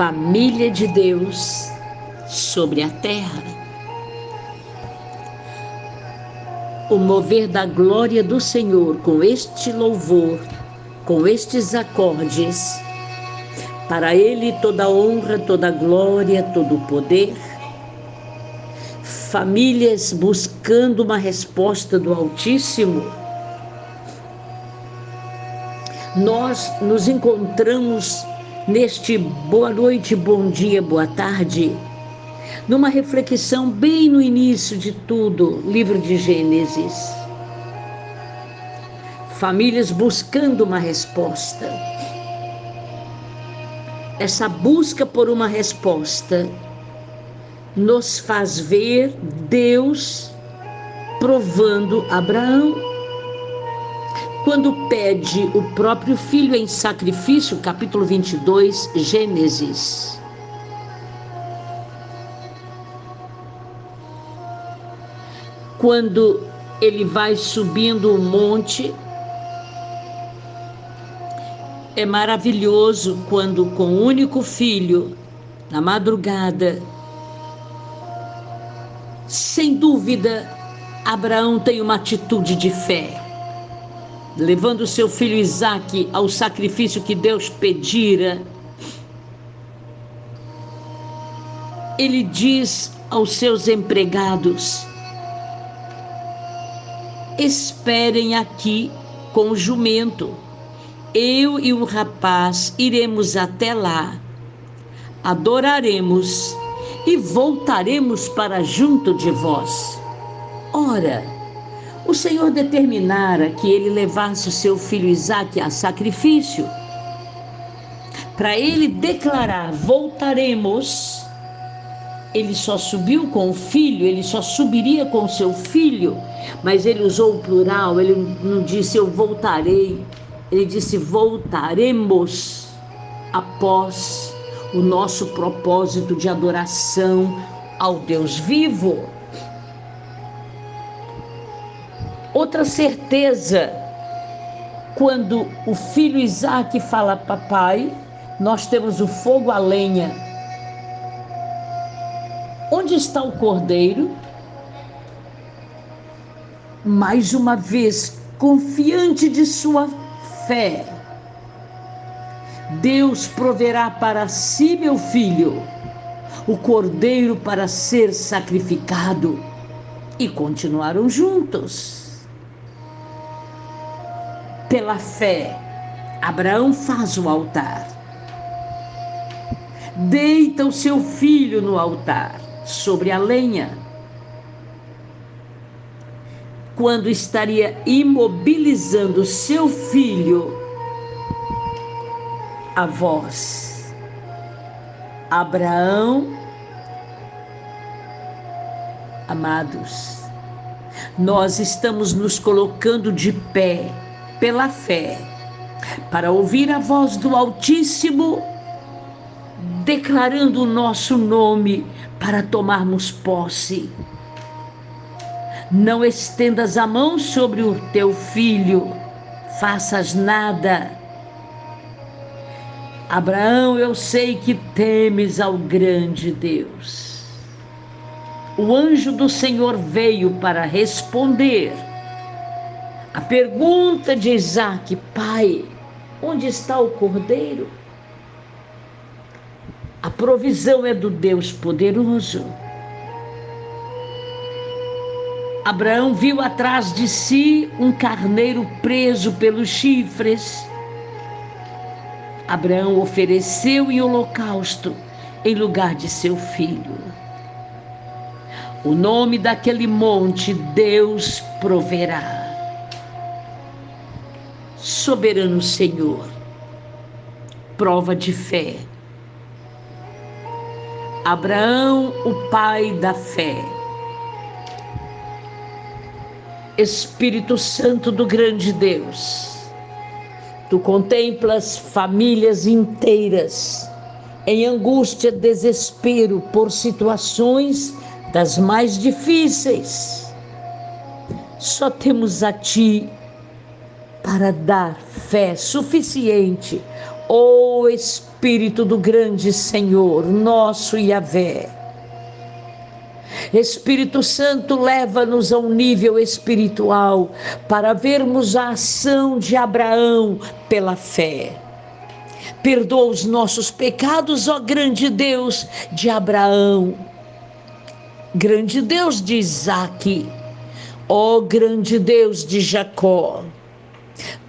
família de Deus sobre a terra. O mover da glória do Senhor com este louvor, com estes acordes, para Ele toda honra, toda glória, todo poder. Famílias buscando uma resposta do Altíssimo. Nós nos encontramos neste boa noite, bom dia, boa tarde, numa reflexão bem no início de tudo, livro de Gênesis. Famílias buscando uma resposta. Essa busca por uma resposta nos faz ver Deus provando Abraão quando pede o próprio filho em sacrifício, capítulo 22, Gênesis. Quando ele vai subindo o monte, é maravilhoso quando, com o um único filho, na madrugada, sem dúvida, Abraão tem uma atitude de fé levando seu filho Isaque ao sacrifício que Deus pedira, ele diz aos seus empregados: Esperem aqui com o jumento. Eu e o rapaz iremos até lá, adoraremos e voltaremos para junto de vós. Ora, o Senhor determinara que ele levasse o seu filho Isaque a sacrifício. Para ele declarar: voltaremos. Ele só subiu com o filho, ele só subiria com o seu filho, mas ele usou o plural, ele não disse eu voltarei, ele disse voltaremos após o nosso propósito de adoração ao Deus vivo. Outra certeza, quando o filho Isaac fala, papai, nós temos o fogo a lenha. Onde está o cordeiro? Mais uma vez, confiante de sua fé, Deus proverá para si, meu filho, o cordeiro para ser sacrificado. E continuaram juntos. Pela fé, Abraão faz o altar. Deita o seu filho no altar, sobre a lenha. Quando estaria imobilizando seu filho, a voz. Abraão, amados, nós estamos nos colocando de pé pela fé, para ouvir a voz do Altíssimo declarando o nosso nome para tomarmos posse. Não estendas a mão sobre o teu filho, faças nada. Abraão, eu sei que temes ao grande Deus. O anjo do Senhor veio para responder a pergunta de Isaac, pai, onde está o cordeiro? A provisão é do Deus poderoso. Abraão viu atrás de si um carneiro preso pelos chifres. Abraão ofereceu em holocausto em lugar de seu filho. O nome daquele monte Deus proverá soberano Senhor. Prova de fé. Abraão, o pai da fé. Espírito Santo do grande Deus, tu contemplas famílias inteiras em angústia, desespero por situações das mais difíceis. Só temos a ti para dar fé suficiente, Ó Espírito do grande Senhor, nosso Yahvé. Espírito Santo, leva-nos a um nível espiritual para vermos a ação de Abraão pela fé. Perdoa os nossos pecados, ó grande Deus de Abraão, grande Deus de Isaac, ó grande Deus de Jacó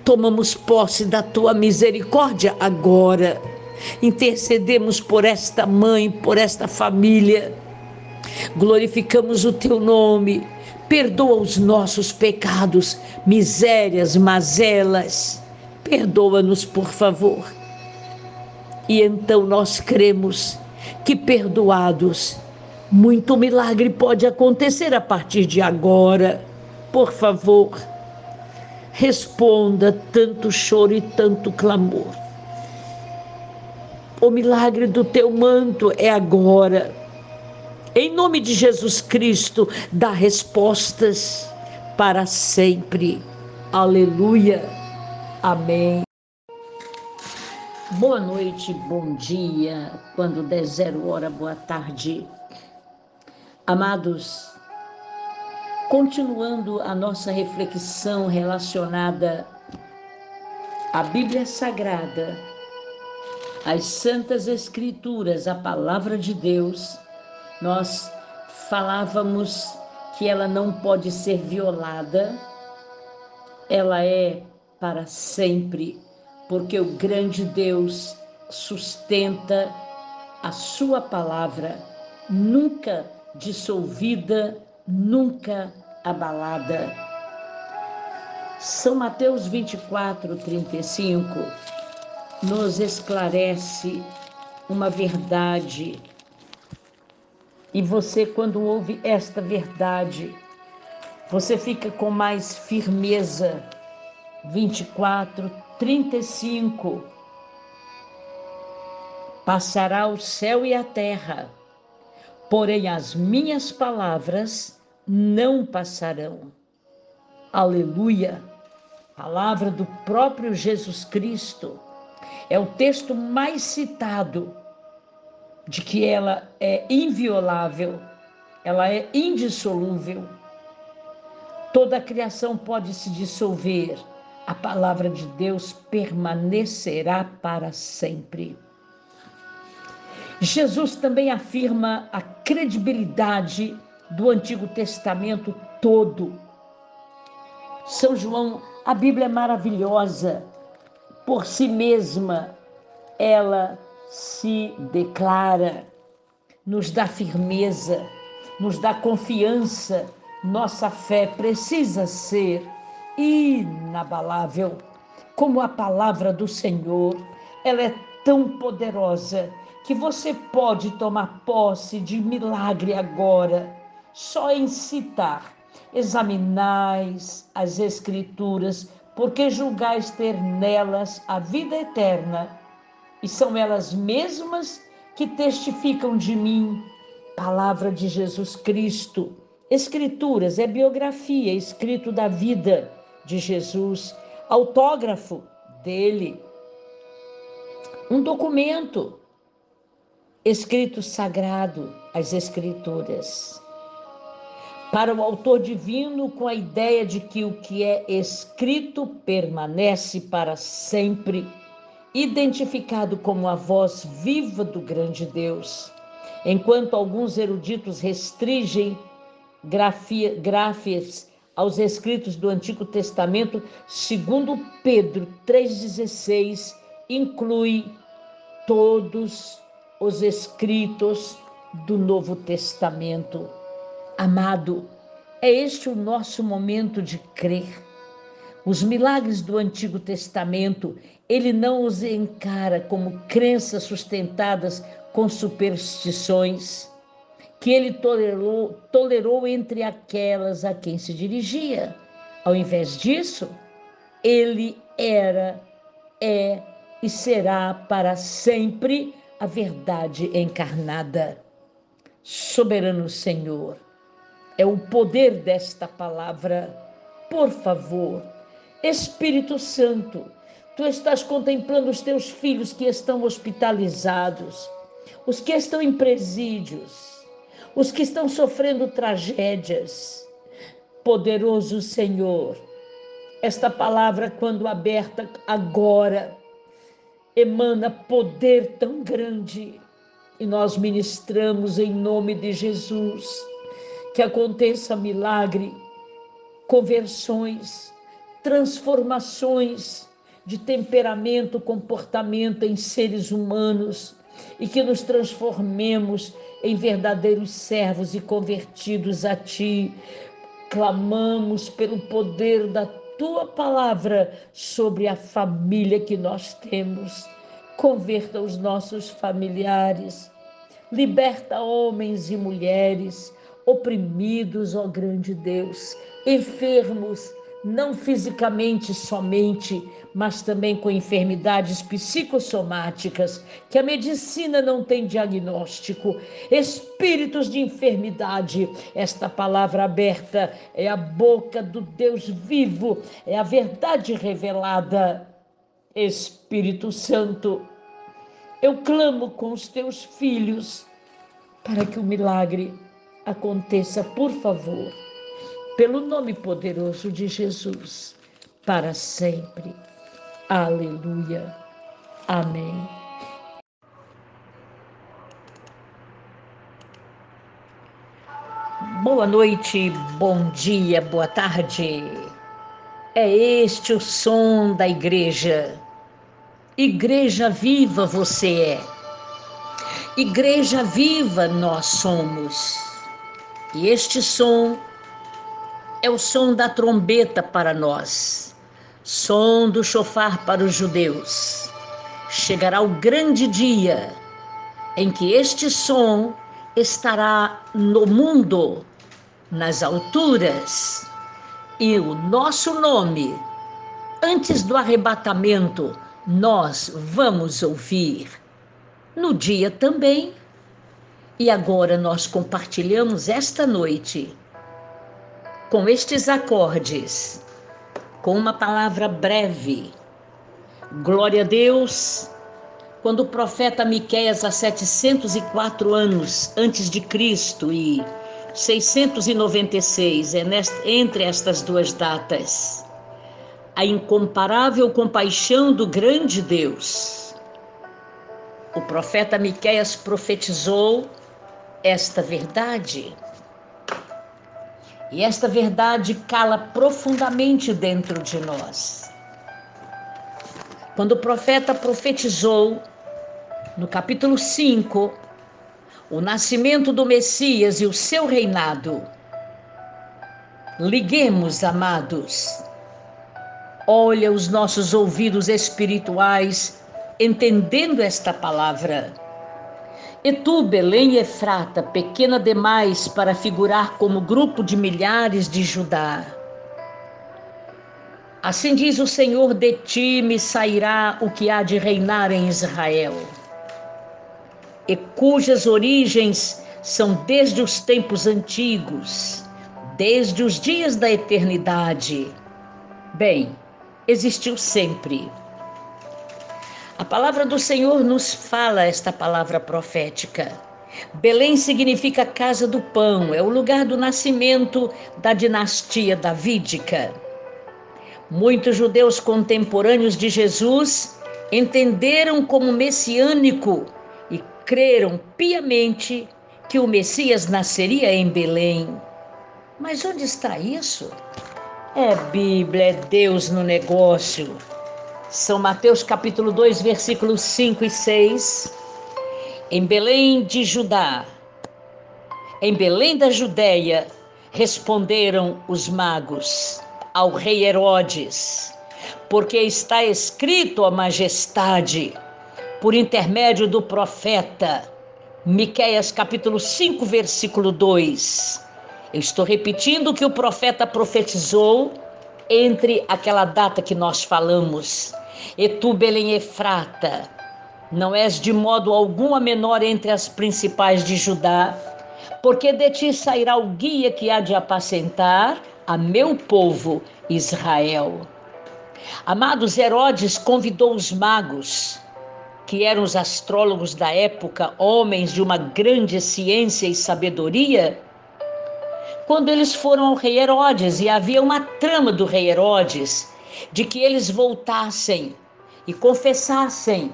tomamos posse da tua misericórdia agora. Intercedemos por esta mãe, por esta família. Glorificamos o teu nome. Perdoa os nossos pecados, misérias, mazelas. Perdoa-nos, por favor. E então nós cremos que perdoados, muito milagre pode acontecer a partir de agora. Por favor responda tanto choro e tanto clamor. O milagre do teu manto é agora. Em nome de Jesus Cristo, dá respostas para sempre. Aleluia. Amém. Boa noite, bom dia, quando der zero hora, boa tarde. Amados, Continuando a nossa reflexão relacionada à Bíblia Sagrada, às Santas Escrituras, a Palavra de Deus, nós falávamos que ela não pode ser violada, ela é para sempre, porque o grande Deus sustenta a sua palavra, nunca dissolvida, nunca abalada. São Mateus 24, 35 nos esclarece uma verdade. E você, quando ouve esta verdade, você fica com mais firmeza. 24, 35. Passará o céu e a terra, porém as minhas palavras não passarão. Aleluia! Palavra do próprio Jesus Cristo. É o texto mais citado de que ela é inviolável, ela é indissolúvel. Toda a criação pode se dissolver, a palavra de Deus permanecerá para sempre. Jesus também afirma a credibilidade do Antigo Testamento todo. São João, a Bíblia é maravilhosa por si mesma, ela se declara, nos dá firmeza, nos dá confiança. Nossa fé precisa ser inabalável, como a palavra do Senhor. Ela é tão poderosa que você pode tomar posse de milagre agora só em citar. Examinais as Escrituras, porque julgais ter nelas a vida eterna, e são elas mesmas que testificam de mim. Palavra de Jesus Cristo. Escrituras é biografia, escrito da vida de Jesus, autógrafo dele. Um documento, escrito sagrado, as Escrituras para o autor divino com a ideia de que o que é escrito permanece para sempre, identificado como a voz viva do grande Deus. Enquanto alguns eruditos restringem gráfias aos escritos do Antigo Testamento, segundo Pedro 3,16, inclui todos os escritos do Novo Testamento. Amado, é este o nosso momento de crer. Os milagres do Antigo Testamento, ele não os encara como crenças sustentadas com superstições, que ele tolerou, tolerou entre aquelas a quem se dirigia. Ao invés disso, ele era, é e será para sempre a verdade encarnada. Soberano Senhor, é o poder desta palavra. Por favor, Espírito Santo, tu estás contemplando os teus filhos que estão hospitalizados, os que estão em presídios, os que estão sofrendo tragédias. Poderoso Senhor, esta palavra, quando aberta agora, emana poder tão grande e nós ministramos em nome de Jesus que aconteça milagre, conversões, transformações de temperamento, comportamento em seres humanos e que nos transformemos em verdadeiros servos e convertidos a Ti. Clamamos pelo poder da Tua palavra sobre a família que nós temos. Converta os nossos familiares, liberta homens e mulheres oprimidos, ó grande Deus, enfermos, não fisicamente somente, mas também com enfermidades psicossomáticas, que a medicina não tem diagnóstico, espíritos de enfermidade. Esta palavra aberta é a boca do Deus vivo, é a verdade revelada. Espírito Santo, eu clamo com os teus filhos para que o milagre aconteça, por favor pelo nome poderoso de Jesus, para sempre. Aleluia. Amém. Boa noite, bom dia, boa tarde. É este o som da igreja. Igreja viva você é. Igreja viva nós somos. E este som é o som da trombeta para nós, som do chofar para os judeus. Chegará o grande dia em que este som estará no mundo, nas alturas, e o nosso nome, antes do arrebatamento, nós vamos ouvir. No dia também. E agora nós compartilhamos esta noite com estes acordes, com uma palavra breve. Glória a Deus. Quando o profeta Miqueias, há 704 anos antes de Cristo e 696, é entre estas duas datas, a incomparável compaixão do grande Deus. O profeta Miqueias profetizou esta verdade. E esta verdade cala profundamente dentro de nós. Quando o profeta profetizou, no capítulo 5, o nascimento do Messias e o seu reinado, liguemos, amados, olha os nossos ouvidos espirituais entendendo esta palavra e tu, Belém Efrata, pequena demais para figurar como grupo de milhares de Judá. Assim diz o Senhor: de ti me sairá o que há de reinar em Israel, e cujas origens são desde os tempos antigos, desde os dias da eternidade. Bem, existiu sempre a palavra do Senhor nos fala esta palavra profética. Belém significa casa do pão, é o lugar do nascimento da dinastia davídica. Muitos judeus contemporâneos de Jesus entenderam como messiânico e creram piamente que o Messias nasceria em Belém. Mas onde está isso? É Bíblia, é Deus no negócio. São Mateus capítulo 2, versículos 5 e 6. Em Belém de Judá, em Belém da Judéia, responderam os magos ao rei Herodes, porque está escrito a majestade, por intermédio do profeta, Miqueias capítulo 5, versículo 2. Eu estou repetindo o que o profeta profetizou entre aquela data que nós falamos, e tu, Belém Efrata, não és de modo algum a menor entre as principais de Judá, porque de ti sairá o guia que há de apacentar a meu povo Israel. Amados, Herodes convidou os magos, que eram os astrólogos da época, homens de uma grande ciência e sabedoria, quando eles foram ao rei Herodes e havia uma trama do rei Herodes de que eles voltassem e confessassem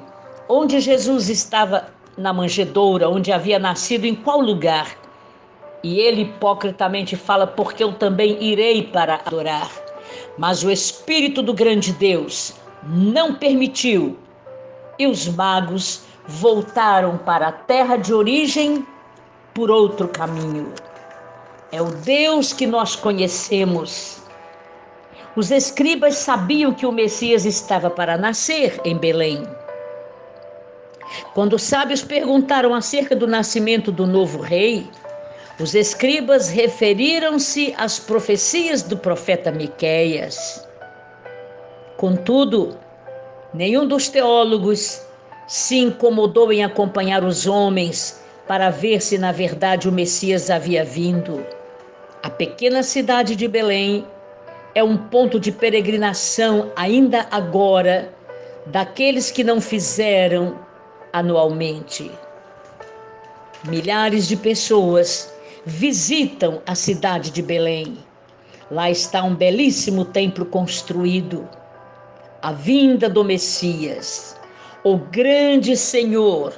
onde Jesus estava na manjedoura, onde havia nascido, em qual lugar. E ele hipocritamente fala: Porque eu também irei para adorar. Mas o Espírito do grande Deus não permitiu. E os magos voltaram para a terra de origem por outro caminho. É o Deus que nós conhecemos. Os escribas sabiam que o Messias estava para nascer em Belém. Quando os sábios perguntaram acerca do nascimento do novo rei, os escribas referiram-se às profecias do profeta Miqueias. Contudo, nenhum dos teólogos se incomodou em acompanhar os homens para ver se na verdade o Messias havia vindo. A pequena cidade de Belém é um ponto de peregrinação ainda agora daqueles que não fizeram anualmente. Milhares de pessoas visitam a cidade de Belém. Lá está um belíssimo templo construído. A vinda do Messias, o grande Senhor,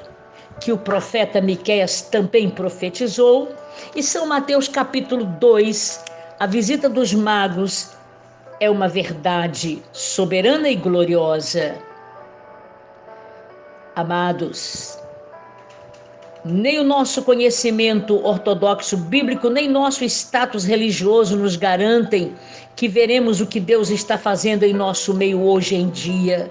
que o profeta Miqueias também profetizou, e São Mateus capítulo 2, a visita dos magos é uma verdade soberana e gloriosa. Amados, nem o nosso conhecimento ortodoxo bíblico, nem nosso status religioso nos garantem que veremos o que Deus está fazendo em nosso meio hoje em dia.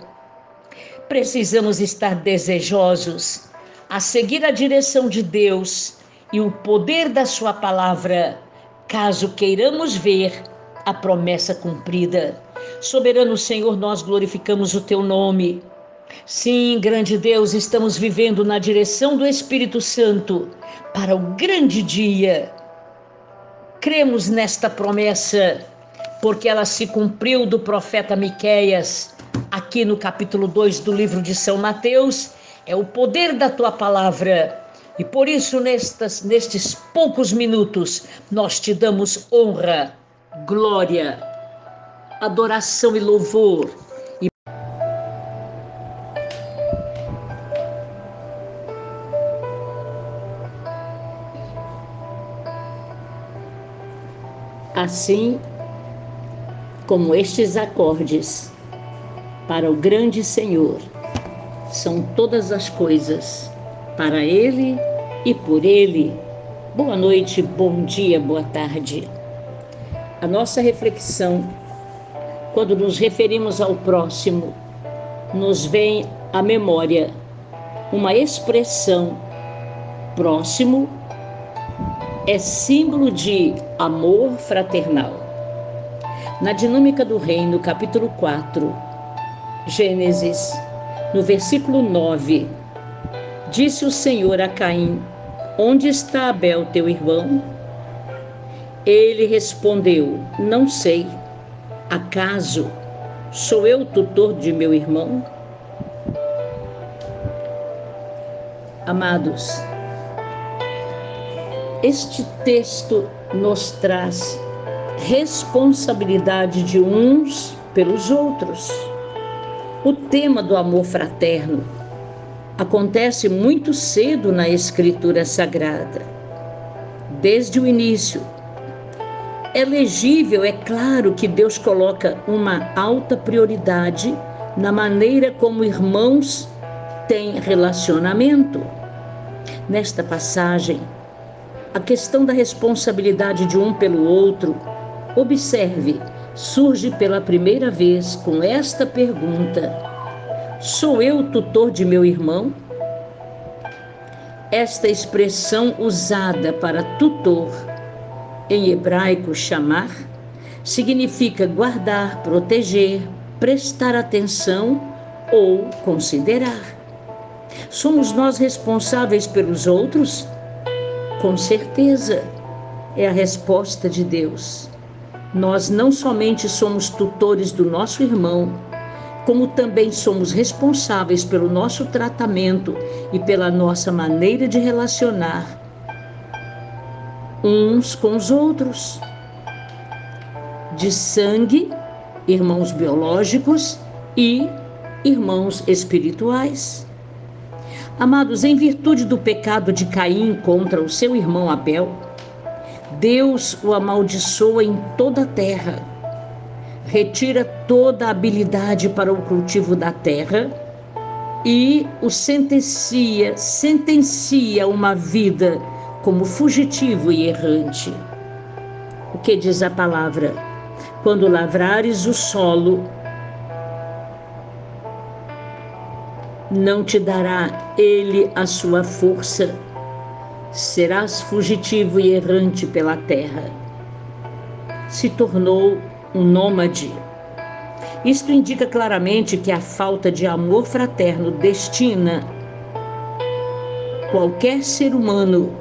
Precisamos estar desejosos a seguir a direção de Deus e o poder da Sua palavra, caso queiramos ver a promessa cumprida. Soberano Senhor, nós glorificamos o Teu nome Sim, grande Deus, estamos vivendo na direção do Espírito Santo para o grande dia. Cremos nesta promessa, porque ela se cumpriu do profeta Miqueias, aqui no capítulo 2 do livro de São Mateus, é o poder da tua palavra. E por isso, nestas, nestes poucos minutos, nós te damos honra, glória, adoração e louvor assim como estes acordes para o grande Senhor são todas as coisas para Ele e por Ele. Boa noite, bom dia, boa tarde. A nossa reflexão, quando nos referimos ao próximo, nos vem à memória uma expressão próximo é símbolo de amor fraternal. Na dinâmica do reino, capítulo 4, Gênesis, no versículo 9, disse o Senhor a Caim: Onde está Abel, teu irmão? Ele respondeu: Não sei. Acaso sou eu tutor de meu irmão? Amados, este texto nos traz responsabilidade de uns pelos outros. O tema do amor fraterno acontece muito cedo na Escritura Sagrada. Desde o início, é legível, é claro que Deus coloca uma alta prioridade na maneira como irmãos têm relacionamento. Nesta passagem, a questão da responsabilidade de um pelo outro, observe, surge pela primeira vez com esta pergunta: Sou eu tutor de meu irmão? Esta expressão usada para tutor, em hebraico chamar, significa guardar, proteger, prestar atenção ou considerar. Somos nós responsáveis pelos outros? Com certeza, é a resposta de Deus. Nós não somente somos tutores do nosso irmão, como também somos responsáveis pelo nosso tratamento e pela nossa maneira de relacionar uns com os outros. De sangue, irmãos biológicos e irmãos espirituais. Amados, em virtude do pecado de Caim contra o seu irmão Abel, Deus o amaldiçoa em toda a terra, retira toda a habilidade para o cultivo da terra e o sentencia, sentencia uma vida como fugitivo e errante. O que diz a palavra? Quando lavrares o solo, não te dará ele a sua força, serás fugitivo e errante pela terra. Se tornou um nômade. Isto indica claramente que a falta de amor fraterno destina qualquer ser humano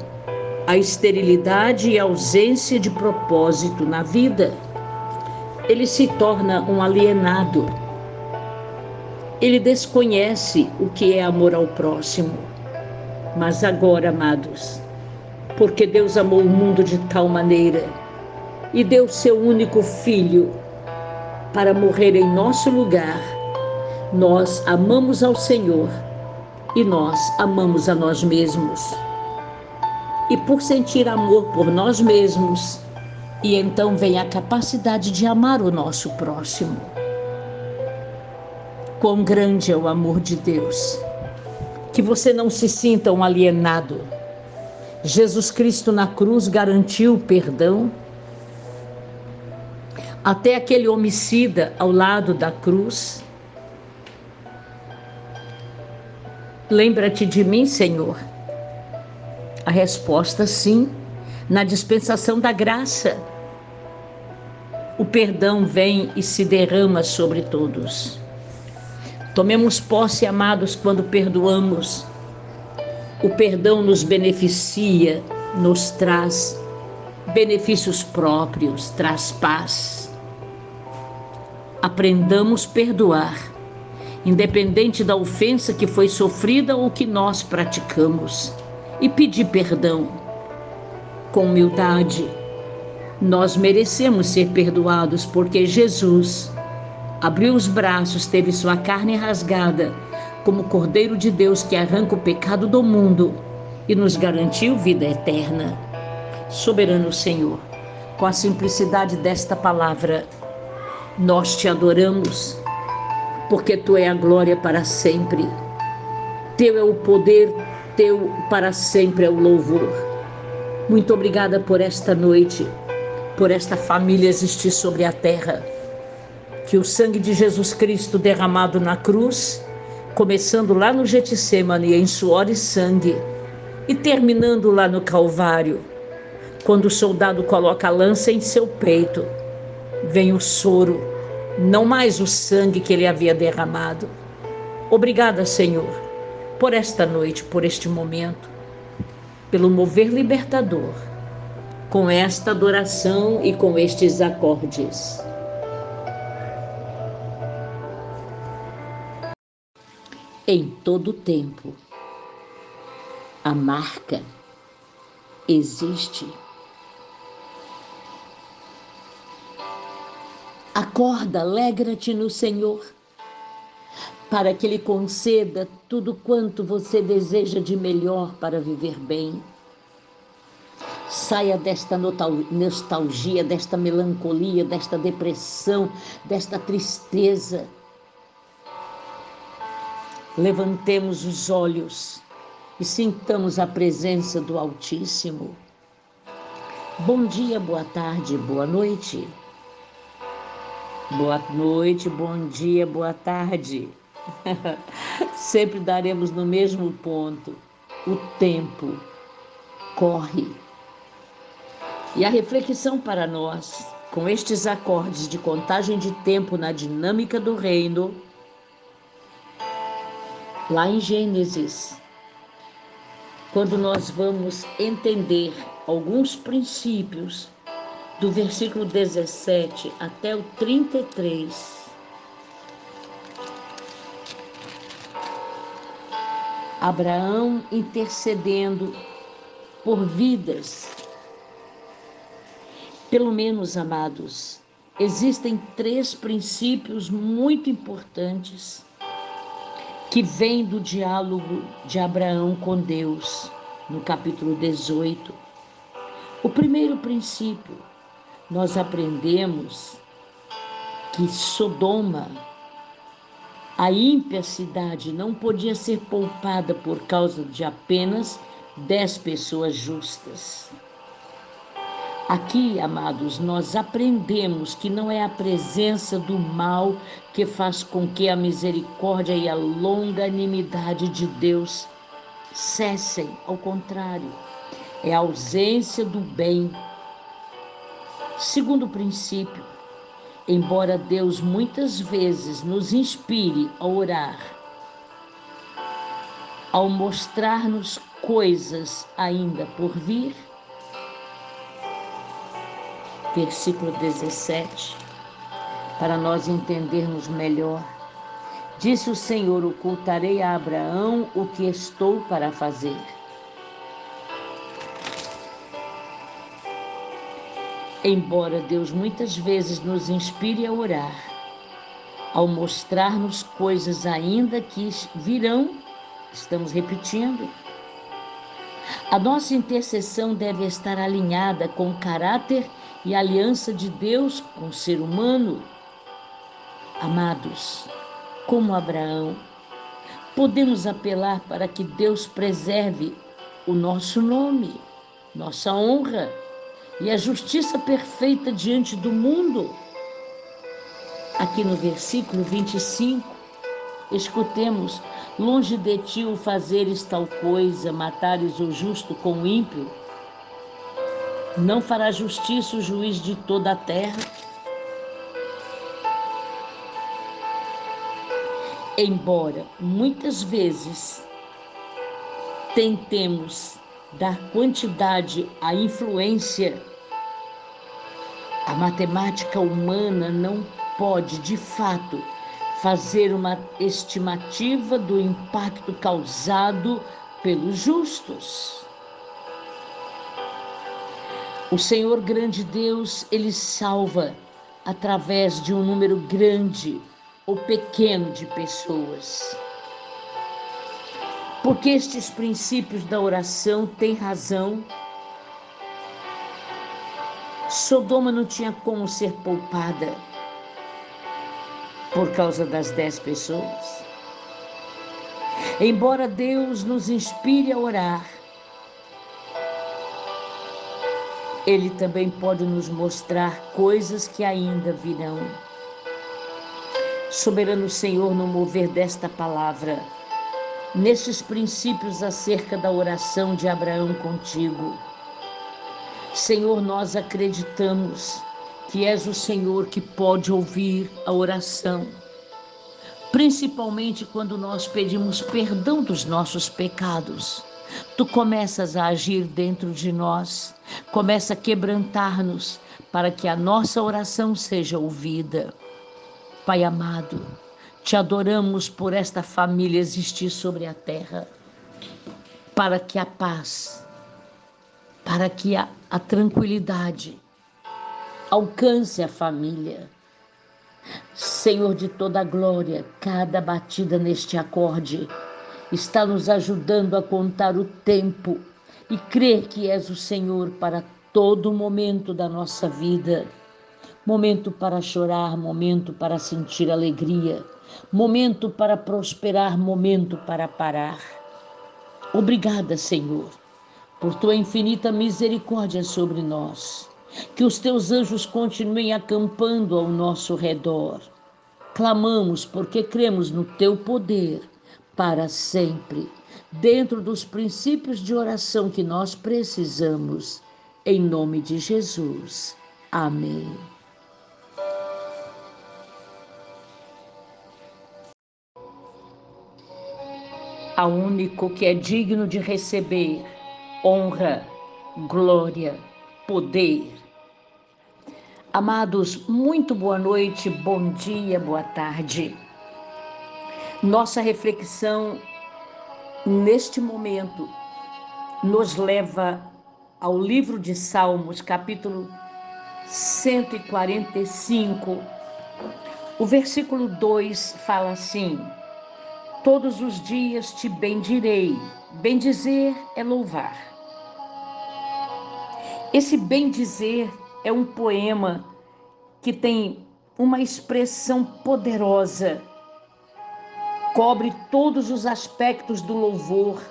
à esterilidade e ausência de propósito na vida. Ele se torna um alienado ele desconhece o que é amor ao próximo. Mas agora, amados, porque Deus amou o mundo de tal maneira e deu seu único filho para morrer em nosso lugar, nós amamos ao Senhor e nós amamos a nós mesmos. E por sentir amor por nós mesmos, e então vem a capacidade de amar o nosso próximo. Quão grande é o amor de Deus. Que você não se sinta um alienado. Jesus Cristo na cruz garantiu o perdão. Até aquele homicida ao lado da cruz. Lembra-te de mim, Senhor. A resposta sim, na dispensação da graça. O perdão vem e se derrama sobre todos. Tomemos posse, amados, quando perdoamos. O perdão nos beneficia, nos traz benefícios próprios, traz paz. Aprendamos a perdoar, independente da ofensa que foi sofrida ou que nós praticamos, e pedir perdão com humildade. Nós merecemos ser perdoados porque Jesus Abriu os braços, teve sua carne rasgada, como Cordeiro de Deus que arranca o pecado do mundo e nos garantiu vida eterna. Soberano Senhor, com a simplicidade desta palavra, nós te adoramos, porque tu é a glória para sempre. Teu é o poder, teu para sempre é o louvor. Muito obrigada por esta noite, por esta família existir sobre a terra que o sangue de Jesus Cristo derramado na cruz, começando lá no Getsemane em suor e sangue, e terminando lá no Calvário, quando o soldado coloca a lança em seu peito, vem o soro, não mais o sangue que ele havia derramado. Obrigada, Senhor, por esta noite, por este momento, pelo mover libertador, com esta adoração e com estes acordes. em todo tempo. A marca existe. Acorda, alegra-te no Senhor, para que Ele conceda tudo quanto você deseja de melhor para viver bem. Saia desta nostalgia, desta melancolia, desta depressão, desta tristeza Levantemos os olhos e sintamos a presença do Altíssimo. Bom dia, boa tarde, boa noite. Boa noite, bom dia, boa tarde. Sempre daremos no mesmo ponto. O tempo corre. E a reflexão para nós, com estes acordes de contagem de tempo na dinâmica do reino, lá em Gênesis, quando nós vamos entender alguns princípios do versículo 17 até o 33, Abraão intercedendo por vidas. Pelo menos, amados, existem três princípios muito importantes que vêm do diálogo de Abraão com Deus, no capítulo 18. O primeiro princípio, nós aprendemos que Sodoma, a ímpia cidade, não podia ser poupada por causa de apenas dez pessoas justas. Aqui, amados, nós aprendemos que não é a presença do mal que faz com que a misericórdia e a longanimidade de Deus cessem, ao contrário, é a ausência do bem. Segundo princípio, embora Deus muitas vezes nos inspire a orar, ao mostrar-nos coisas ainda por vir, versículo 17, para nós entendermos melhor. Disse o Senhor: Ocultarei a Abraão o que estou para fazer. Embora Deus muitas vezes nos inspire a orar, ao mostrar-nos coisas ainda que virão, estamos repetindo, a nossa intercessão deve estar alinhada com o caráter e aliança de Deus com o ser humano. Amados, como Abraão, podemos apelar para que Deus preserve o nosso nome, nossa honra e a justiça perfeita diante do mundo. Aqui no versículo 25, escutemos: Longe de ti o fazeres tal coisa, matares o justo com o ímpio não fará justiça o juiz de toda a terra? Embora muitas vezes tentemos dar quantidade à influência, a matemática humana não pode, de fato, fazer uma estimativa do impacto causado pelos justos. O Senhor grande Deus, ele salva através de um número grande ou pequeno de pessoas. Porque estes princípios da oração têm razão. Sodoma não tinha como ser poupada por causa das dez pessoas. Embora Deus nos inspire a orar, Ele também pode nos mostrar coisas que ainda virão. Soberano Senhor, no mover desta palavra, nesses princípios acerca da oração de Abraão contigo. Senhor, nós acreditamos que és o Senhor que pode ouvir a oração, principalmente quando nós pedimos perdão dos nossos pecados Tu começas a agir dentro de nós, começa a quebrantar-nos para que a nossa oração seja ouvida. Pai amado, te adoramos por esta família existir sobre a terra, para que a paz, para que a, a tranquilidade alcance a família. Senhor de toda a glória, cada batida neste acorde está nos ajudando a contar o tempo e crer que és o Senhor para todo momento da nossa vida. Momento para chorar, momento para sentir alegria, momento para prosperar, momento para parar. Obrigada, Senhor, por tua infinita misericórdia sobre nós. Que os teus anjos continuem acampando ao nosso redor. Clamamos porque cremos no teu poder para sempre, dentro dos princípios de oração que nós precisamos. Em nome de Jesus. Amém. A único que é digno de receber honra, glória, poder. Amados, muito boa noite, bom dia, boa tarde. Nossa reflexão neste momento, nos leva ao livro de Salmos, capítulo 145. O versículo 2 fala assim: Todos os dias te bendirei. Bendizer é louvar. Esse bendizer é um poema que tem uma expressão poderosa, cobre todos os aspectos do louvor.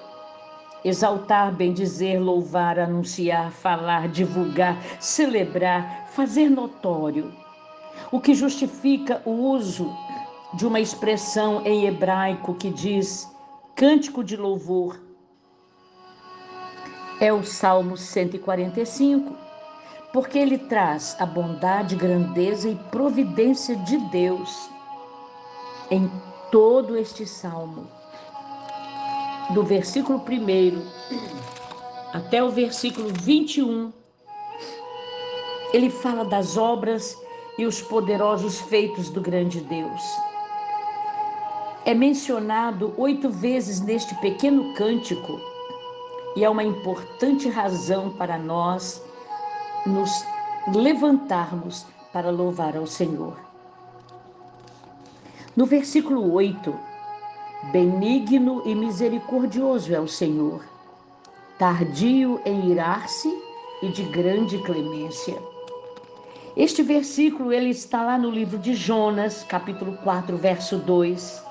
Exaltar, bendizer, louvar, anunciar, falar, divulgar, celebrar, fazer notório. O que justifica o uso de uma expressão em hebraico que diz cântico de louvor. É o Salmo 145, porque ele traz a bondade, grandeza e providência de Deus em todo este salmo. Do versículo 1 até o versículo 21, ele fala das obras e os poderosos feitos do grande Deus é mencionado oito vezes neste pequeno cântico e é uma importante razão para nós nos levantarmos para louvar ao Senhor. No versículo 8, benigno e misericordioso é o Senhor, tardio em irar-se e de grande clemência. Este versículo ele está lá no livro de Jonas, capítulo 4, verso 2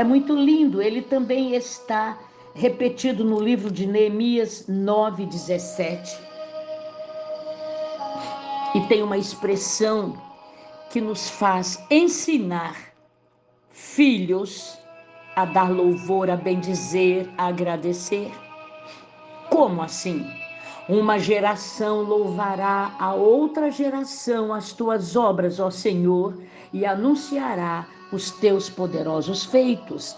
é muito lindo. Ele também está repetido no livro de Neemias 9, 17. E tem uma expressão que nos faz ensinar filhos a dar louvor, a bendizer, a agradecer. Como assim? Uma geração louvará a outra geração as tuas obras, ó Senhor, e anunciará os teus poderosos feitos.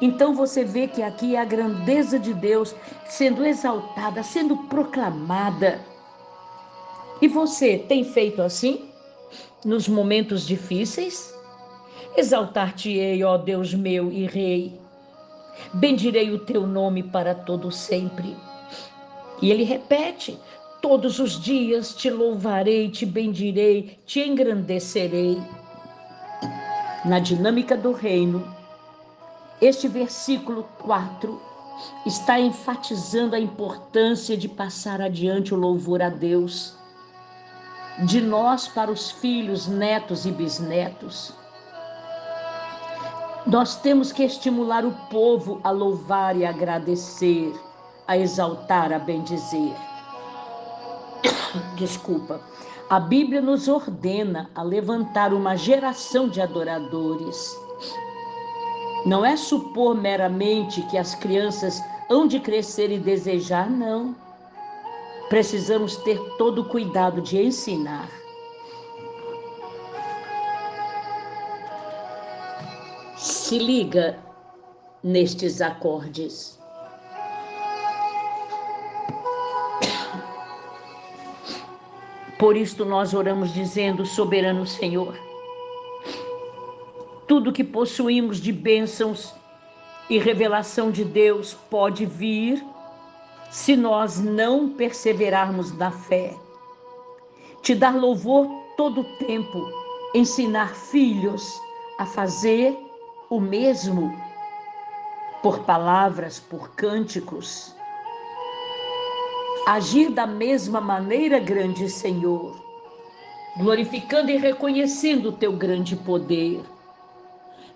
Então você vê que aqui é a grandeza de Deus sendo exaltada, sendo proclamada. E você tem feito assim nos momentos difíceis? Exaltar-te-ei, ó Deus meu e Rei. Bendirei o teu nome para todo sempre. E ele repete: Todos os dias te louvarei, te bendirei, te engrandecerei na dinâmica do reino, este versículo 4 está enfatizando a importância de passar adiante o louvor a Deus, de nós para os filhos, netos e bisnetos. Nós temos que estimular o povo a louvar e agradecer, a exaltar, a bendizer. Desculpa. A Bíblia nos ordena a levantar uma geração de adoradores. Não é supor meramente que as crianças hão de crescer e desejar, não. Precisamos ter todo o cuidado de ensinar. Se liga nestes acordes. Por isto nós oramos dizendo, soberano Senhor, tudo que possuímos de bênçãos e revelação de Deus pode vir se nós não perseverarmos na fé. Te dar louvor todo o tempo, ensinar filhos a fazer o mesmo por palavras, por cânticos agir da mesma maneira, grande Senhor, glorificando e reconhecendo o teu grande poder.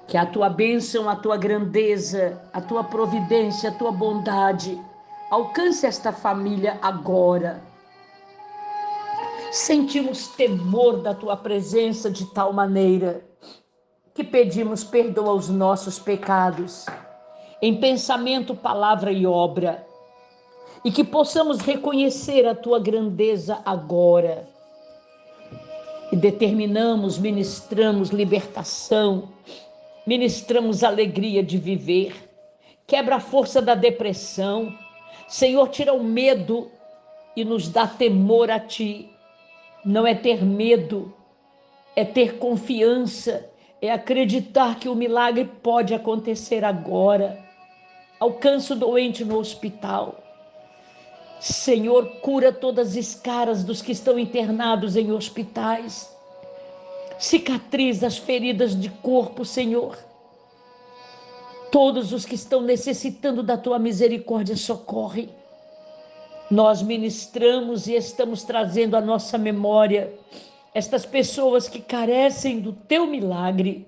Que a tua bênção, a tua grandeza, a tua providência, a tua bondade alcance esta família agora. Sentimos temor da tua presença de tal maneira que pedimos perdão aos nossos pecados, em pensamento, palavra e obra e que possamos reconhecer a tua grandeza agora. E determinamos, ministramos libertação, ministramos alegria de viver, quebra a força da depressão. Senhor, tira o medo e nos dá temor a ti. Não é ter medo, é ter confiança, é acreditar que o milagre pode acontecer agora alcança o doente no hospital. Senhor, cura todas as caras dos que estão internados em hospitais. Cicatriza as feridas de corpo, Senhor. Todos os que estão necessitando da tua misericórdia, socorre. Nós ministramos e estamos trazendo à nossa memória estas pessoas que carecem do teu milagre.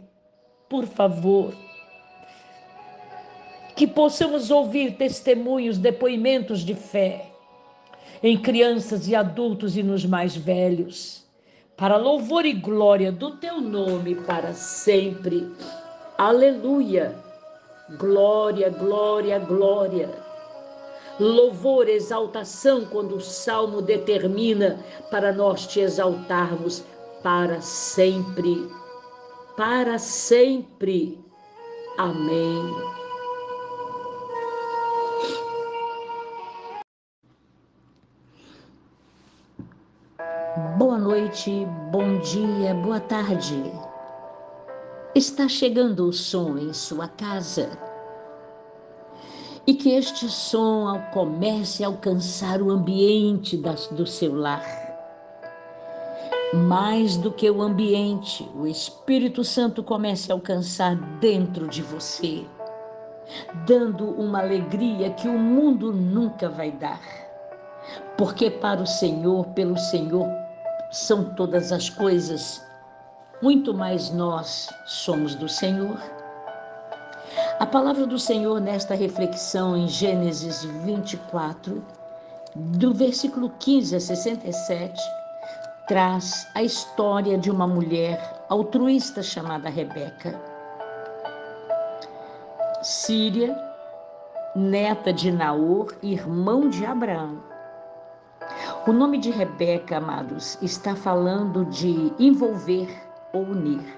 Por favor, que possamos ouvir testemunhos, depoimentos de fé em crianças e adultos e nos mais velhos, para louvor e glória do teu nome para sempre. Aleluia. Glória, glória, glória. Louvor, exaltação, quando o salmo determina para nós te exaltarmos para sempre. Para sempre. Amém. Boa noite, bom dia, boa tarde. Está chegando o som em sua casa. E que este som comece a alcançar o ambiente do seu lar. Mais do que o ambiente, o Espírito Santo comece a alcançar dentro de você, dando uma alegria que o mundo nunca vai dar. Porque para o Senhor, pelo Senhor, são todas as coisas, muito mais nós somos do Senhor. A palavra do Senhor nesta reflexão em Gênesis 24, do versículo 15 a 67, traz a história de uma mulher altruísta chamada Rebeca. Síria, neta de Naor, irmão de Abraão. O nome de Rebeca, amados, está falando de envolver ou unir.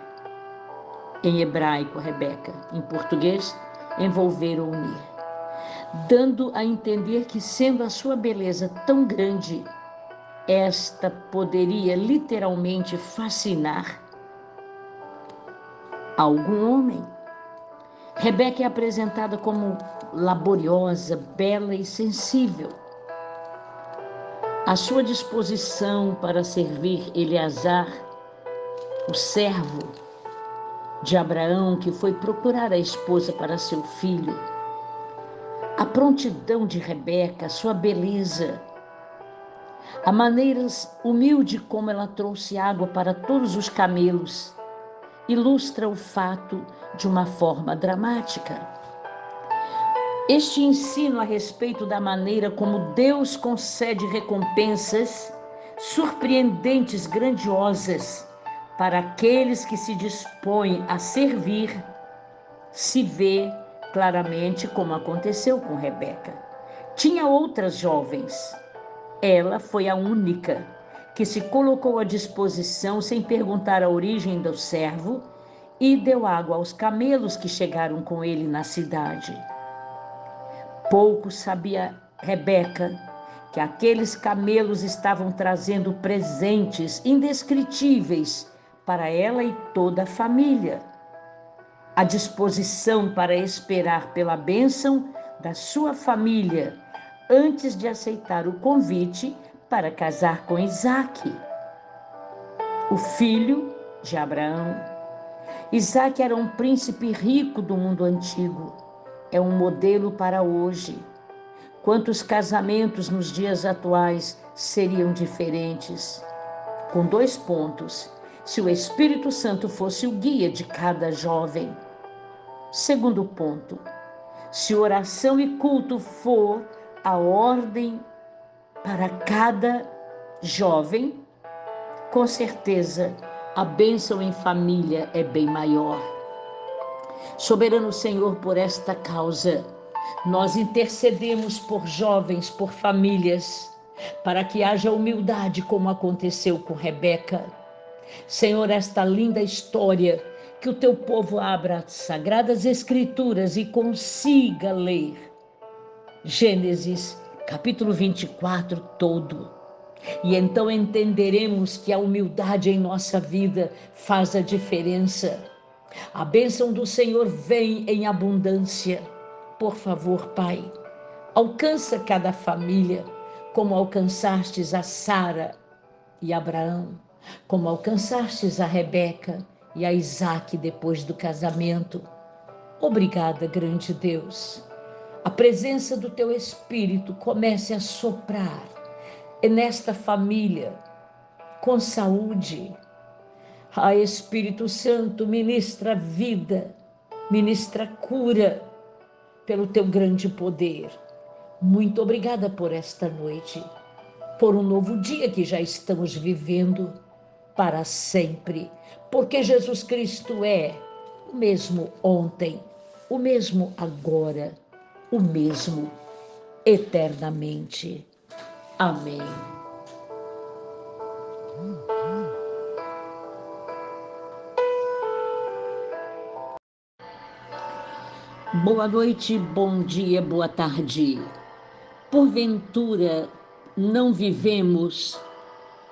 Em hebraico, Rebeca, em português, envolver ou unir. Dando a entender que, sendo a sua beleza tão grande, esta poderia literalmente fascinar algum homem. Rebeca é apresentada como laboriosa, bela e sensível à sua disposição para servir Eleazar, o servo de Abraão que foi procurar a esposa para seu filho. A prontidão de Rebeca, sua beleza, a maneira humilde como ela trouxe água para todos os camelos, ilustra o fato de uma forma dramática. Este ensino a respeito da maneira como Deus concede recompensas surpreendentes, grandiosas para aqueles que se dispõem a servir, se vê claramente como aconteceu com Rebeca. Tinha outras jovens. Ela foi a única que se colocou à disposição sem perguntar a origem do servo e deu água aos camelos que chegaram com ele na cidade. Pouco sabia Rebeca que aqueles camelos estavam trazendo presentes indescritíveis para ela e toda a família. A disposição para esperar pela bênção da sua família antes de aceitar o convite para casar com Isaac, o filho de Abraão. Isaac era um príncipe rico do mundo antigo é um modelo para hoje. Quantos casamentos nos dias atuais seriam diferentes? Com dois pontos: se o Espírito Santo fosse o guia de cada jovem. Segundo ponto: se oração e culto for a ordem para cada jovem, com certeza a bênção em família é bem maior. Soberano Senhor, por esta causa, nós intercedemos por jovens, por famílias, para que haja humildade, como aconteceu com Rebeca. Senhor, esta linda história, que o teu povo abra as sagradas escrituras e consiga ler. Gênesis, capítulo 24 todo. E então entenderemos que a humildade em nossa vida faz a diferença a bênção do Senhor vem em abundância. por favor, Pai, alcança cada família, como alcançastes a Sara e Abraão, como alcançastes a Rebeca e a Isaac depois do casamento. Obrigada, grande Deus. A presença do teu Espírito comece a soprar nesta família com saúde. A Espírito Santo ministra vida, ministra cura pelo teu grande poder. Muito obrigada por esta noite, por um novo dia que já estamos vivendo para sempre, porque Jesus Cristo é o mesmo ontem, o mesmo agora, o mesmo eternamente. Amém. Boa noite, bom dia, boa tarde. Porventura, não vivemos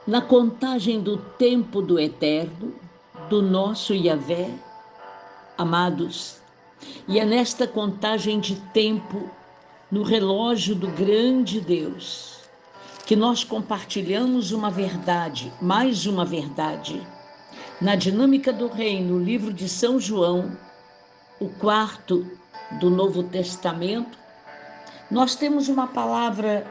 na contagem do tempo do eterno, do nosso Yahvé? Amados, e é nesta contagem de tempo, no relógio do grande Deus, que nós compartilhamos uma verdade, mais uma verdade. Na dinâmica do reino, livro de São João, o quarto do Novo Testamento, nós temos uma palavra,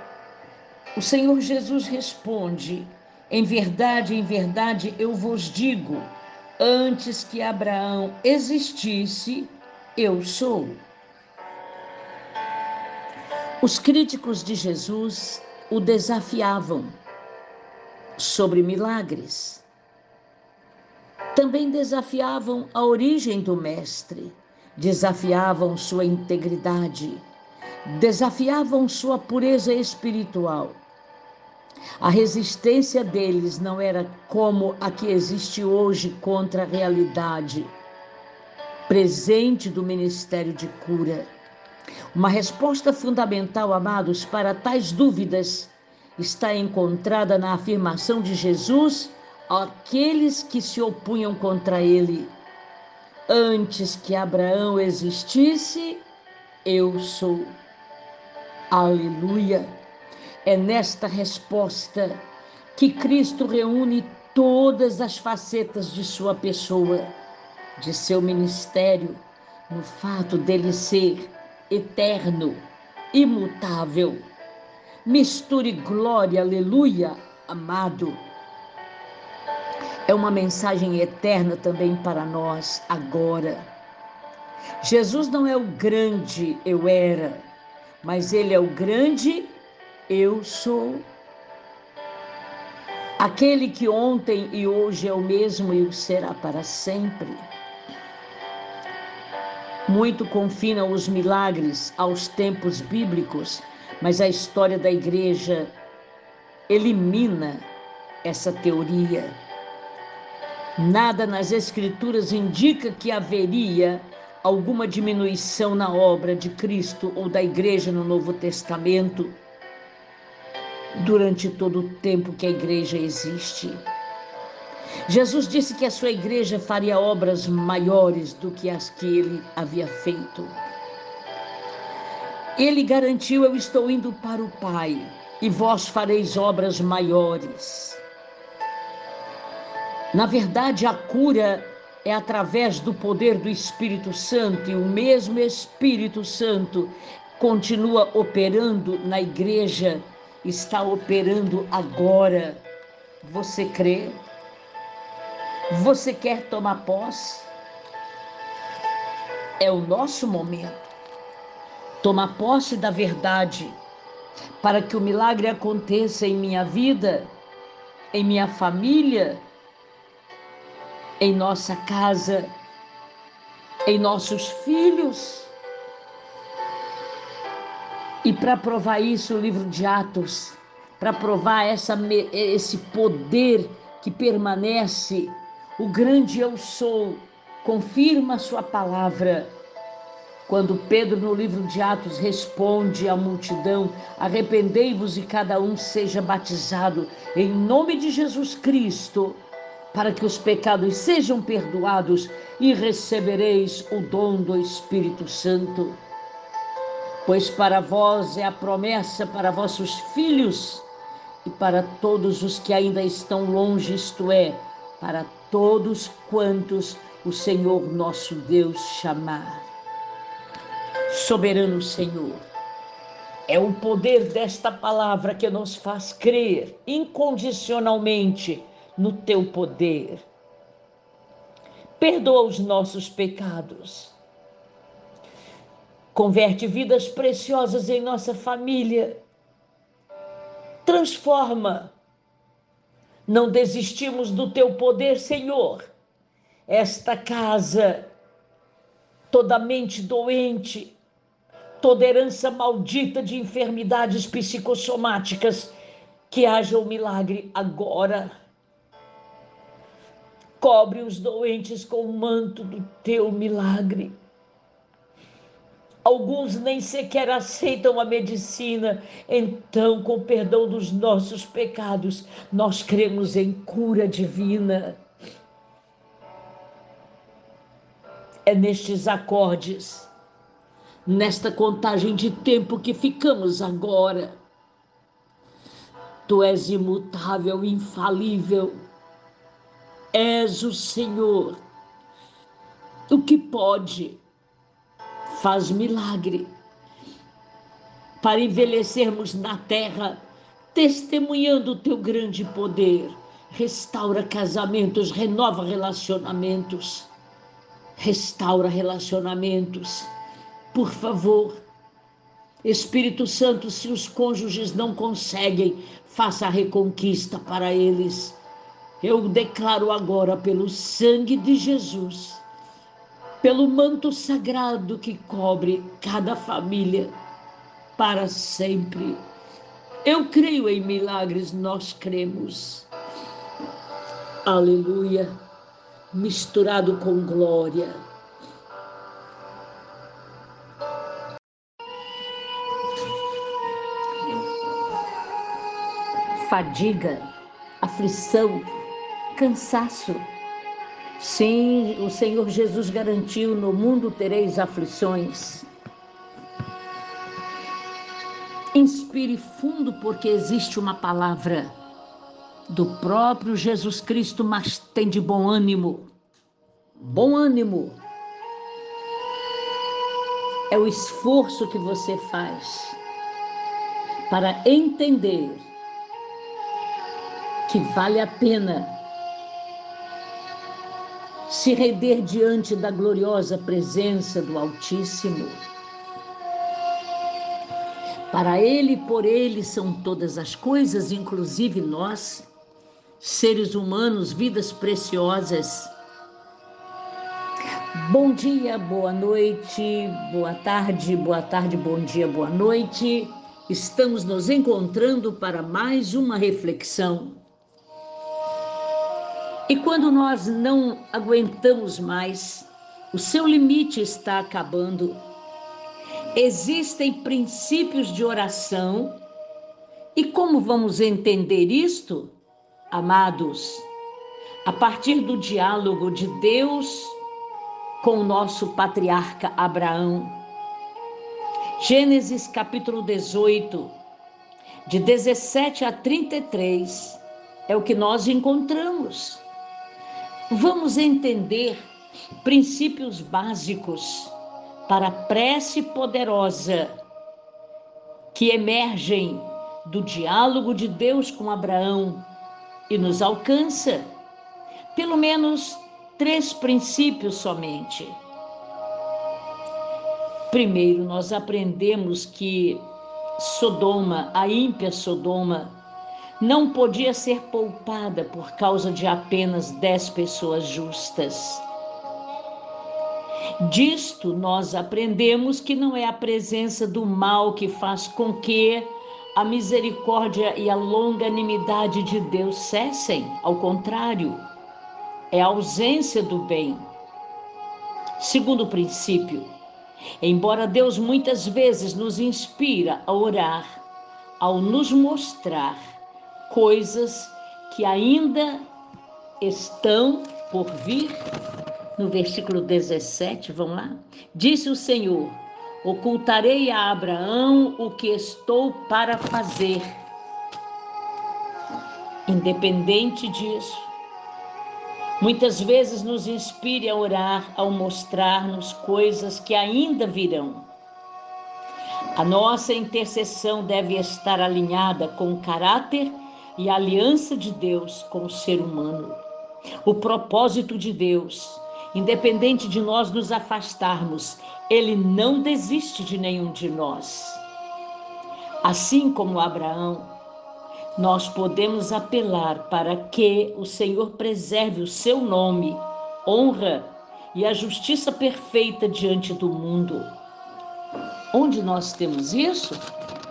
o Senhor Jesus responde: Em verdade, em verdade, eu vos digo, antes que Abraão existisse, eu sou. Os críticos de Jesus o desafiavam sobre milagres. Também desafiavam a origem do Mestre desafiavam sua integridade, desafiavam sua pureza espiritual. A resistência deles não era como a que existe hoje contra a realidade presente do ministério de cura. Uma resposta fundamental, amados, para tais dúvidas está encontrada na afirmação de Jesus àqueles que se opunham contra ele Antes que Abraão existisse, eu sou. Aleluia! É nesta resposta que Cristo reúne todas as facetas de sua pessoa, de seu ministério, no fato dele ser eterno, imutável. Misture glória, aleluia, amado é uma mensagem eterna também para nós agora. Jesus não é o grande eu era, mas ele é o grande eu sou. Aquele que ontem e hoje é o mesmo e o será para sempre. Muito confina os milagres aos tempos bíblicos, mas a história da igreja elimina essa teoria. Nada nas Escrituras indica que haveria alguma diminuição na obra de Cristo ou da Igreja no Novo Testamento durante todo o tempo que a Igreja existe. Jesus disse que a sua Igreja faria obras maiores do que as que ele havia feito. Ele garantiu: Eu estou indo para o Pai, e vós fareis obras maiores. Na verdade, a cura é através do poder do Espírito Santo e o mesmo Espírito Santo continua operando na igreja, está operando agora. Você crê? Você quer tomar posse? É o nosso momento. Tomar posse da verdade para que o milagre aconteça em minha vida, em minha família em nossa casa, em nossos filhos. E para provar isso, o livro de Atos, para provar essa, esse poder que permanece, o grande eu sou, confirma a sua palavra. Quando Pedro, no livro de Atos, responde à multidão: Arrependei-vos e cada um seja batizado em nome de Jesus Cristo para que os pecados sejam perdoados e recebereis o dom do Espírito Santo. Pois para vós é a promessa para vossos filhos e para todos os que ainda estão longe, isto é, para todos quantos o Senhor nosso Deus chamar. Soberano Senhor, é o poder desta palavra que nos faz crer incondicionalmente no teu poder. Perdoa os nossos pecados. Converte vidas preciosas em nossa família. Transforma. Não desistimos do teu poder, Senhor. Esta casa, toda mente doente, toda herança maldita de enfermidades psicossomáticas, que haja um milagre agora. Cobre os doentes com o manto do teu milagre. Alguns nem sequer aceitam a medicina. Então, com perdão dos nossos pecados, nós cremos em cura divina. É nestes acordes nesta contagem de tempo que ficamos agora. Tu és imutável, infalível. És o Senhor. O que pode faz milagre para envelhecermos na terra, testemunhando o teu grande poder. Restaura casamentos, renova relacionamentos. Restaura relacionamentos por favor, Espírito Santo, se os cônjuges não conseguem, faça a reconquista para eles. Eu declaro agora, pelo sangue de Jesus, pelo manto sagrado que cobre cada família para sempre. Eu creio em milagres, nós cremos. Aleluia. Misturado com glória. fadiga, aflição, cansaço. Sim, o Senhor Jesus garantiu: no mundo tereis aflições. Inspire fundo, porque existe uma palavra do próprio Jesus Cristo, mas tem de bom ânimo. Bom ânimo. É o esforço que você faz para entender que vale a pena se render diante da gloriosa presença do Altíssimo. Para Ele e por Ele são todas as coisas, inclusive nós, seres humanos, vidas preciosas. Bom dia, boa noite, boa tarde, boa tarde, bom dia, boa noite. Estamos nos encontrando para mais uma reflexão e quando nós não aguentamos mais, o seu limite está acabando. Existem princípios de oração. E como vamos entender isto? Amados, a partir do diálogo de Deus com o nosso patriarca Abraão. Gênesis capítulo 18, de 17 a 33, é o que nós encontramos vamos entender princípios básicos para a prece poderosa que emergem do diálogo de Deus com Abraão e nos alcança pelo menos três princípios somente. Primeiro, nós aprendemos que Sodoma, a ímpia Sodoma, não podia ser poupada por causa de apenas dez pessoas justas. Disto nós aprendemos que não é a presença do mal que faz com que a misericórdia e a longanimidade de Deus cessem, ao contrário, é a ausência do bem. Segundo princípio, embora Deus muitas vezes nos inspira a orar, ao nos mostrar coisas que ainda estão por vir. No versículo 17, vamos lá? Disse o Senhor: Ocultarei a Abraão o que estou para fazer. Independente disso, muitas vezes nos inspire a orar ao mostrar-nos coisas que ainda virão. A nossa intercessão deve estar alinhada com o caráter e a aliança de Deus com o ser humano. O propósito de Deus Independente de nós nos afastarmos, ele não desiste de nenhum de nós. Assim como Abraão, nós podemos apelar para que o Senhor preserve o seu nome, honra e a justiça perfeita diante do mundo. Onde nós temos isso?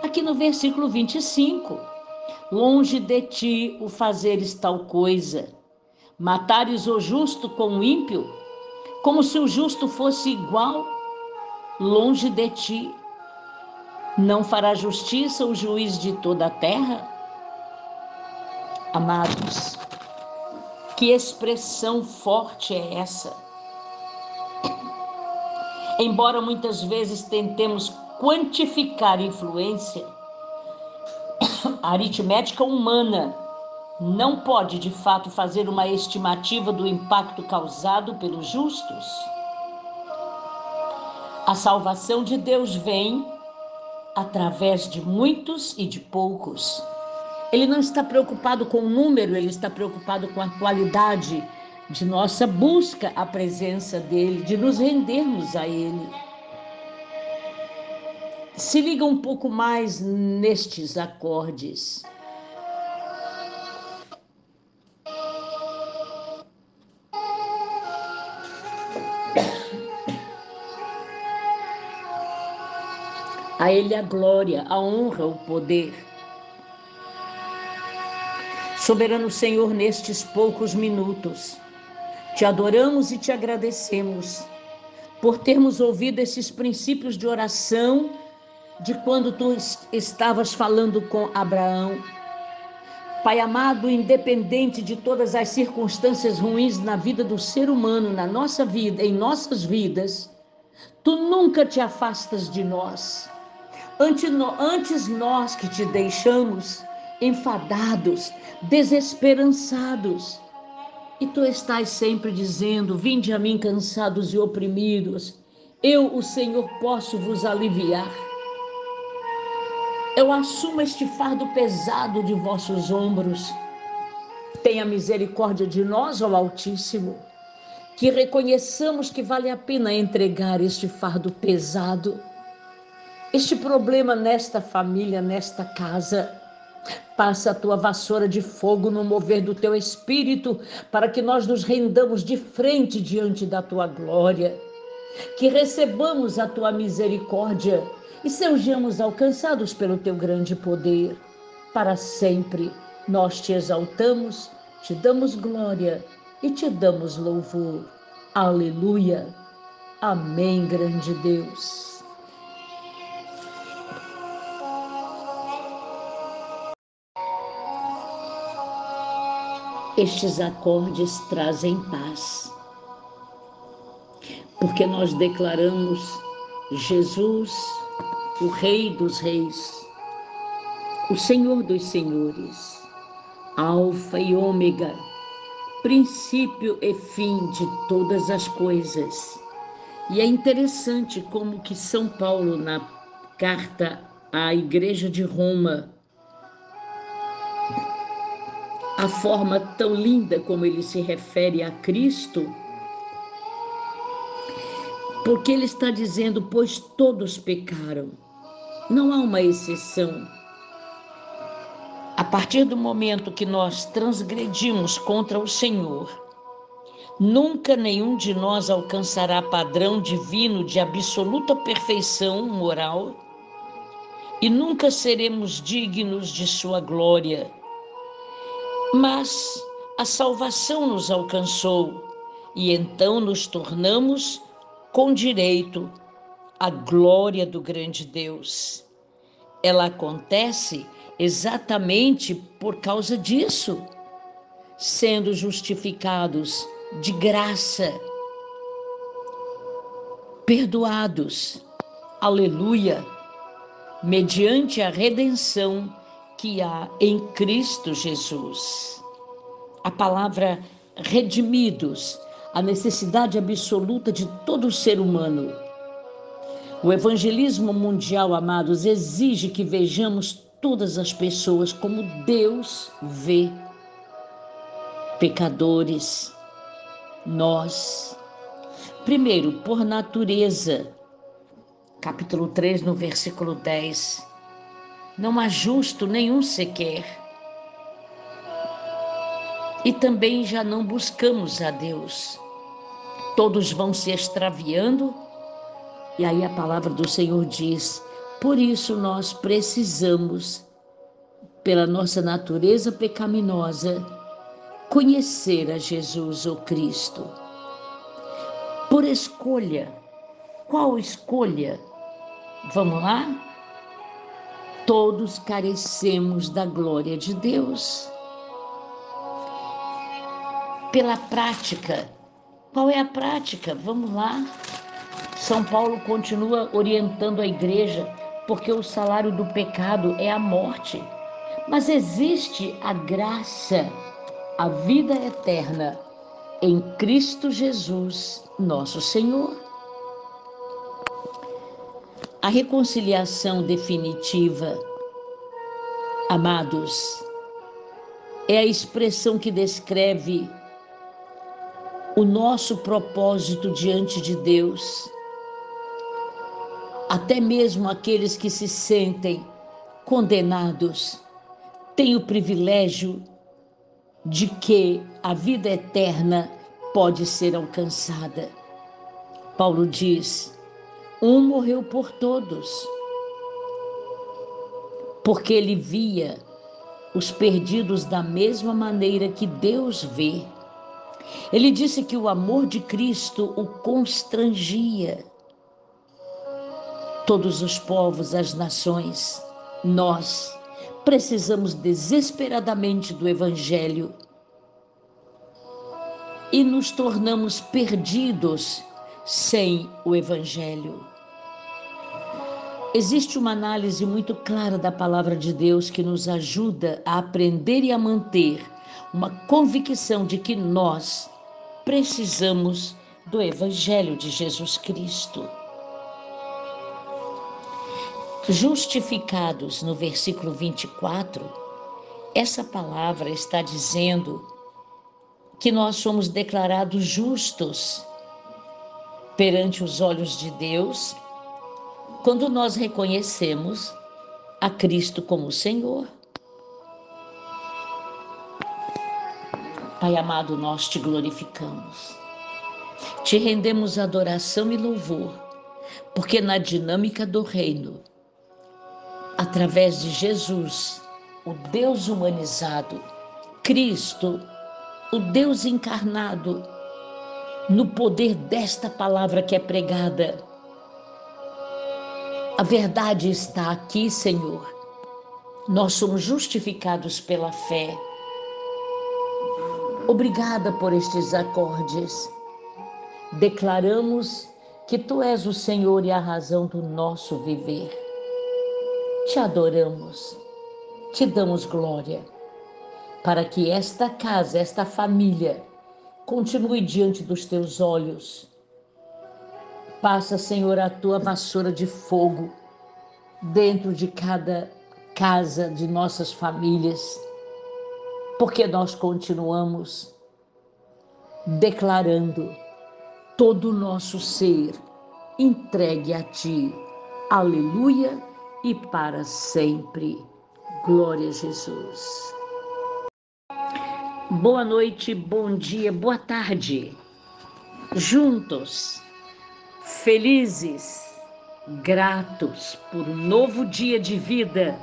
Aqui no versículo 25. Longe de ti o fazeres tal coisa, matares o justo com o ímpio, como se o justo fosse igual longe de ti. Não fará justiça o juiz de toda a terra? Amados, que expressão forte é essa? Embora muitas vezes tentemos quantificar influência, a aritmética humana não pode de fato fazer uma estimativa do impacto causado pelos justos. A salvação de Deus vem através de muitos e de poucos. Ele não está preocupado com o número, ele está preocupado com a qualidade de nossa busca à presença dele, de nos rendermos a ele. Se liga um pouco mais nestes acordes. A Ele a glória, a honra, o poder. Soberano Senhor, nestes poucos minutos, te adoramos e te agradecemos por termos ouvido esses princípios de oração de quando tu estavas falando com Abraão. Pai amado, independente de todas as circunstâncias ruins na vida do ser humano, na nossa vida, em nossas vidas, tu nunca te afastas de nós. Antes nós que te deixamos enfadados, desesperançados. E tu estás sempre dizendo: Vinde a mim cansados e oprimidos, eu, o Senhor, posso vos aliviar. Eu assumo este fardo pesado de vossos ombros. Tenha misericórdia de nós, ó Altíssimo, que reconheçamos que vale a pena entregar este fardo pesado este problema nesta família, nesta casa. Passa a tua vassoura de fogo no mover do teu espírito, para que nós nos rendamos de frente diante da tua glória, que recebamos a tua misericórdia e sejamos alcançados pelo teu grande poder. Para sempre nós te exaltamos, te damos glória e te damos louvor. Aleluia. Amém, grande Deus. Estes acordes trazem paz, porque nós declaramos Jesus, o Rei dos Reis, o Senhor dos Senhores, Alfa e Ômega, princípio e fim de todas as coisas. E é interessante como que São Paulo, na carta à Igreja de Roma, a forma tão linda como ele se refere a Cristo, porque ele está dizendo: pois todos pecaram, não há uma exceção. A partir do momento que nós transgredimos contra o Senhor, nunca nenhum de nós alcançará padrão divino de absoluta perfeição moral e nunca seremos dignos de sua glória mas a salvação nos alcançou e então nos tornamos com direito à glória do grande Deus. Ela acontece exatamente por causa disso, sendo justificados de graça, perdoados, Aleluia! Mediante a redenção que há em Cristo Jesus. A palavra redimidos, a necessidade absoluta de todo ser humano. O evangelismo mundial, amados, exige que vejamos todas as pessoas como Deus vê. Pecadores, nós. Primeiro, por natureza, capítulo 3, no versículo 10. Não há justo nenhum sequer. E também já não buscamos a Deus. Todos vão se extraviando. E aí a palavra do Senhor diz: por isso nós precisamos, pela nossa natureza pecaminosa, conhecer a Jesus o Cristo. Por escolha. Qual escolha? Vamos lá? Todos carecemos da glória de Deus. Pela prática. Qual é a prática? Vamos lá. São Paulo continua orientando a igreja, porque o salário do pecado é a morte. Mas existe a graça, a vida eterna em Cristo Jesus, nosso Senhor. A reconciliação definitiva, amados, é a expressão que descreve o nosso propósito diante de Deus. Até mesmo aqueles que se sentem condenados têm o privilégio de que a vida eterna pode ser alcançada. Paulo diz: um morreu por todos, porque ele via os perdidos da mesma maneira que Deus vê. Ele disse que o amor de Cristo o constrangia. Todos os povos, as nações, nós precisamos desesperadamente do Evangelho e nos tornamos perdidos sem o Evangelho. Existe uma análise muito clara da palavra de Deus que nos ajuda a aprender e a manter uma convicção de que nós precisamos do Evangelho de Jesus Cristo. Justificados no versículo 24, essa palavra está dizendo que nós somos declarados justos perante os olhos de Deus quando nós reconhecemos a Cristo como Senhor. Pai amado, nós te glorificamos. Te rendemos adoração e louvor, porque na dinâmica do reino, através de Jesus, o Deus humanizado, Cristo, o Deus encarnado, no poder desta palavra que é pregada, a verdade está aqui, Senhor. Nós somos justificados pela fé. Obrigada por estes acordes. Declaramos que Tu és o Senhor e a razão do nosso viver. Te adoramos, te damos glória, para que esta casa, esta família, continue diante dos Teus olhos. Passa, Senhor, a tua vassoura de fogo dentro de cada casa de nossas famílias, porque nós continuamos declarando todo o nosso ser entregue a ti. Aleluia e para sempre. Glória a Jesus. Boa noite, bom dia, boa tarde. Juntos felizes, gratos por um novo dia de vida.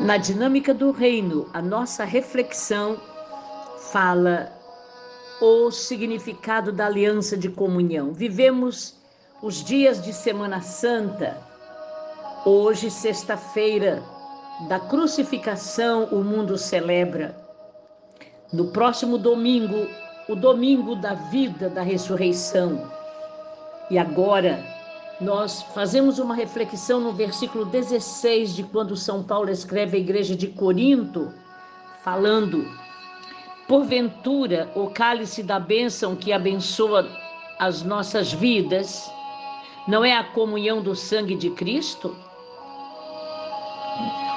Na dinâmica do reino, a nossa reflexão fala o significado da aliança de comunhão. Vivemos os dias de Semana Santa. Hoje, sexta-feira da crucificação, o mundo celebra. No próximo domingo, o domingo da vida, da ressurreição. E agora, nós fazemos uma reflexão no versículo 16 de quando São Paulo escreve à igreja de Corinto, falando: Porventura, o cálice da bênção que abençoa as nossas vidas não é a comunhão do sangue de Cristo?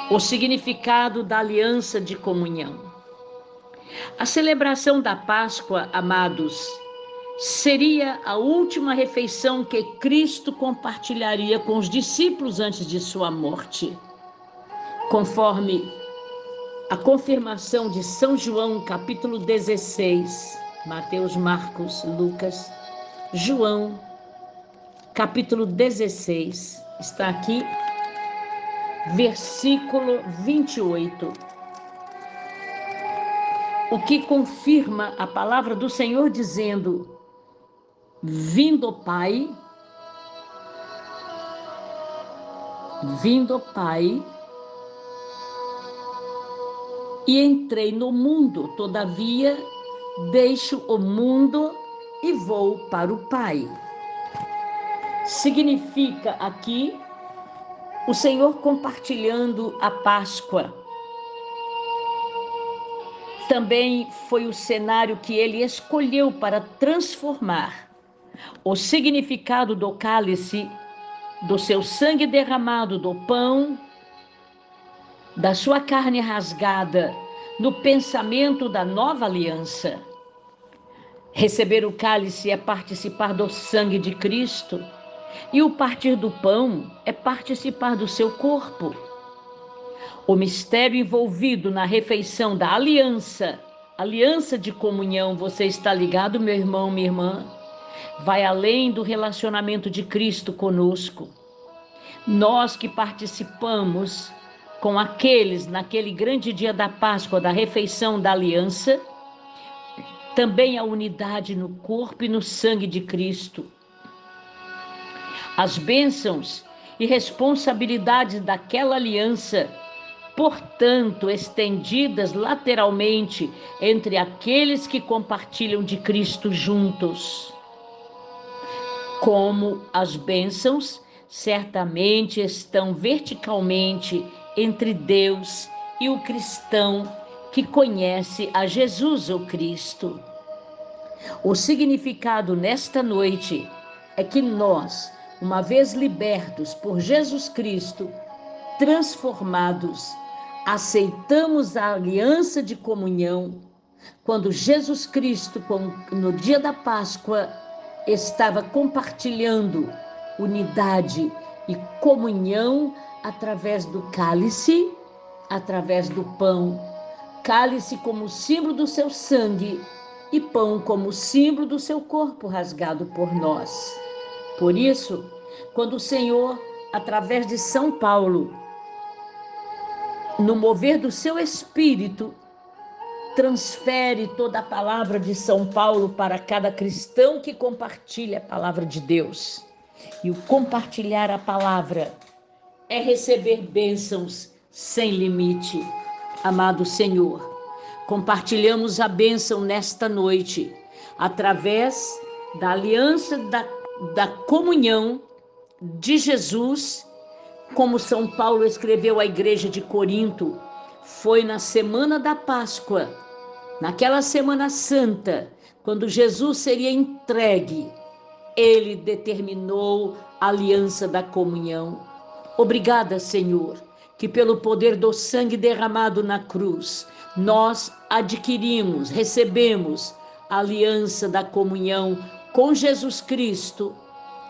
O significado da aliança de comunhão. A celebração da Páscoa, amados, seria a última refeição que Cristo compartilharia com os discípulos antes de sua morte. Conforme a confirmação de São João, capítulo 16, Mateus, Marcos, Lucas, João, capítulo 16, está aqui, versículo 28 o que confirma a palavra do Senhor dizendo: Vindo Pai, vindo Pai, e entrei no mundo, todavia deixo o mundo e vou para o Pai. Significa aqui o Senhor compartilhando a Páscoa. Também foi o cenário que ele escolheu para transformar o significado do cálice, do seu sangue derramado, do pão, da sua carne rasgada, no pensamento da nova aliança. Receber o cálice é participar do sangue de Cristo, e o partir do pão é participar do seu corpo. O mistério envolvido na refeição da aliança, aliança de comunhão, você está ligado, meu irmão, minha irmã? vai além do relacionamento de Cristo conosco. Nós que participamos com aqueles naquele grande dia da Páscoa, da refeição da aliança, também a unidade no corpo e no sangue de Cristo. As bênçãos e responsabilidades daquela aliança, portanto, estendidas lateralmente entre aqueles que compartilham de Cristo juntos como as bênçãos certamente estão verticalmente entre Deus e o cristão que conhece a Jesus o Cristo. O significado nesta noite é que nós, uma vez libertos por Jesus Cristo, transformados, aceitamos a aliança de comunhão quando Jesus Cristo, no dia da Páscoa, estava compartilhando unidade e comunhão através do cálice, através do pão. Cálice como símbolo do seu sangue e pão como símbolo do seu corpo rasgado por nós. Por isso, quando o Senhor, através de São Paulo, no mover do seu espírito, transfere toda a palavra de São Paulo para cada cristão que compartilha a palavra de Deus. E o compartilhar a palavra é receber bênçãos sem limite. Amado Senhor, compartilhamos a bênção nesta noite através da aliança da, da comunhão de Jesus, como São Paulo escreveu à igreja de Corinto, foi na semana da Páscoa Naquela Semana Santa, quando Jesus seria entregue, ele determinou a aliança da comunhão. Obrigada, Senhor, que pelo poder do sangue derramado na cruz, nós adquirimos, recebemos a aliança da comunhão com Jesus Cristo,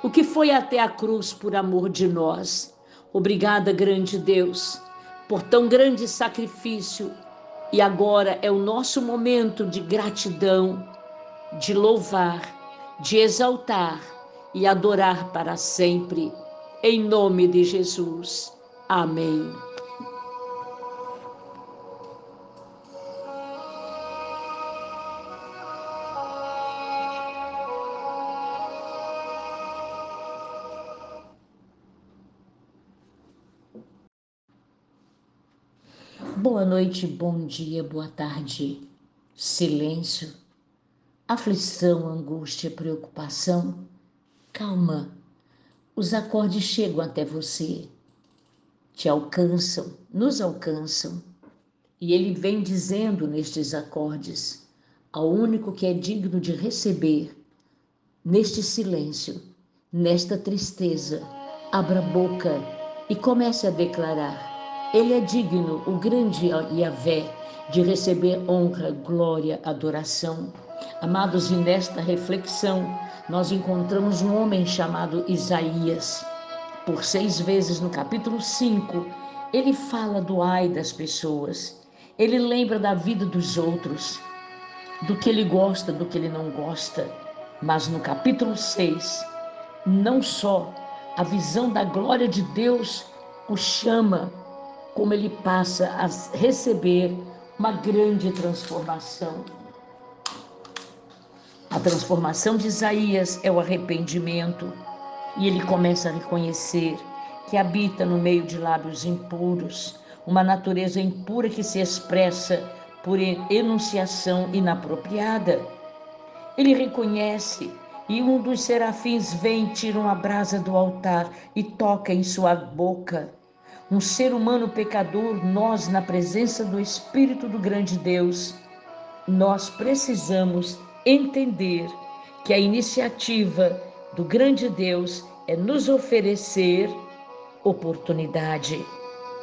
o que foi até a cruz por amor de nós. Obrigada, grande Deus, por tão grande sacrifício e agora é o nosso momento de gratidão, de louvar, de exaltar e adorar para sempre. Em nome de Jesus. Amém. Boa noite, bom dia, boa tarde. Silêncio, aflição, angústia, preocupação. Calma, os acordes chegam até você, te alcançam, nos alcançam, e ele vem dizendo nestes acordes: ao único que é digno de receber, neste silêncio, nesta tristeza, abra a boca e comece a declarar: Ele é digno, o grande Yahvé, de receber honra, glória, adoração. Amados, e nesta reflexão, nós encontramos um homem chamado Isaías. Por seis vezes no capítulo 5, ele fala do ai das pessoas. Ele lembra da vida dos outros, do que ele gosta, do que ele não gosta. Mas no capítulo 6, não só a visão da glória de Deus o chama, como ele passa a receber uma grande transformação. A transformação de Isaías é o arrependimento e ele começa a reconhecer que habita no meio de lábios impuros, uma natureza impura que se expressa por enunciação inapropriada. Ele reconhece e um dos serafins vem, tira uma brasa do altar e toca em sua boca. Um ser humano pecador, nós, na presença do Espírito do grande Deus, nós precisamos entender que a iniciativa do grande Deus é nos oferecer oportunidade.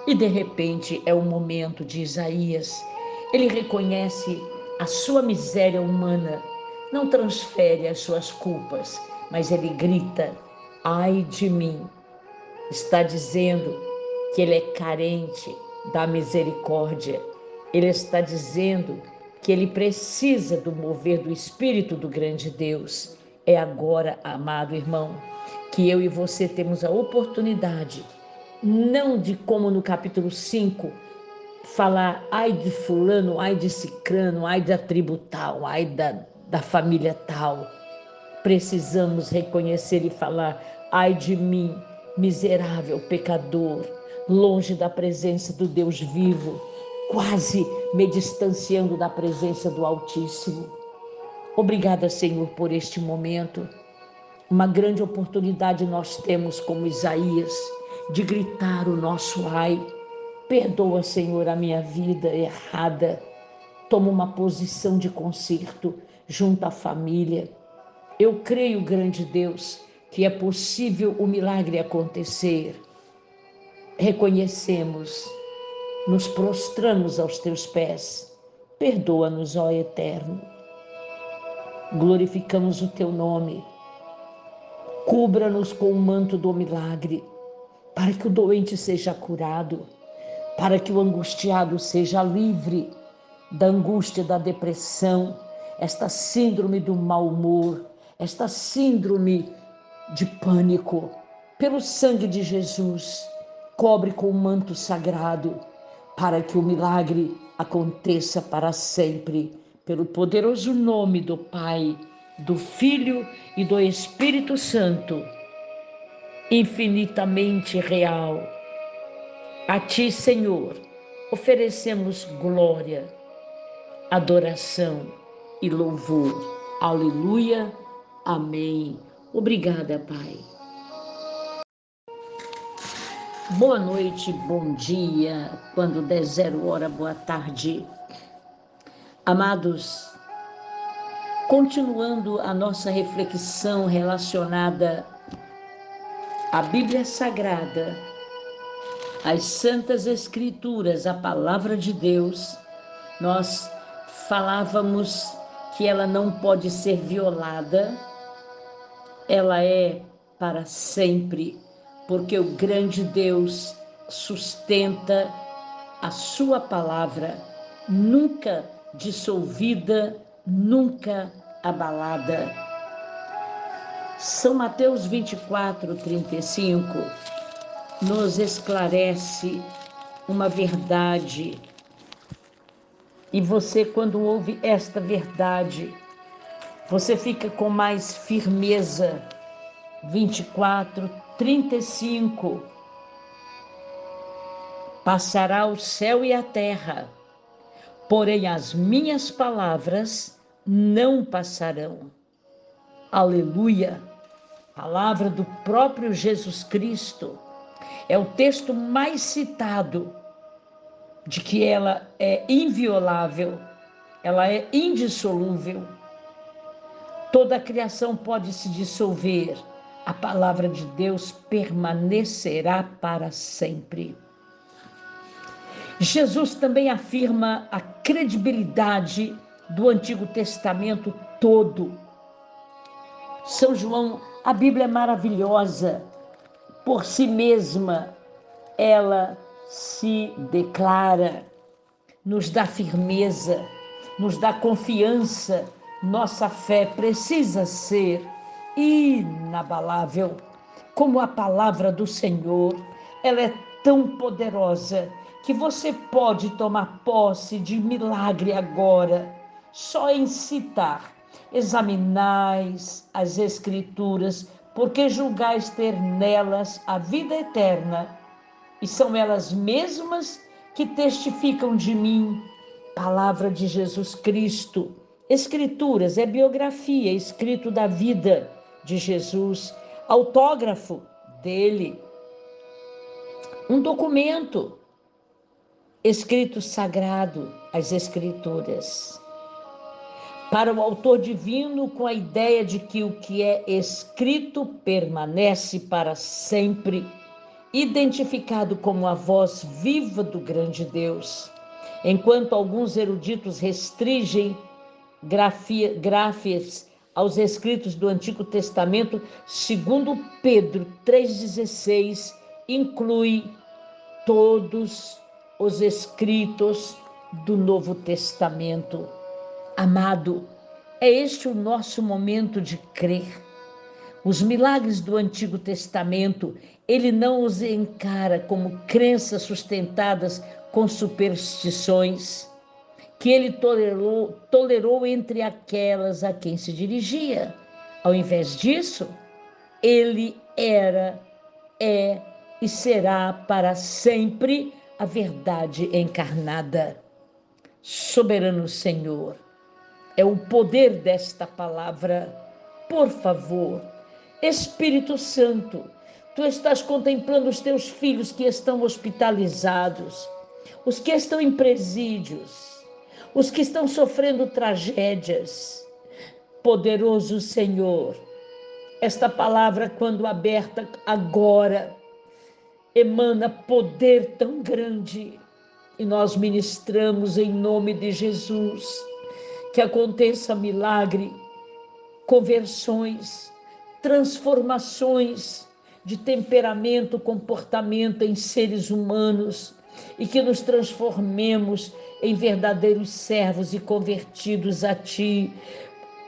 E de repente é o momento de Isaías. Ele reconhece a sua miséria humana, não transfere as suas culpas, mas ele grita: ai de mim. Está dizendo que ele é carente da misericórdia. Ele está dizendo que ele precisa do mover do Espírito do grande Deus. É agora, amado irmão, que eu e você temos a oportunidade, não de como no capítulo 5, falar ai de fulano, ai de cicrano, ai da tribo tal, ai da, da família tal. Precisamos reconhecer e falar ai de mim, miserável pecador, longe da presença do Deus vivo quase me distanciando da presença do Altíssimo. Obrigada, Senhor, por este momento. Uma grande oportunidade nós temos, como Isaías, de gritar o nosso ai. Perdoa, Senhor, a minha vida errada. Toma uma posição de conserto junto à família. Eu creio, grande Deus, que é possível o milagre acontecer. Reconhecemos nos prostramos aos teus pés. Perdoa-nos, ó Eterno. Glorificamos o teu nome. Cubra-nos com o manto do milagre, para que o doente seja curado, para que o angustiado seja livre da angústia, da depressão, esta síndrome do mau humor, esta síndrome de pânico. Pelo sangue de Jesus, cobre com o manto sagrado para que o milagre aconteça para sempre, pelo poderoso nome do Pai, do Filho e do Espírito Santo, infinitamente real. A Ti, Senhor, oferecemos glória, adoração e louvor. Aleluia. Amém. Obrigada, Pai. Boa noite, bom dia, quando der zero hora, boa tarde. Amados, continuando a nossa reflexão relacionada à Bíblia Sagrada, às Santas Escrituras, a Palavra de Deus, nós falávamos que ela não pode ser violada, ela é para sempre porque o grande Deus sustenta a sua palavra, nunca dissolvida, nunca abalada. São Mateus 24, 35 nos esclarece uma verdade. E você, quando ouve esta verdade, você fica com mais firmeza. 24, 35 Passará o céu e a terra, porém as minhas palavras não passarão. Aleluia! palavra do próprio Jesus Cristo, é o texto mais citado de que ela é inviolável, ela é indissolúvel. Toda a criação pode se dissolver, a palavra de Deus permanecerá para sempre. Jesus também afirma a credibilidade do Antigo Testamento todo. São João, a Bíblia é maravilhosa por si mesma, ela se declara, nos dá firmeza, nos dá confiança. Nossa fé precisa ser inabalável, como a palavra do Senhor. Ela é tão poderosa que você pode tomar posse de milagre agora, só em citar. Examinais as Escrituras, porque julgais ter nelas a vida eterna, e são elas mesmas que testificam de mim. Palavra de Jesus Cristo. Escrituras é biografia, escrito da vida de Jesus, autógrafo dele. Um documento, escrito sagrado, as Escrituras para o autor divino com a ideia de que o que é escrito permanece para sempre, identificado como a voz viva do grande Deus. Enquanto alguns eruditos restringem grafia, aos escritos do Antigo Testamento, segundo Pedro 3,16, inclui todos os escritos do Novo Testamento. Amado, é este o nosso momento de crer. Os milagres do Antigo Testamento, ele não os encara como crenças sustentadas com superstições, que ele tolerou, tolerou entre aquelas a quem se dirigia. Ao invés disso, ele era, é e será para sempre a verdade encarnada. Soberano Senhor, é o poder desta palavra. Por favor, Espírito Santo, tu estás contemplando os teus filhos que estão hospitalizados, os que estão em presídios, os que estão sofrendo tragédias. Poderoso Senhor, esta palavra, quando aberta agora, emana poder tão grande e nós ministramos em nome de Jesus que aconteça milagre, conversões, transformações de temperamento, comportamento em seres humanos e que nos transformemos em verdadeiros servos e convertidos a Ti.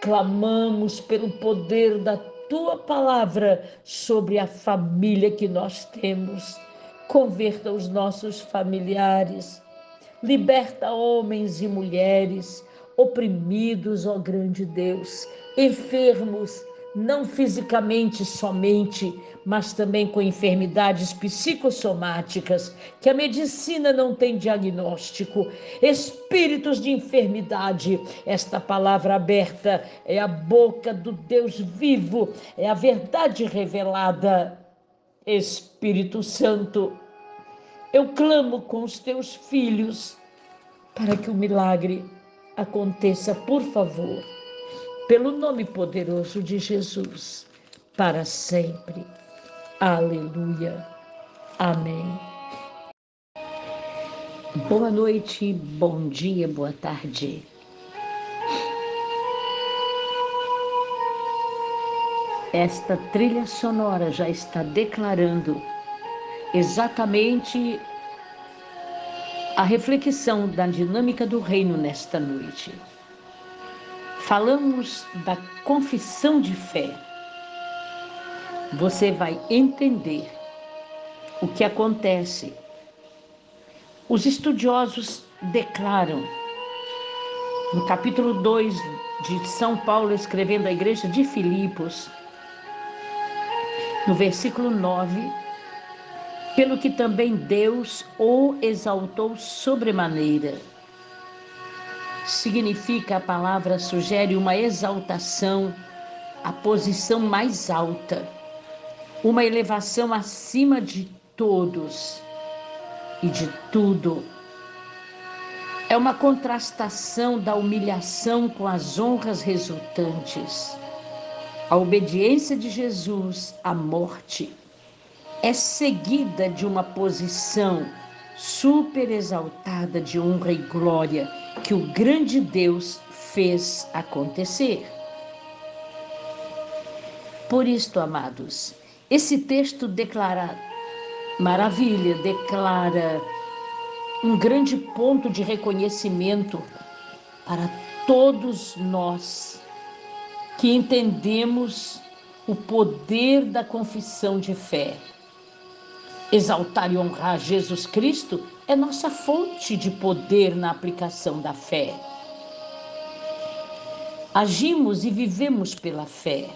Clamamos pelo poder da Tua palavra sobre a família que nós temos. Converta os nossos familiares, liberta homens e mulheres oprimidos, ó grande Deus, enfermos, não fisicamente somente, mas também com enfermidades psicossomáticas, que a medicina não tem diagnóstico, espíritos de enfermidade. Esta palavra aberta é a boca do Deus vivo, é a verdade revelada. Espírito Santo, eu clamo com os teus filhos para que o milagre aconteça, por favor, pelo nome poderoso de Jesus, para sempre. Aleluia. Amém. Boa noite, bom dia, boa tarde. Esta trilha sonora já está declarando exatamente a reflexão da dinâmica do reino nesta noite. Falamos da confissão de fé. Você vai entender o que acontece. Os estudiosos declaram, no capítulo 2 de São Paulo, escrevendo à igreja de Filipos, no versículo 9, pelo que também Deus o exaltou sobremaneira. Significa a palavra, sugere uma exaltação, a posição mais alta. uma elevação acima de todos e de tudo. É uma contrastação da humilhação com as honras resultantes. A obediência de Jesus à morte é seguida de uma posição super exaltada de honra e glória que o grande Deus fez acontecer. Por isto, amados, esse texto declara maravilha, declara um grande ponto de reconhecimento para todos nós que entendemos o poder da confissão de fé. Exaltar e honrar Jesus Cristo é nossa fonte de poder na aplicação da fé. Agimos e vivemos pela fé.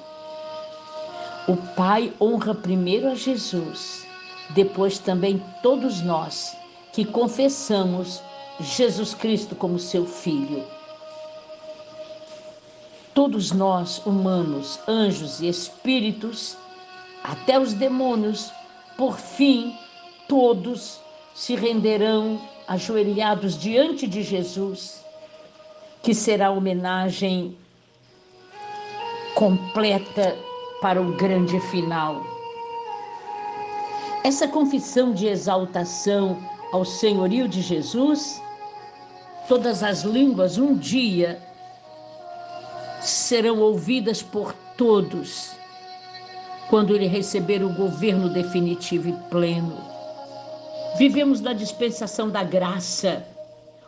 O Pai honra primeiro a Jesus, depois também todos nós que confessamos Jesus Cristo como seu Filho. Todos nós, humanos, anjos e espíritos, até os demônios, por fim, todos se renderão ajoelhados diante de Jesus, que será homenagem completa para o grande final. Essa confissão de exaltação ao senhorio de Jesus, todas as línguas um dia serão ouvidas por todos quando ele receber o governo definitivo e pleno. Vivemos na dispensação da graça,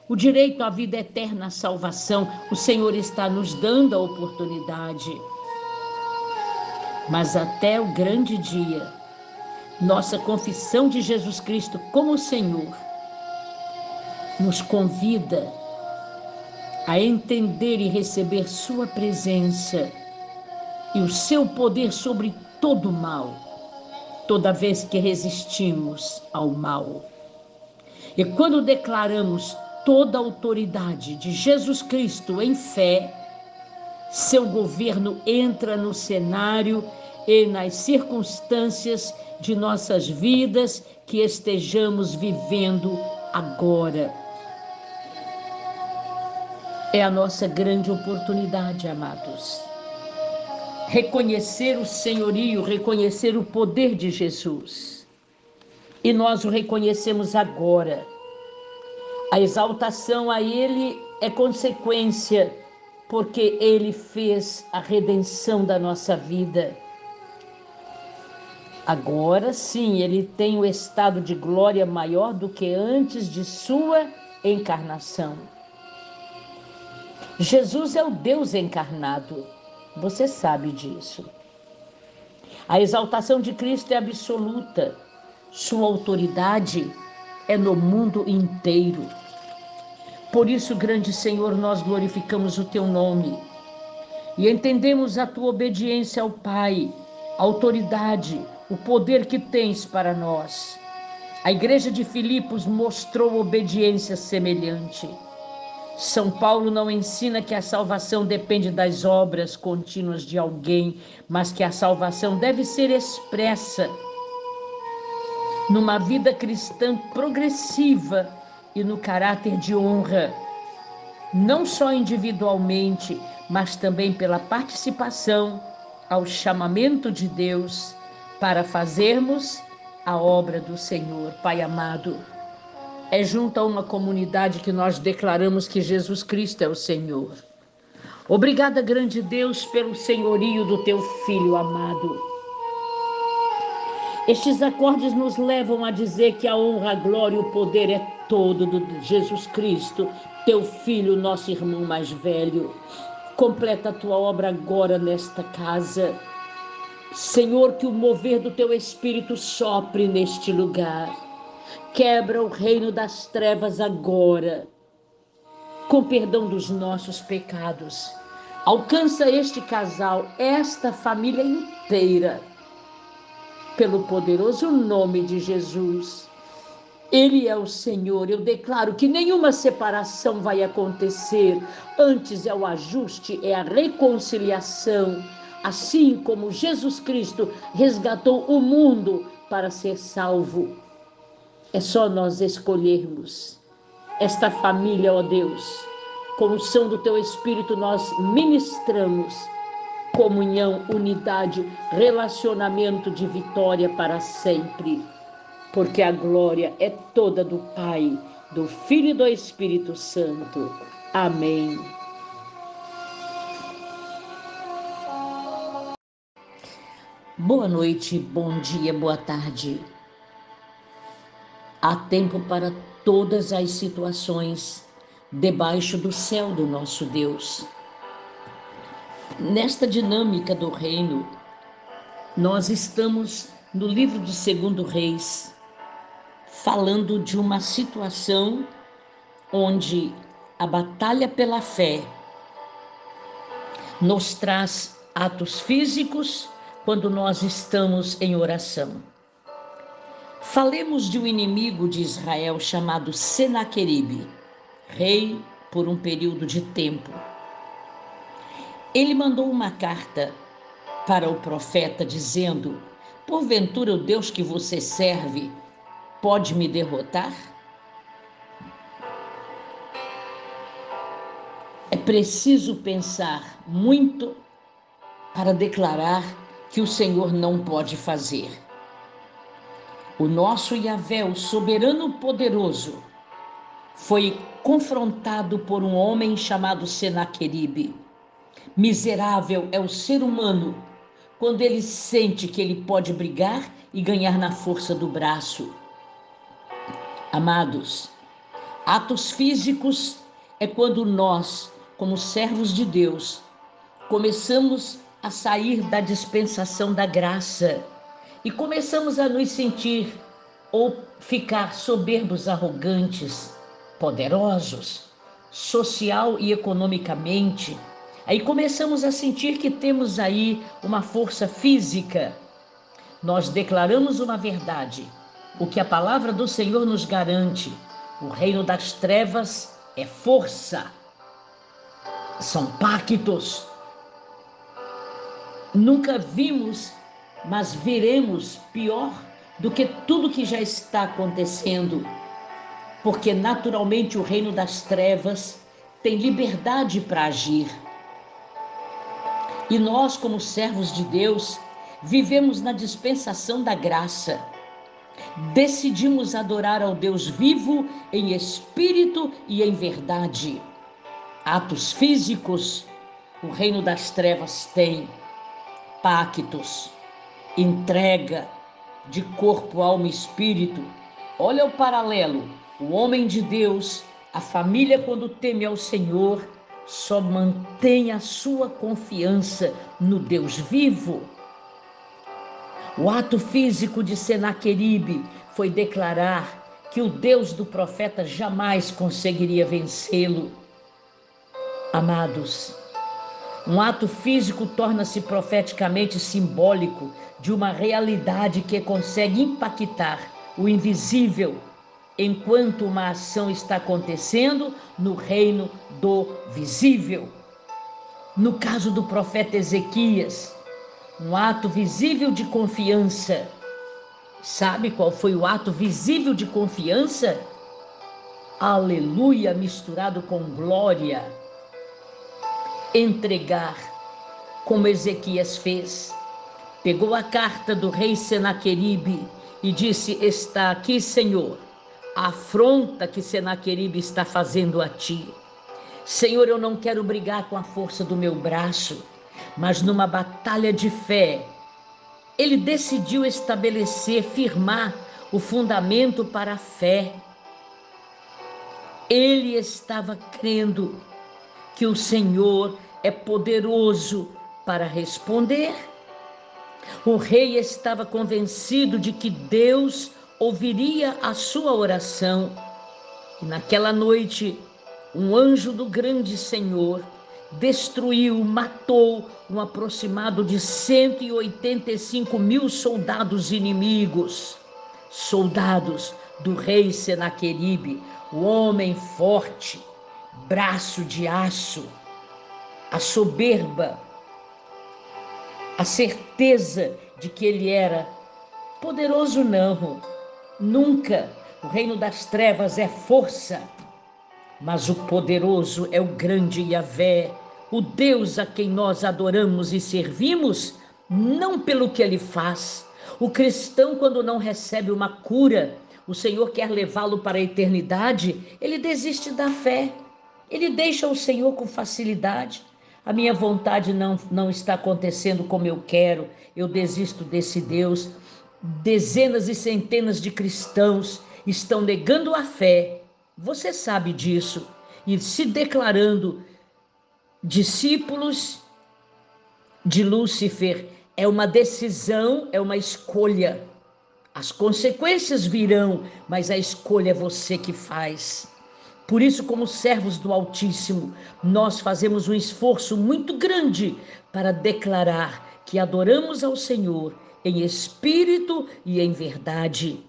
o direito à vida eterna, à salvação. O Senhor está nos dando a oportunidade. Mas até o grande dia, nossa confissão de Jesus Cristo como Senhor nos convida a entender e receber Sua presença e o seu poder sobre todo mal, toda vez que resistimos ao mal. E quando declaramos toda a autoridade de Jesus Cristo em fé, seu governo entra no cenário e nas circunstâncias de nossas vidas que estejamos vivendo agora. É a nossa grande oportunidade, amados. Reconhecer o senhorio, reconhecer o poder de Jesus. E nós o reconhecemos agora. A exaltação a Ele é consequência porque Ele fez a redenção da nossa vida. Agora sim, Ele tem o estado de glória maior do que antes de Sua encarnação. Jesus é o Deus encarnado, você sabe disso. A exaltação de Cristo é absoluta, Sua autoridade é no mundo inteiro. Por isso, grande Senhor, nós glorificamos o teu nome e entendemos a tua obediência ao Pai, a autoridade, o poder que tens para nós. A igreja de Filipos mostrou obediência semelhante. São Paulo não ensina que a salvação depende das obras contínuas de alguém, mas que a salvação deve ser expressa numa vida cristã progressiva e no caráter de honra, não só individualmente, mas também pela participação ao chamamento de Deus para fazermos a obra do Senhor. Pai amado, é junto a uma comunidade que nós declaramos que Jesus Cristo é o Senhor. Obrigada, grande Deus, pelo senhorio do teu filho amado. Estes acordes nos levam a dizer que a honra, a glória e o poder é todo de Jesus Cristo, teu filho, nosso irmão mais velho. Completa a tua obra agora nesta casa. Senhor, que o mover do teu espírito sopre neste lugar. Quebra o reino das trevas agora, com perdão dos nossos pecados. Alcança este casal, esta família inteira pelo poderoso nome de Jesus. Ele é o Senhor. Eu declaro que nenhuma separação vai acontecer. Antes é o ajuste, é a reconciliação, assim como Jesus Cristo resgatou o mundo para ser salvo. É só nós escolhermos esta família, ó Deus. Com o som do teu Espírito, nós ministramos comunhão, unidade, relacionamento de vitória para sempre. Porque a glória é toda do Pai, do Filho e do Espírito Santo. Amém. Boa noite, bom dia, boa tarde. Há tempo para todas as situações debaixo do céu do nosso Deus. Nesta dinâmica do reino, nós estamos no livro de Segundo Reis, falando de uma situação onde a batalha pela fé nos traz atos físicos quando nós estamos em oração. Falemos de um inimigo de Israel chamado Senaqueribe, rei por um período de tempo. Ele mandou uma carta para o profeta dizendo: Porventura o Deus que você serve pode me derrotar? É preciso pensar muito para declarar que o Senhor não pode fazer. O nosso Yahvé, o soberano poderoso, foi confrontado por um homem chamado Senaqueribe. Miserável é o ser humano quando ele sente que ele pode brigar e ganhar na força do braço. Amados, atos físicos é quando nós, como servos de Deus, começamos a sair da dispensação da graça e começamos a nos sentir ou ficar soberbos, arrogantes, poderosos, social e economicamente. Aí começamos a sentir que temos aí uma força física. Nós declaramos uma verdade, o que a palavra do Senhor nos garante. O reino das trevas é força, são pactos, Nunca vimos, mas veremos pior do que tudo que já está acontecendo, porque naturalmente o reino das trevas tem liberdade para agir. E nós, como servos de Deus, vivemos na dispensação da graça. Decidimos adorar ao Deus vivo em espírito e em verdade. Atos físicos, o reino das trevas tem pactos, entrega de corpo, alma e espírito. Olha o paralelo. O homem de Deus, a família, quando teme ao Senhor, só mantém a sua confiança no Deus vivo. O ato físico de Senaqueribe foi declarar que o Deus do profeta jamais conseguiria vencê-lo. Amados, um ato físico torna-se profeticamente simbólico de uma realidade que consegue impactar o invisível, enquanto uma ação está acontecendo no reino do visível. No caso do profeta Ezequias, um ato visível de confiança. Sabe qual foi o ato visível de confiança? Aleluia misturado com glória entregar, como Ezequias fez. Pegou a carta do rei Senaqueribe e disse: Está aqui, Senhor, a afronta que Senaqueribe está fazendo a ti. Senhor, eu não quero brigar com a força do meu braço, mas numa batalha de fé, ele decidiu estabelecer, firmar o fundamento para a fé. Ele estava crendo que o Senhor é poderoso para responder. O rei estava convencido de que Deus ouviria a sua oração. E naquela noite, um anjo do grande Senhor destruiu, matou um aproximado de 185 mil soldados inimigos, soldados do rei Senaqueribe, o homem forte, braço de aço, a soberba a certeza de que Ele era poderoso, não, nunca. O reino das trevas é força, mas o poderoso é o grande Yahvé, o Deus a quem nós adoramos e servimos, não pelo que ele faz. O cristão, quando não recebe uma cura, o Senhor quer levá-lo para a eternidade, ele desiste da fé, ele deixa o Senhor com facilidade. A minha vontade não, não está acontecendo como eu quero, eu desisto desse Deus. Dezenas e centenas de cristãos estão negando a fé, você sabe disso, e se declarando discípulos de Lúcifer. É uma decisão, é uma escolha. As consequências virão, mas a escolha é você que faz. Por isso, como servos do Altíssimo, nós fazemos um esforço muito grande para declarar que adoramos ao Senhor em espírito e em verdade.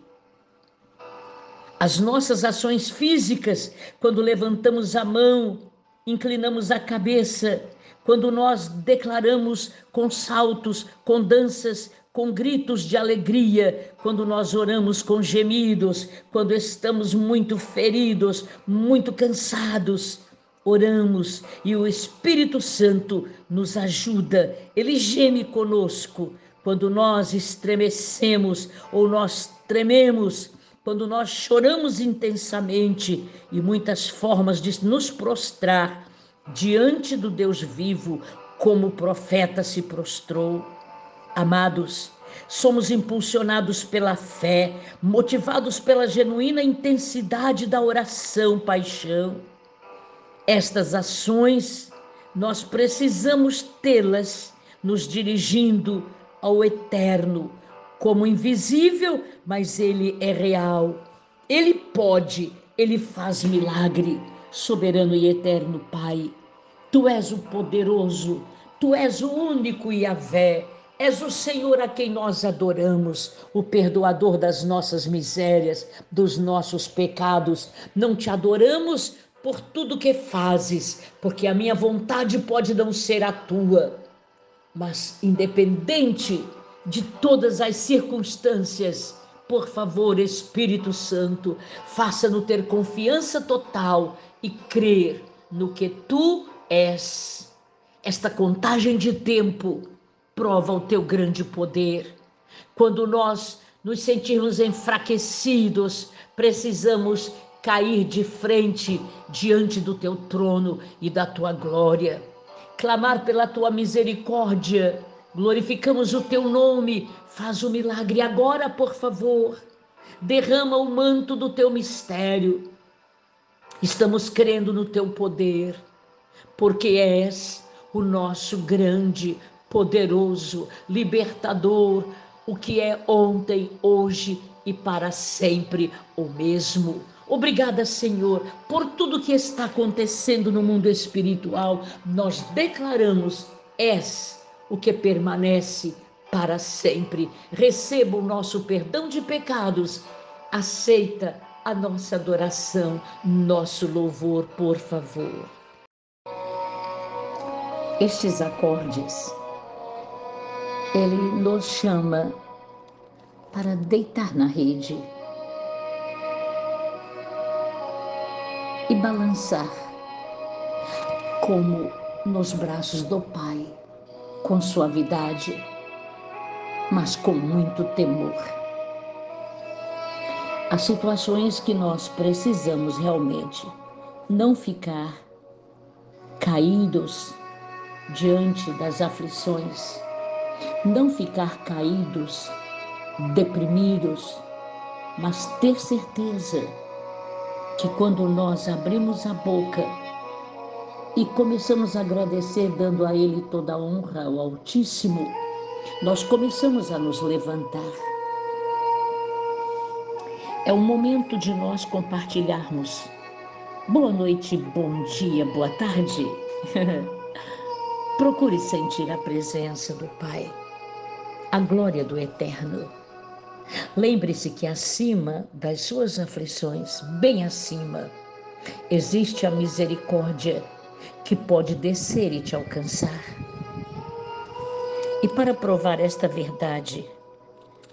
As nossas ações físicas, quando levantamos a mão, inclinamos a cabeça, quando nós declaramos com saltos, com danças, com gritos de alegria, quando nós oramos com gemidos, quando estamos muito feridos, muito cansados, oramos e o Espírito Santo nos ajuda, ele geme conosco. Quando nós estremecemos ou nós trememos, quando nós choramos intensamente e muitas formas de nos prostrar diante do Deus vivo, como o profeta se prostrou. Amados, somos impulsionados pela fé, motivados pela genuína intensidade da oração, paixão. Estas ações, nós precisamos tê-las nos dirigindo ao eterno, como invisível, mas ele é real. Ele pode, ele faz milagre. Soberano e eterno Pai, tu és o poderoso, tu és o único Yahvé. És o Senhor a quem nós adoramos, o perdoador das nossas misérias, dos nossos pecados. Não te adoramos por tudo que fazes, porque a minha vontade pode não ser a tua. Mas, independente de todas as circunstâncias. Por favor, Espírito Santo, faça-no ter confiança total e crer no que tu és. Esta contagem de tempo prova o teu grande poder. Quando nós nos sentirmos enfraquecidos, precisamos cair de frente diante do teu trono e da tua glória, clamar pela tua misericórdia Glorificamos o teu nome. Faz o milagre agora, por favor. Derrama o manto do teu mistério. Estamos crendo no teu poder, porque és o nosso grande, poderoso, libertador, o que é ontem, hoje e para sempre o mesmo. Obrigada, Senhor, por tudo que está acontecendo no mundo espiritual. Nós declaramos: és o que permanece para sempre. Receba o nosso perdão de pecados, aceita a nossa adoração, nosso louvor, por favor. Estes acordes, ele nos chama para deitar na rede e balançar como nos braços do Pai com suavidade, mas com muito temor. Há situações que nós precisamos realmente não ficar caídos diante das aflições, não ficar caídos, deprimidos, mas ter certeza que quando nós abrimos a boca, e começamos a agradecer, dando a Ele toda a honra, ao Altíssimo, nós começamos a nos levantar. É o momento de nós compartilharmos. Boa noite, bom dia, boa tarde. Procure sentir a presença do Pai, a glória do Eterno. Lembre-se que acima das suas aflições, bem acima, existe a misericórdia que pode descer e te alcançar. E para provar esta verdade,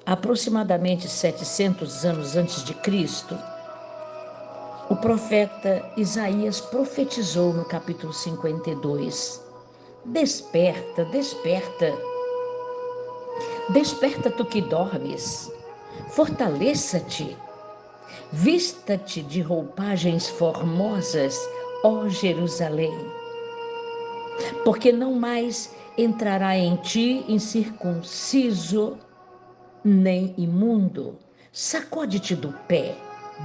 aproximadamente 700 anos antes de Cristo, o profeta Isaías profetizou no capítulo 52: Desperta, desperta. Desperta tu que dormes. Fortaleça-te. Vista-te de roupagens formosas, ó Jerusalém. Porque não mais entrará em ti incircunciso nem imundo. Sacode-te do pé,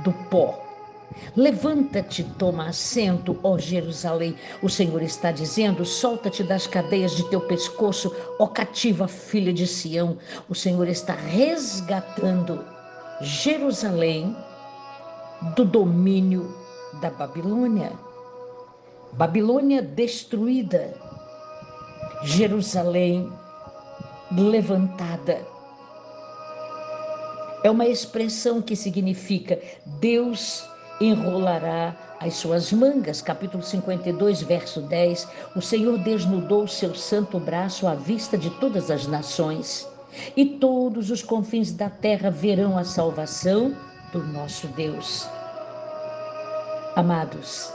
do pó Levanta-te, toma assento, ó Jerusalém. O Senhor está dizendo: solta-te das cadeias de teu pescoço, ó cativa filha de Sião. O Senhor está resgatando Jerusalém do domínio da Babilônia. Babilônia destruída, Jerusalém levantada. É uma expressão que significa Deus enrolará as suas mangas. Capítulo 52, verso 10. O Senhor desnudou o seu santo braço à vista de todas as nações, e todos os confins da terra verão a salvação do nosso Deus. Amados,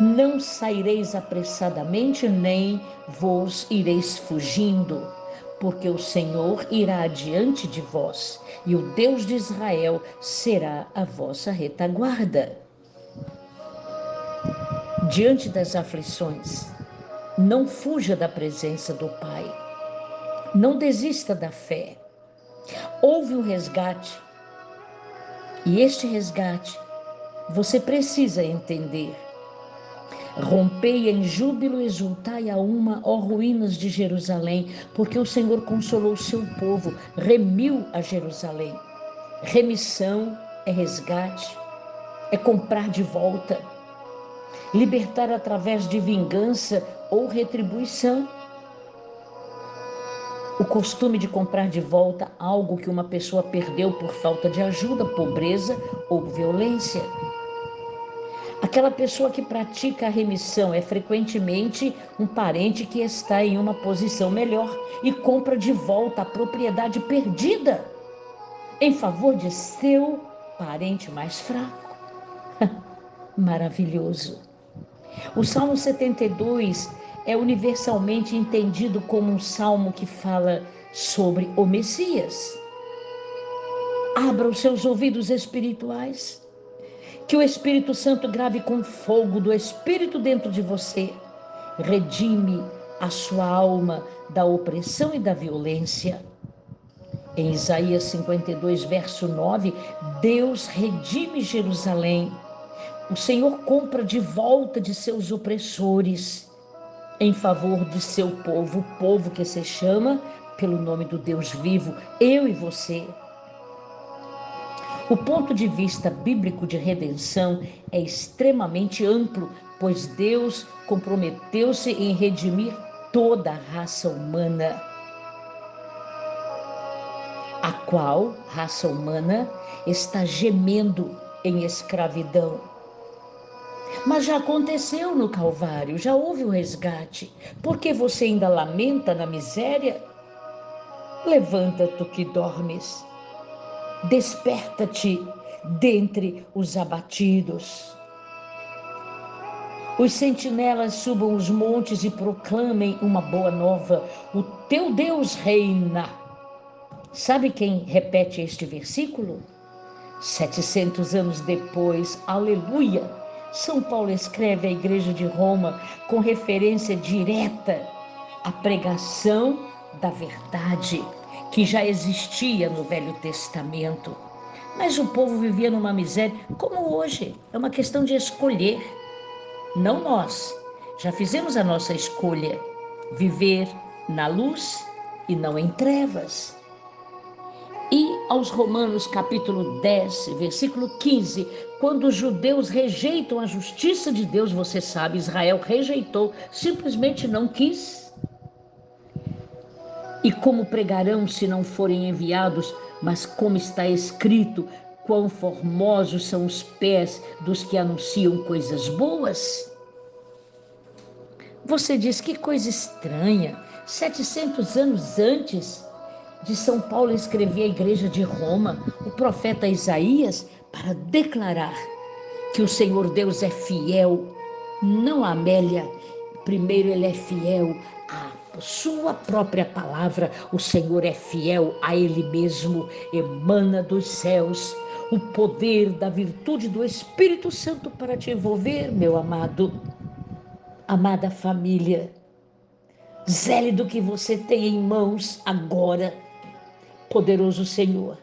não saireis apressadamente, nem vos ireis fugindo porque o Senhor irá adiante de vós, e o Deus de Israel será a vossa retaguarda. Diante das aflições, não fuja da presença do Pai. Não desista da fé. Houve um resgate. E este resgate você precisa entender Rompei em júbilo, exultai a uma, ó ruínas de Jerusalém, porque o Senhor consolou o seu povo, remiu a Jerusalém. Remissão é resgate, é comprar de volta, libertar através de vingança ou retribuição. O costume de comprar de volta algo que uma pessoa perdeu por falta de ajuda, pobreza ou violência. Aquela pessoa que pratica a remissão é frequentemente um parente que está em uma posição melhor e compra de volta a propriedade perdida em favor de seu parente mais fraco. Maravilhoso. O Salmo 72 é universalmente entendido como um salmo que fala sobre o Messias. Abra os seus ouvidos espirituais que o Espírito Santo grave com fogo do Espírito dentro de você. Redime a sua alma da opressão e da violência. Em Isaías 52, verso 9, Deus redime Jerusalém. O Senhor compra de volta de seus opressores em favor de seu povo, o povo que se chama pelo nome do Deus vivo, eu e você. O ponto de vista bíblico de redenção é extremamente amplo, pois Deus comprometeu-se em redimir toda a raça humana, a qual raça humana está gemendo em escravidão. Mas já aconteceu no Calvário, já houve o resgate. Por que você ainda lamenta na miséria? Levanta tu que dormes desperta-te dentre os abatidos. Os sentinelas subam os montes e proclamem uma boa nova: o teu Deus reina. Sabe quem repete este versículo? 700 anos depois, aleluia! São Paulo escreve à Igreja de Roma com referência direta à pregação da verdade que já existia no Velho Testamento. Mas o povo vivia numa miséria, como hoje. É uma questão de escolher. Não nós. Já fizemos a nossa escolha: viver na luz e não em trevas. E aos Romanos, capítulo 10, versículo 15, quando os judeus rejeitam a justiça de Deus, você sabe, Israel rejeitou, simplesmente não quis. E como pregarão se não forem enviados? Mas como está escrito, quão formosos são os pés dos que anunciam coisas boas? Você diz que coisa estranha. 700 anos antes de São Paulo escrever a igreja de Roma, o profeta Isaías, para declarar que o Senhor Deus é fiel, não Amélia. Primeiro, ele é fiel à sua própria palavra. O Senhor é fiel a ele mesmo, emana dos céus o poder da virtude do Espírito Santo para te envolver, meu amado, amada família. Zele do que você tem em mãos agora, poderoso Senhor.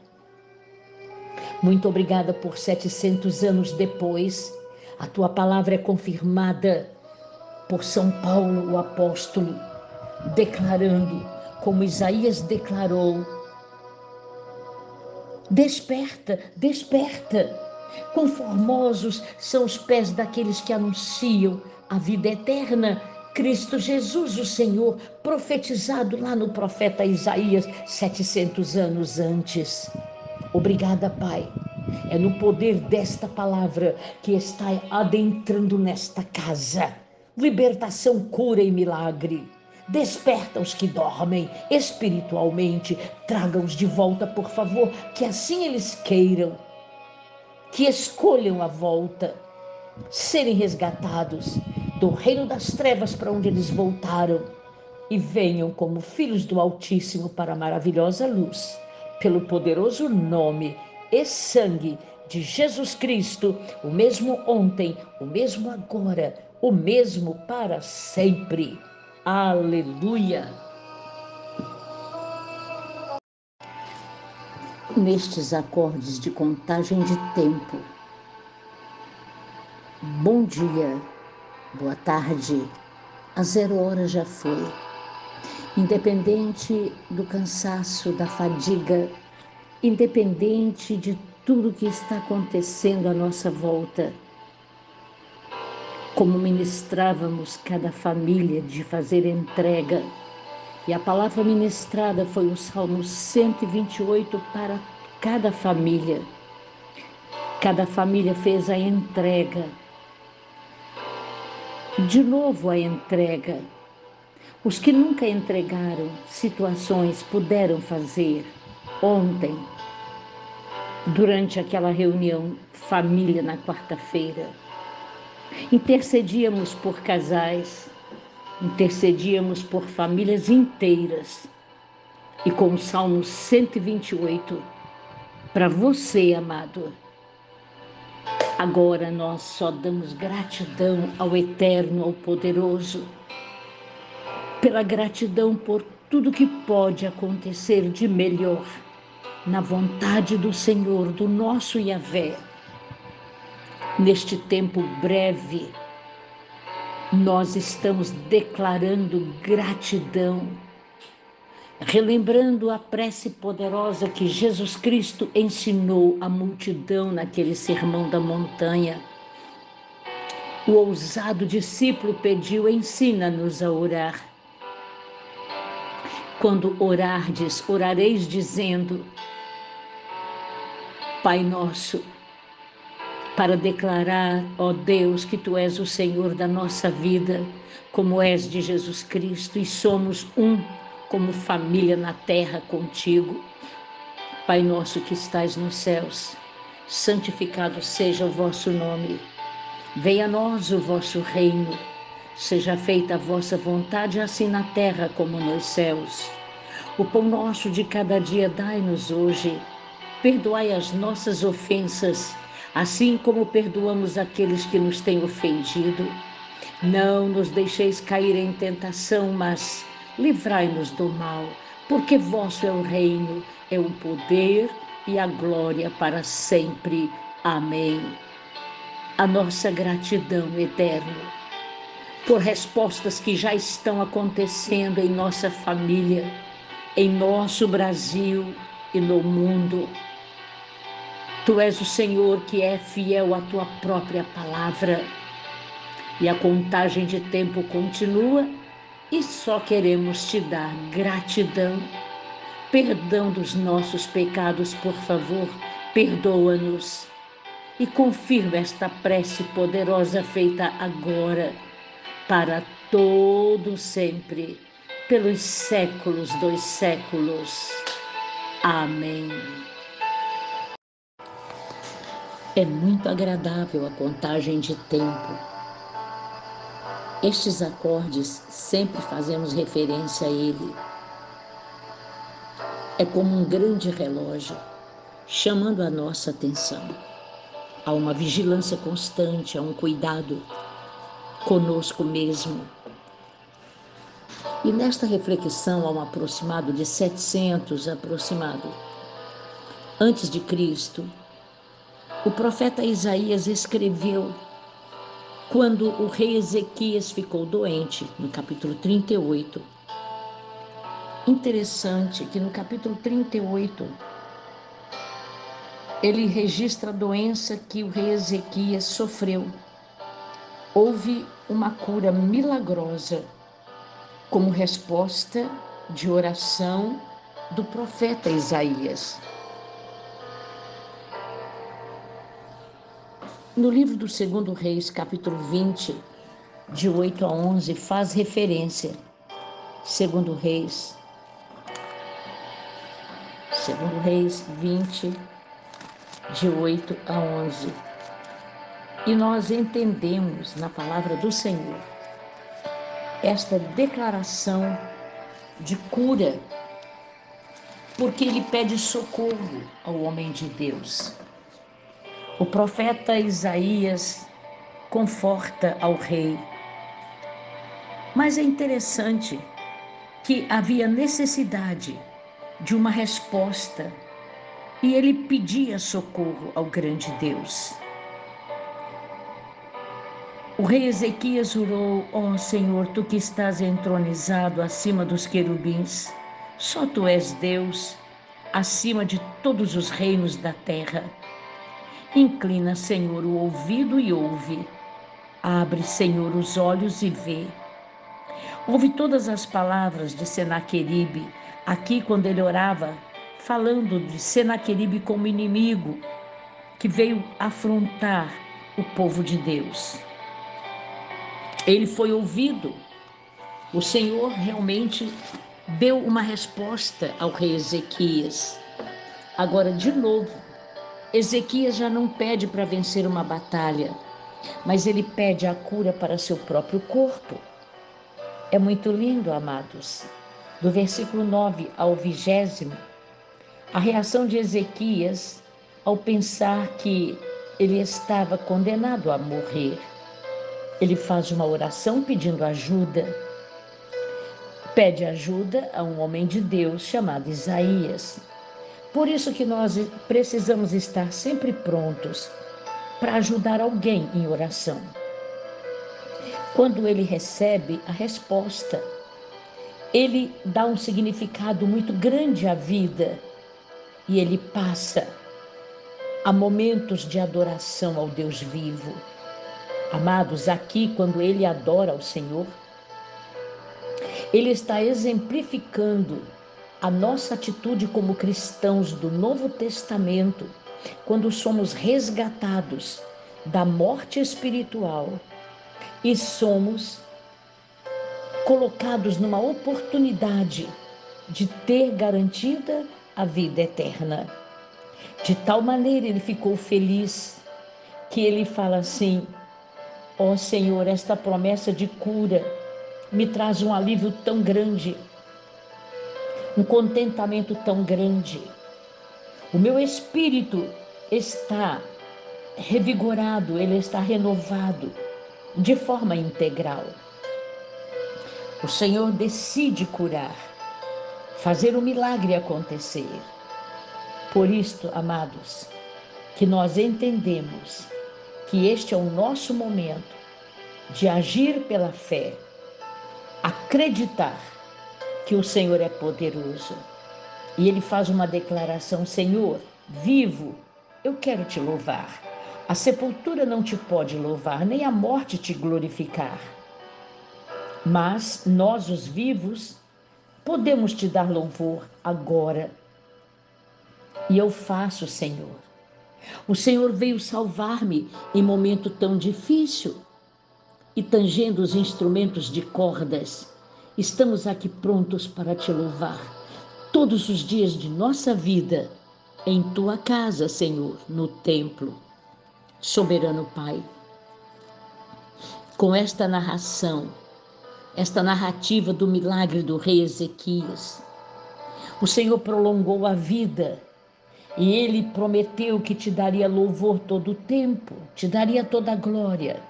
Muito obrigada por 700 anos depois. A tua palavra é confirmada por São Paulo, o apóstolo, declarando, como Isaías declarou, Desperta, desperta. Conformosos são os pés daqueles que anunciam a vida eterna. Cristo Jesus, o Senhor, profetizado lá no profeta Isaías, 700 anos antes. Obrigada, Pai. É no poder desta palavra que está adentrando nesta casa. Libertação, cura e milagre. Desperta os que dormem espiritualmente, traga-os de volta, por favor, que assim eles queiram, que escolham a volta, serem resgatados do reino das trevas para onde eles voltaram. E venham como filhos do Altíssimo para a maravilhosa luz, pelo poderoso nome e sangue de Jesus Cristo, o mesmo ontem, o mesmo agora, o mesmo para sempre. Aleluia! Nestes acordes de contagem de tempo, bom dia, boa tarde, a zero hora já foi. Independente do cansaço, da fadiga, independente de tudo que está acontecendo à nossa volta, como ministrávamos cada família de fazer entrega. E a palavra ministrada foi o Salmo 128 para cada família. Cada família fez a entrega. De novo a entrega. Os que nunca entregaram situações puderam fazer ontem, durante aquela reunião família na quarta-feira. Intercedíamos por casais, intercedíamos por famílias inteiras. E com o Salmo 128, para você, amado, agora nós só damos gratidão ao Eterno, ao Poderoso, pela gratidão por tudo que pode acontecer de melhor na vontade do Senhor, do nosso Yahvé Neste tempo breve, nós estamos declarando gratidão, relembrando a prece poderosa que Jesus Cristo ensinou à multidão naquele sermão da montanha. O ousado discípulo pediu: ensina-nos a orar. Quando orardes, orareis dizendo: Pai nosso, para declarar, ó Deus, que tu és o Senhor da nossa vida, como és de Jesus Cristo, e somos um como família na terra contigo. Pai nosso que estais nos céus, santificado seja o vosso nome. Venha a nós o vosso reino. Seja feita a vossa vontade, assim na terra como nos céus. O pão nosso de cada dia dai-nos hoje. Perdoai as nossas ofensas assim como perdoamos aqueles que nos têm ofendido. Não nos deixeis cair em tentação, mas livrai-nos do mal, porque vosso é o reino, é o poder e a glória para sempre. Amém. A nossa gratidão eterna por respostas que já estão acontecendo em nossa família, em nosso Brasil e no mundo. Tu és o Senhor que é fiel à tua própria palavra. E a contagem de tempo continua e só queremos te dar gratidão. Perdão dos nossos pecados, por favor, perdoa-nos. E confirma esta prece poderosa feita agora para todo sempre, pelos séculos dos séculos. Amém. É muito agradável a contagem de tempo. Estes acordes sempre fazemos referência a ele. É como um grande relógio chamando a nossa atenção. Há uma vigilância constante, há um cuidado conosco mesmo. E nesta reflexão, há um aproximado de 700 aproximado antes de Cristo, o profeta Isaías escreveu quando o rei Ezequias ficou doente, no capítulo 38. Interessante que no capítulo 38 ele registra a doença que o rei Ezequias sofreu houve uma cura milagrosa como resposta de oração do profeta Isaías. No livro do Segundo Reis, capítulo 20, de 8 a 11, faz referência. Segundo Reis, Segundo Reis 20, de 8 a 11 e nós entendemos na palavra do Senhor esta declaração de cura, porque ele pede socorro ao homem de Deus. O profeta Isaías conforta ao rei. Mas é interessante que havia necessidade de uma resposta e ele pedia socorro ao grande Deus. O rei Ezequias orou: Ó oh, Senhor, tu que estás entronizado acima dos querubins, só tu és Deus, acima de todos os reinos da terra. Inclina, Senhor, o ouvido e ouve. Abre, Senhor, os olhos e vê. Ouve todas as palavras de Senaqueribe, aqui quando ele orava, falando de Senaqueribe como inimigo que veio afrontar o povo de Deus ele foi ouvido. O Senhor realmente deu uma resposta ao rei Ezequias. Agora, de novo, Ezequias já não pede para vencer uma batalha, mas ele pede a cura para seu próprio corpo. É muito lindo, amados. Do versículo 9 ao vigésimo, a reação de Ezequias ao pensar que ele estava condenado a morrer. Ele faz uma oração pedindo ajuda. Pede ajuda a um homem de Deus chamado Isaías. Por isso que nós precisamos estar sempre prontos para ajudar alguém em oração. Quando ele recebe a resposta, ele dá um significado muito grande à vida e ele passa a momentos de adoração ao Deus vivo. Amados, aqui, quando ele adora ao Senhor, ele está exemplificando a nossa atitude como cristãos do Novo Testamento, quando somos resgatados da morte espiritual e somos colocados numa oportunidade de ter garantida a vida eterna. De tal maneira ele ficou feliz que ele fala assim: Ó oh, Senhor, esta promessa de cura me traz um alívio tão grande, um contentamento tão grande. O meu espírito está revigorado, ele está renovado de forma integral. O Senhor decide curar, fazer o milagre acontecer. Por isto, amados, que nós entendemos que este é o nosso momento de agir pela fé, acreditar que o Senhor é poderoso. E ele faz uma declaração: Senhor, vivo, eu quero te louvar. A sepultura não te pode louvar, nem a morte te glorificar. Mas nós, os vivos, podemos te dar louvor agora. E eu faço, Senhor. O Senhor veio salvar-me em momento tão difícil. e tangendo os instrumentos de cordas, estamos aqui prontos para te louvar todos os dias de nossa vida em tua casa, Senhor, no templo. Soberano Pai, com esta narração, esta narrativa do milagre do rei Ezequias, o Senhor prolongou a vida e ele prometeu que te daria louvor todo o tempo, te daria toda a glória.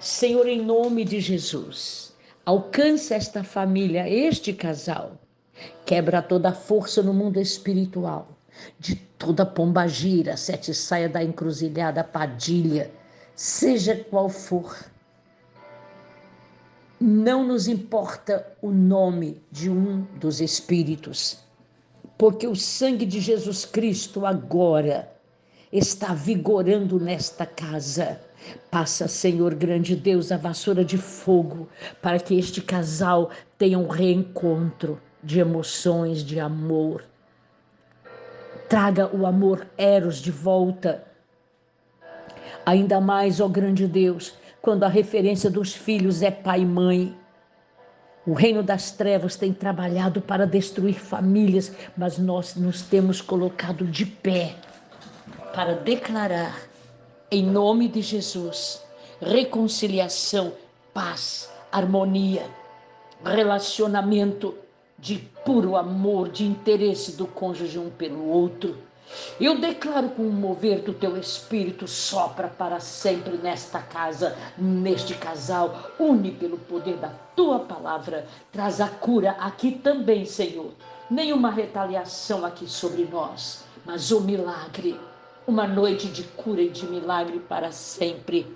Senhor, em nome de Jesus, alcança esta família, este casal. Quebra toda força no mundo espiritual, de toda pombagira, sete saia da encruzilhada, padilha, seja qual for. Não nos importa o nome de um dos espíritos porque o sangue de Jesus Cristo agora está vigorando nesta casa. Passa, Senhor grande Deus, a vassoura de fogo para que este casal tenha um reencontro de emoções, de amor. Traga o amor Eros de volta. Ainda mais, ó grande Deus, quando a referência dos filhos é pai e mãe. O reino das trevas tem trabalhado para destruir famílias, mas nós nos temos colocado de pé para declarar, em nome de Jesus, reconciliação, paz, harmonia, relacionamento de puro amor, de interesse do cônjuge um pelo outro eu declaro com o mover do teu espírito sopra para sempre nesta casa, neste casal, une pelo poder da tua palavra, traz a cura aqui também, Senhor. Nenhuma retaliação aqui sobre nós, mas o milagre, uma noite de cura e de milagre para sempre.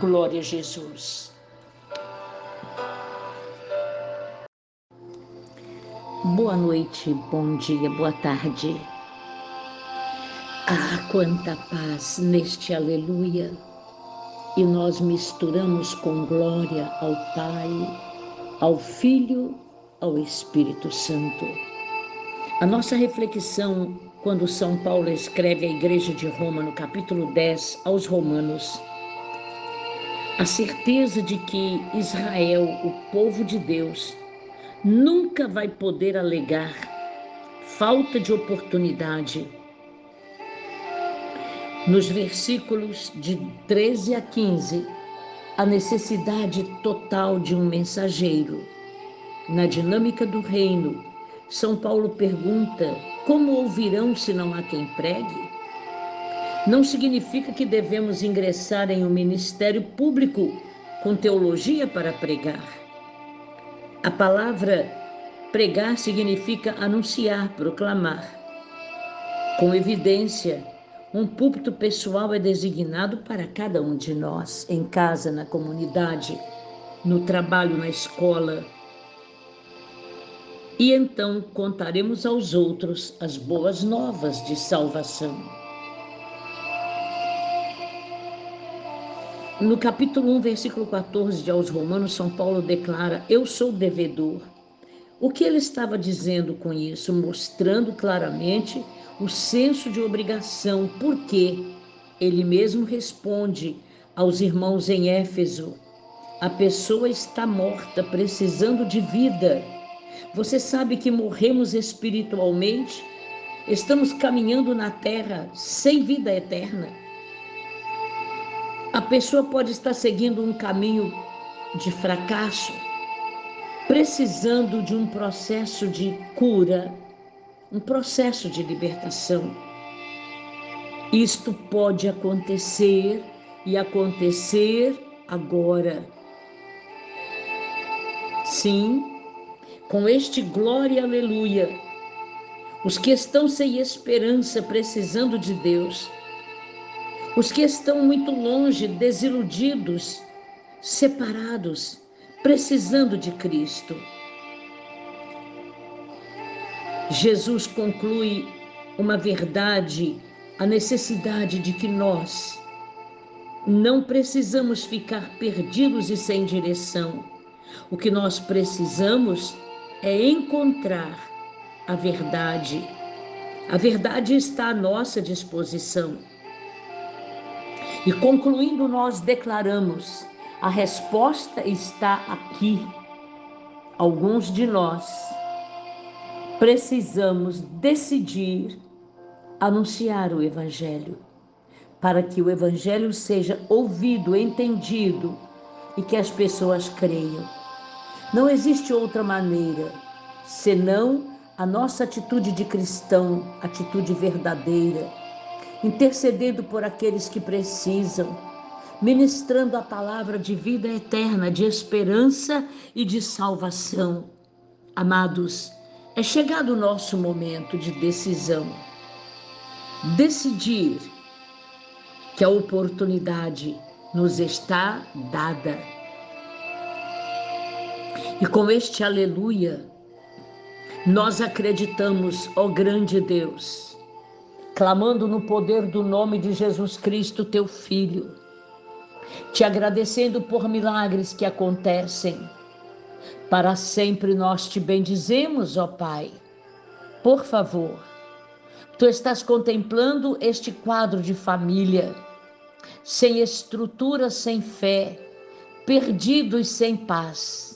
Glória a Jesus. Boa noite, bom dia, boa tarde. Ah, quanta paz neste aleluia! E nós misturamos com glória ao Pai, ao Filho, ao Espírito Santo. A nossa reflexão, quando São Paulo escreve à Igreja de Roma, no capítulo 10, aos Romanos, a certeza de que Israel, o povo de Deus, nunca vai poder alegar falta de oportunidade nos versículos de 13 a 15, a necessidade total de um mensageiro. Na dinâmica do reino, São Paulo pergunta: como ouvirão se não há quem pregue? Não significa que devemos ingressar em um ministério público com teologia para pregar. A palavra pregar significa anunciar, proclamar. Com evidência, um púlpito pessoal é designado para cada um de nós, em casa, na comunidade, no trabalho, na escola. E então contaremos aos outros as boas novas de salvação. No capítulo 1, versículo 14 de aos Romanos, São Paulo declara: Eu sou devedor. O que ele estava dizendo com isso? Mostrando claramente o senso de obrigação, porque ele mesmo responde aos irmãos em Éfeso: a pessoa está morta, precisando de vida. Você sabe que morremos espiritualmente? Estamos caminhando na terra sem vida eterna. A pessoa pode estar seguindo um caminho de fracasso, precisando de um processo de cura, um processo de libertação. Isto pode acontecer e acontecer agora. Sim, com este glória, aleluia, os que estão sem esperança, precisando de Deus, os que estão muito longe, desiludidos, separados, precisando de Cristo. Jesus conclui uma verdade, a necessidade de que nós não precisamos ficar perdidos e sem direção. O que nós precisamos é encontrar a verdade. A verdade está à nossa disposição. E concluindo, nós declaramos A resposta está aqui. Alguns de nós precisamos decidir anunciar o Evangelho, para que o Evangelho seja ouvido, entendido e que as pessoas creiam. Não existe outra maneira senão a nossa atitude de cristão, atitude verdadeira, intercedendo por aqueles que precisam, ministrando a palavra de vida eterna, de esperança e de salvação. Amados, é chegado o nosso momento de decisão. Decidir que a oportunidade nos está dada. E com este aleluia, nós acreditamos, ó grande Deus, clamando no poder do nome de Jesus Cristo, teu Filho, te agradecendo por milagres que acontecem. Para sempre nós te bendizemos, ó Pai. Por favor, tu estás contemplando este quadro de família, sem estrutura, sem fé, perdidos sem paz.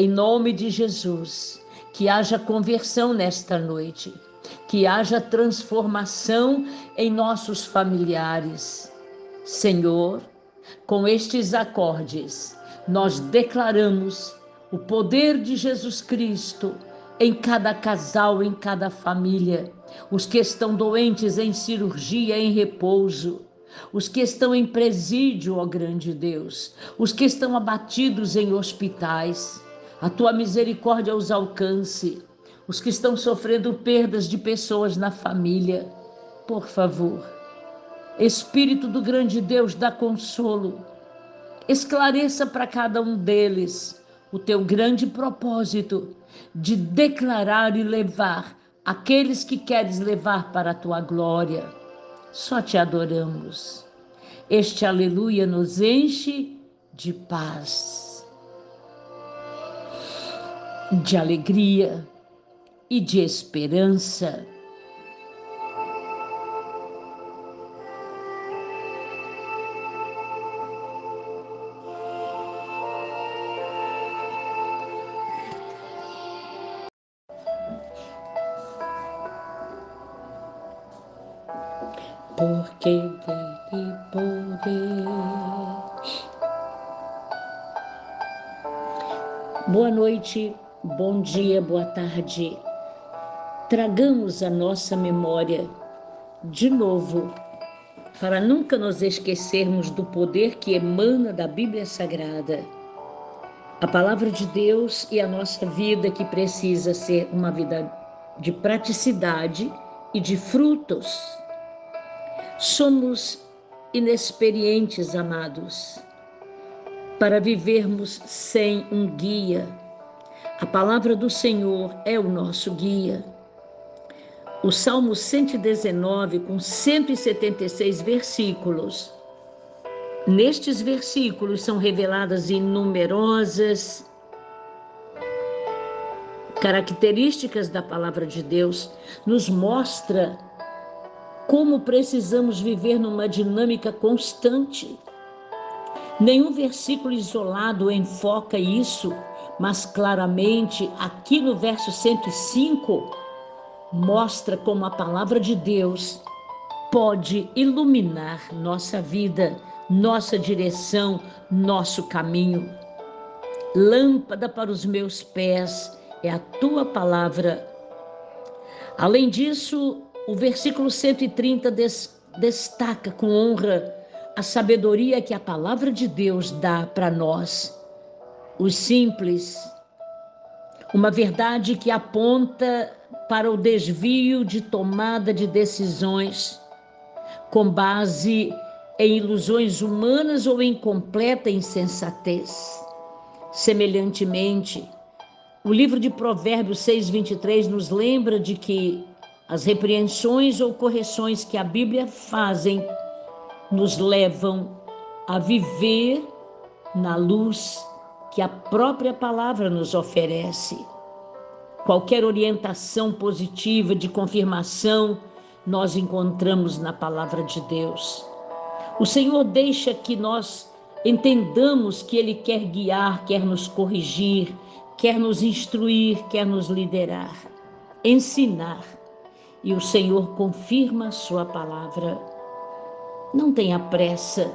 Em nome de Jesus que haja conversão nesta noite, que haja transformação em nossos familiares. Senhor, com estes acordes, nós declaramos o poder de Jesus Cristo em cada casal, em cada família, os que estão doentes em cirurgia, em repouso, os que estão em presídio, ó grande Deus, os que estão abatidos em hospitais a tua misericórdia os alcance, os que estão sofrendo perdas de pessoas na família. Por favor, Espírito do grande Deus, dá consolo. Esclareça para cada um deles o teu grande propósito de declarar e levar aqueles que queres levar para a tua glória. Só te adoramos. Este aleluia nos enche de paz de alegria e de esperança. Porque dele poder. Boa noite, Bom dia, boa tarde. Tragamos a nossa memória de novo, para nunca nos esquecermos do poder que emana da Bíblia Sagrada. A palavra de Deus e a nossa vida que precisa ser uma vida de praticidade e de frutos. Somos inexperientes, amados, para vivermos sem um guia a palavra do Senhor é o nosso guia. O Salmo 119, com 176 versículos. Nestes versículos são reveladas inumerosas características da palavra de Deus, nos mostra como precisamos viver numa dinâmica constante. Nenhum versículo isolado enfoca isso mas claramente aqui no verso 105 mostra como a palavra de Deus pode iluminar nossa vida, nossa direção, nosso caminho. Lâmpada para os meus pés é a tua palavra. Além disso, o versículo 130 des destaca com honra a sabedoria que a palavra de Deus dá para nós os simples, uma verdade que aponta para o desvio de tomada de decisões com base em ilusões humanas ou em completa insensatez. Semelhantemente, o livro de Provérbios 6:23 nos lembra de que as repreensões ou correções que a Bíblia fazem nos levam a viver na luz que a própria palavra nos oferece. Qualquer orientação positiva de confirmação nós encontramos na palavra de Deus. O Senhor deixa que nós entendamos que Ele quer guiar, quer nos corrigir, quer nos instruir, quer nos liderar, ensinar. E o Senhor confirma a Sua palavra. Não tenha pressa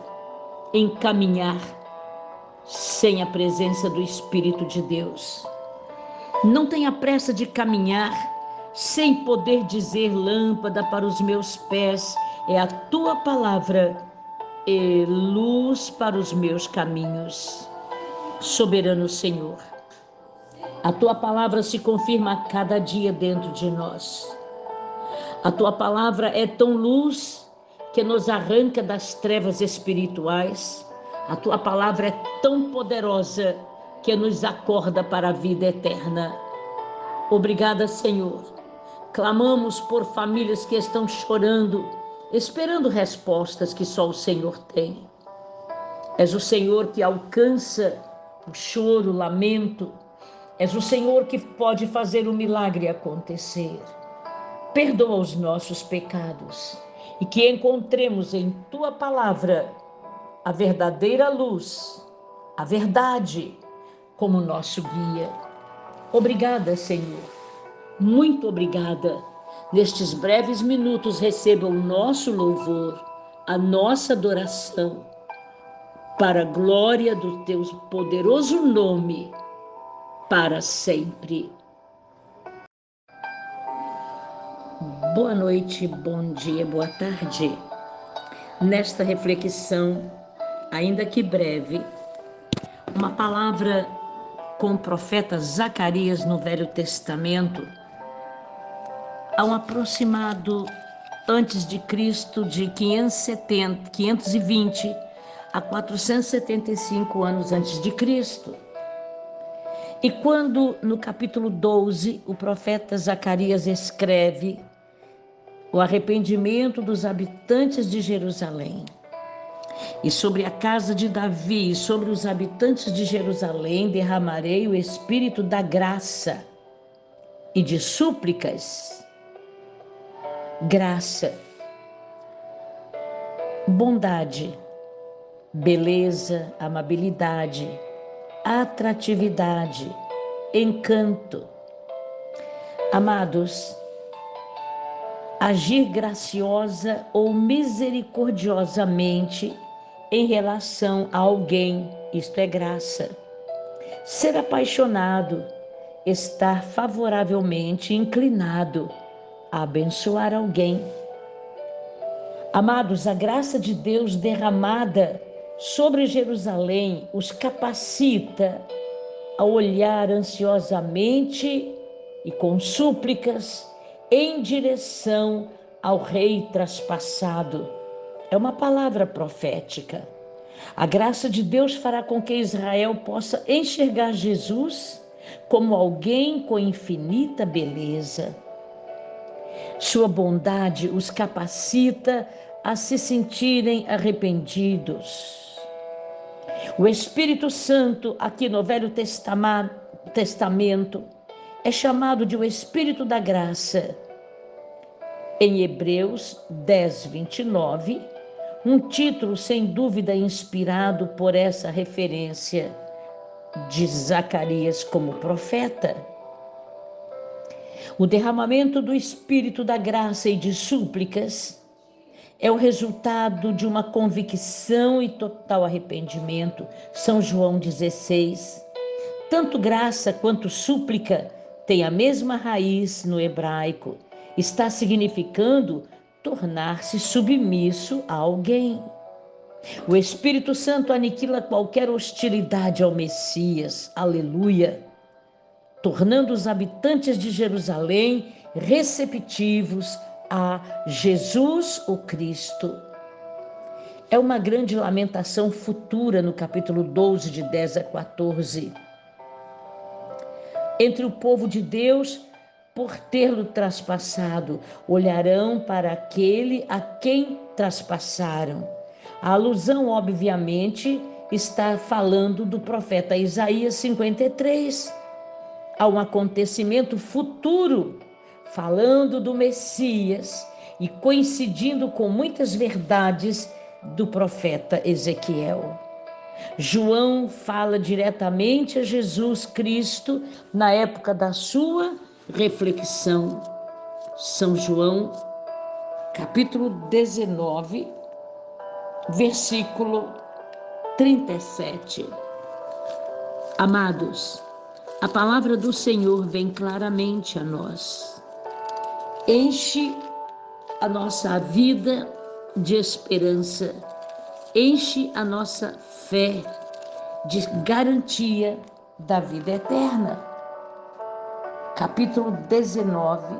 em caminhar sem a presença do Espírito de Deus. Não tenha pressa de caminhar sem poder dizer lâmpada para os meus pés é a tua palavra e luz para os meus caminhos. Soberano Senhor, a tua palavra se confirma a cada dia dentro de nós. A tua palavra é tão luz que nos arranca das trevas espirituais. A tua palavra é tão poderosa que nos acorda para a vida eterna. Obrigada, Senhor. Clamamos por famílias que estão chorando esperando respostas que só o Senhor tem. És o Senhor que alcança o choro, o lamento. És o Senhor que pode fazer o milagre acontecer. Perdoa os nossos pecados e que encontremos em tua palavra a verdadeira luz, a verdade como nosso guia. Obrigada, Senhor. Muito obrigada Nestes breves minutos, receba o nosso louvor, a nossa adoração, para a glória do teu poderoso nome, para sempre. Boa noite, bom dia, boa tarde. Nesta reflexão, ainda que breve, uma palavra com o profeta Zacarias no Velho Testamento a um aproximado antes de Cristo de 570, 520 a 475 anos antes de Cristo. E quando no capítulo 12 o profeta Zacarias escreve o arrependimento dos habitantes de Jerusalém, e sobre a casa de Davi e sobre os habitantes de Jerusalém derramarei o espírito da graça e de súplicas graça, bondade, beleza, amabilidade, atratividade, encanto. Amados, agir graciosa ou misericordiosamente em relação a alguém, isto é graça. Ser apaixonado, estar favoravelmente inclinado a abençoar alguém. Amados, a graça de Deus derramada sobre Jerusalém os capacita a olhar ansiosamente e com súplicas em direção ao rei traspassado. É uma palavra profética. A graça de Deus fará com que Israel possa enxergar Jesus como alguém com infinita beleza sua bondade os capacita a se sentirem arrependidos. O Espírito Santo, aqui no Velho Testamento, é chamado de o Espírito da Graça. Em Hebreus 10, 29, um título sem dúvida inspirado por essa referência de Zacarias como profeta. O derramamento do Espírito da graça e de súplicas é o resultado de uma convicção e total arrependimento. São João 16. Tanto graça quanto súplica têm a mesma raiz no hebraico. Está significando tornar-se submisso a alguém. O Espírito Santo aniquila qualquer hostilidade ao Messias. Aleluia tornando os habitantes de Jerusalém receptivos a Jesus o Cristo. É uma grande lamentação futura no capítulo 12, de 10 a 14. Entre o povo de Deus, por tê-lo traspassado, olharão para aquele a quem traspassaram. A alusão, obviamente, está falando do profeta Isaías 53 a um acontecimento futuro, falando do Messias e coincidindo com muitas verdades do profeta Ezequiel. João fala diretamente a Jesus Cristo na época da sua reflexão. São João, capítulo 19, versículo 37. Amados, a palavra do Senhor vem claramente a nós. Enche a nossa vida de esperança, enche a nossa fé de garantia da vida eterna. Capítulo 19,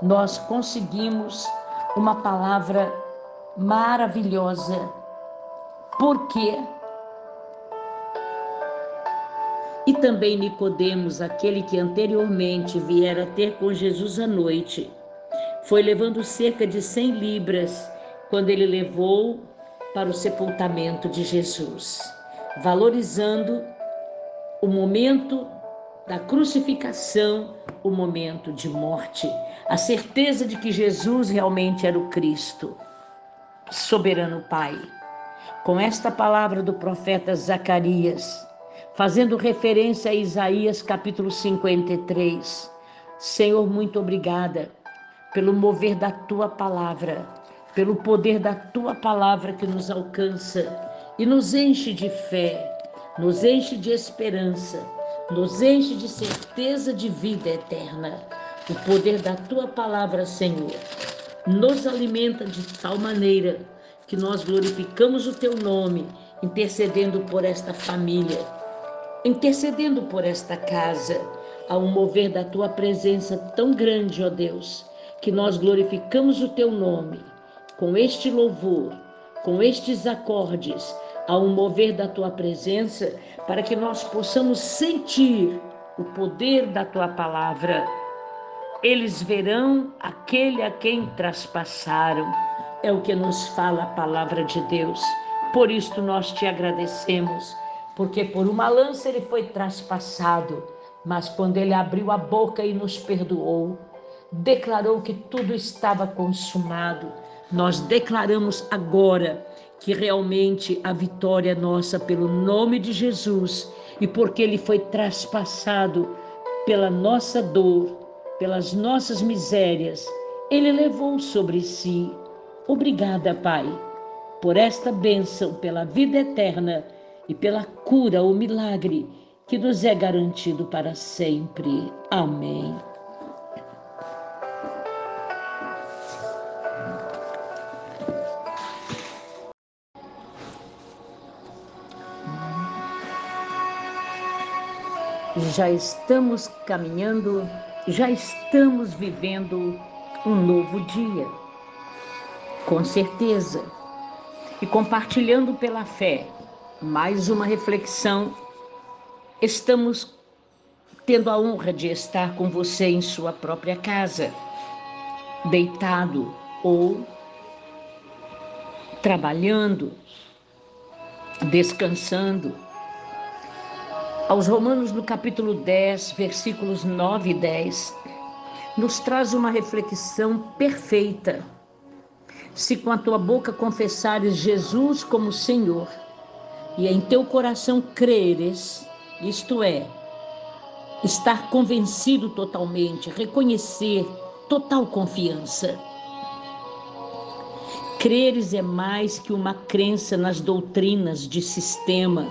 nós conseguimos uma palavra maravilhosa. Por quê? E também Nicodemos, aquele que anteriormente viera ter com Jesus à noite, foi levando cerca de cem libras quando ele levou para o sepultamento de Jesus, valorizando o momento da crucificação, o momento de morte, a certeza de que Jesus realmente era o Cristo, soberano Pai. Com esta palavra do profeta Zacarias, fazendo referência a Isaías capítulo 53. Senhor, muito obrigada pelo mover da tua palavra, pelo poder da tua palavra que nos alcança e nos enche de fé, nos enche de esperança, nos enche de certeza de vida eterna. O poder da tua palavra, Senhor, nos alimenta de tal maneira que nós glorificamos o teu nome, intercedendo por esta família intercedendo por esta casa, a um mover da tua presença tão grande, ó Deus, que nós glorificamos o teu nome com este louvor, com estes acordes, a um mover da tua presença, para que nós possamos sentir o poder da tua palavra. Eles verão aquele a quem traspassaram, é o que nos fala a palavra de Deus. Por isto nós te agradecemos porque por uma lança ele foi traspassado, mas quando ele abriu a boca e nos perdoou, declarou que tudo estava consumado. Nós declaramos agora que realmente a vitória é nossa pelo nome de Jesus e porque ele foi traspassado pela nossa dor, pelas nossas misérias, ele levou sobre si. Obrigada, Pai, por esta bênção, pela vida eterna e pela cura ou milagre que nos é garantido para sempre. Amém. Já estamos caminhando, já estamos vivendo um novo dia, com certeza, e compartilhando pela fé mais uma reflexão. Estamos tendo a honra de estar com você em sua própria casa, deitado ou trabalhando, descansando. Aos Romanos, no capítulo 10, versículos 9 e 10, nos traz uma reflexão perfeita. Se com a tua boca confessares Jesus como Senhor, e em teu coração creres, isto é, estar convencido totalmente, reconhecer total confiança. Creres é mais que uma crença nas doutrinas de sistema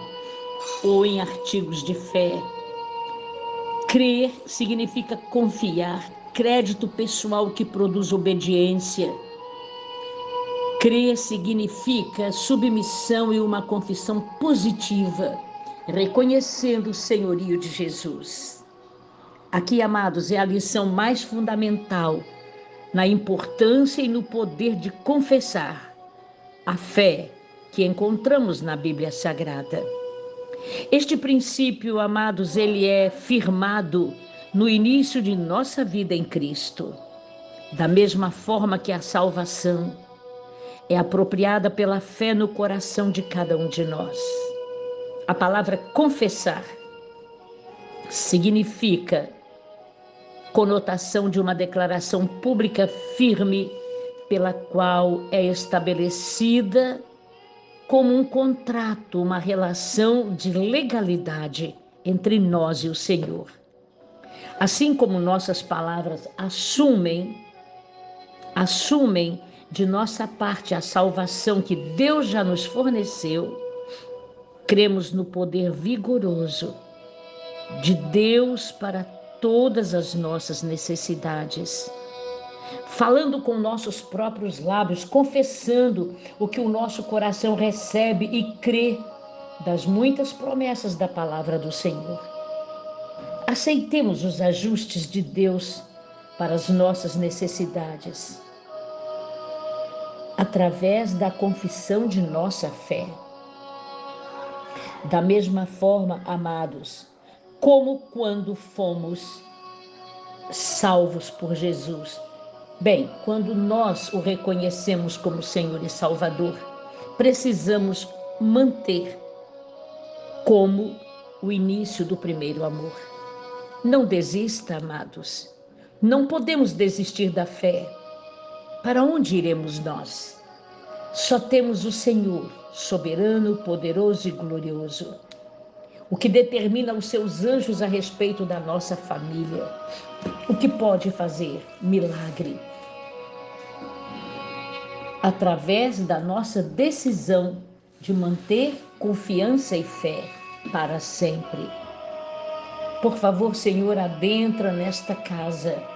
ou em artigos de fé. Crer significa confiar, crédito pessoal que produz obediência Crer significa submissão e uma confissão positiva, reconhecendo o senhorio de Jesus. Aqui, amados, é a lição mais fundamental na importância e no poder de confessar a fé que encontramos na Bíblia Sagrada. Este princípio, amados, ele é firmado no início de nossa vida em Cristo. Da mesma forma que a salvação é apropriada pela fé no coração de cada um de nós. A palavra confessar significa conotação de uma declaração pública firme pela qual é estabelecida como um contrato, uma relação de legalidade entre nós e o Senhor. Assim como nossas palavras assumem assumem de nossa parte a salvação que Deus já nos forneceu, cremos no poder vigoroso de Deus para todas as nossas necessidades. Falando com nossos próprios lábios, confessando o que o nosso coração recebe e crê das muitas promessas da palavra do Senhor. Aceitemos os ajustes de Deus para as nossas necessidades através da confissão de nossa fé. Da mesma forma, amados, como quando fomos salvos por Jesus. Bem, quando nós o reconhecemos como Senhor e Salvador, precisamos manter como o início do primeiro amor. Não desista, amados. Não podemos desistir da fé para onde iremos nós? Só temos o Senhor, soberano, poderoso e glorioso, o que determina os seus anjos a respeito da nossa família, o que pode fazer milagre. Através da nossa decisão de manter confiança e fé para sempre. Por favor, Senhor, adentra nesta casa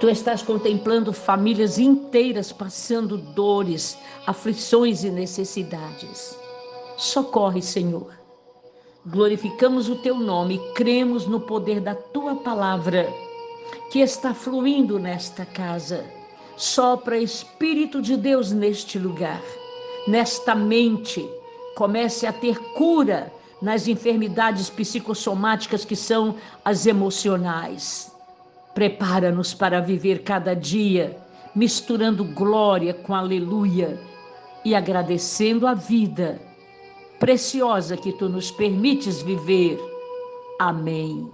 Tu estás contemplando famílias inteiras passando dores, aflições e necessidades. Socorre, Senhor. Glorificamos o teu nome cremos no poder da tua palavra que está fluindo nesta casa. Sopra Espírito de Deus neste lugar, nesta mente. Comece a ter cura nas enfermidades psicossomáticas que são as emocionais. Prepara-nos para viver cada dia misturando glória com aleluia e agradecendo a vida preciosa que tu nos permites viver. Amém.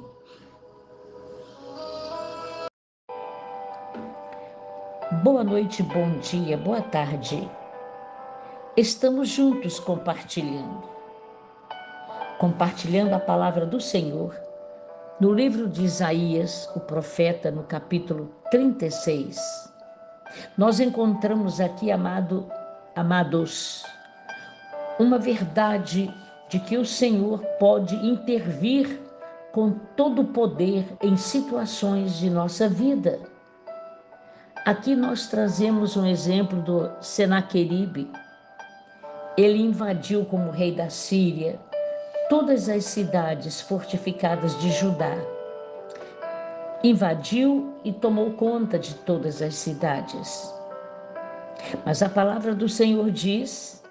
Boa noite, bom dia, boa tarde. Estamos juntos compartilhando. Compartilhando a palavra do Senhor no livro de Isaías, o profeta, no capítulo 36, nós encontramos aqui, amado, amados, uma verdade de que o Senhor pode intervir com todo o poder em situações de nossa vida. Aqui nós trazemos um exemplo do Senaqueribe. Ele invadiu como rei da Síria todas as cidades fortificadas de Judá. Invadiu e tomou conta de todas as cidades. Mas a palavra do Senhor diz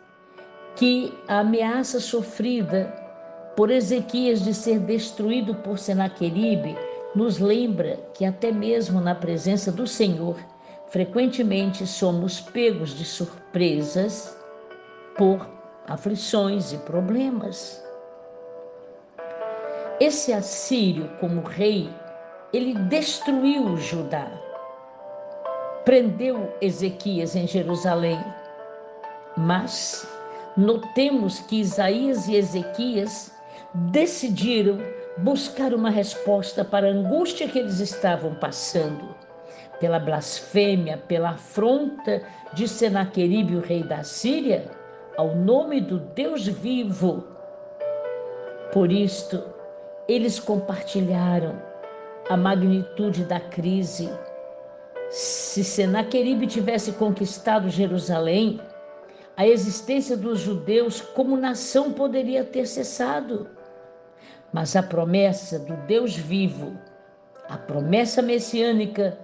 que a ameaça sofrida por Ezequias de ser destruído por Senaqueribe nos lembra que até mesmo na presença do Senhor, frequentemente somos pegos de surpresas por aflições e problemas. Esse assírio, como rei, ele destruiu Judá, prendeu Ezequias em Jerusalém. Mas notemos que Isaías e Ezequias decidiram buscar uma resposta para a angústia que eles estavam passando, pela blasfêmia, pela afronta de Senaqueribe, o rei da Síria, ao nome do Deus vivo. Por isto, eles compartilharam a magnitude da crise. Se Senaqueribe tivesse conquistado Jerusalém, a existência dos judeus como nação poderia ter cessado. Mas a promessa do Deus vivo, a promessa messiânica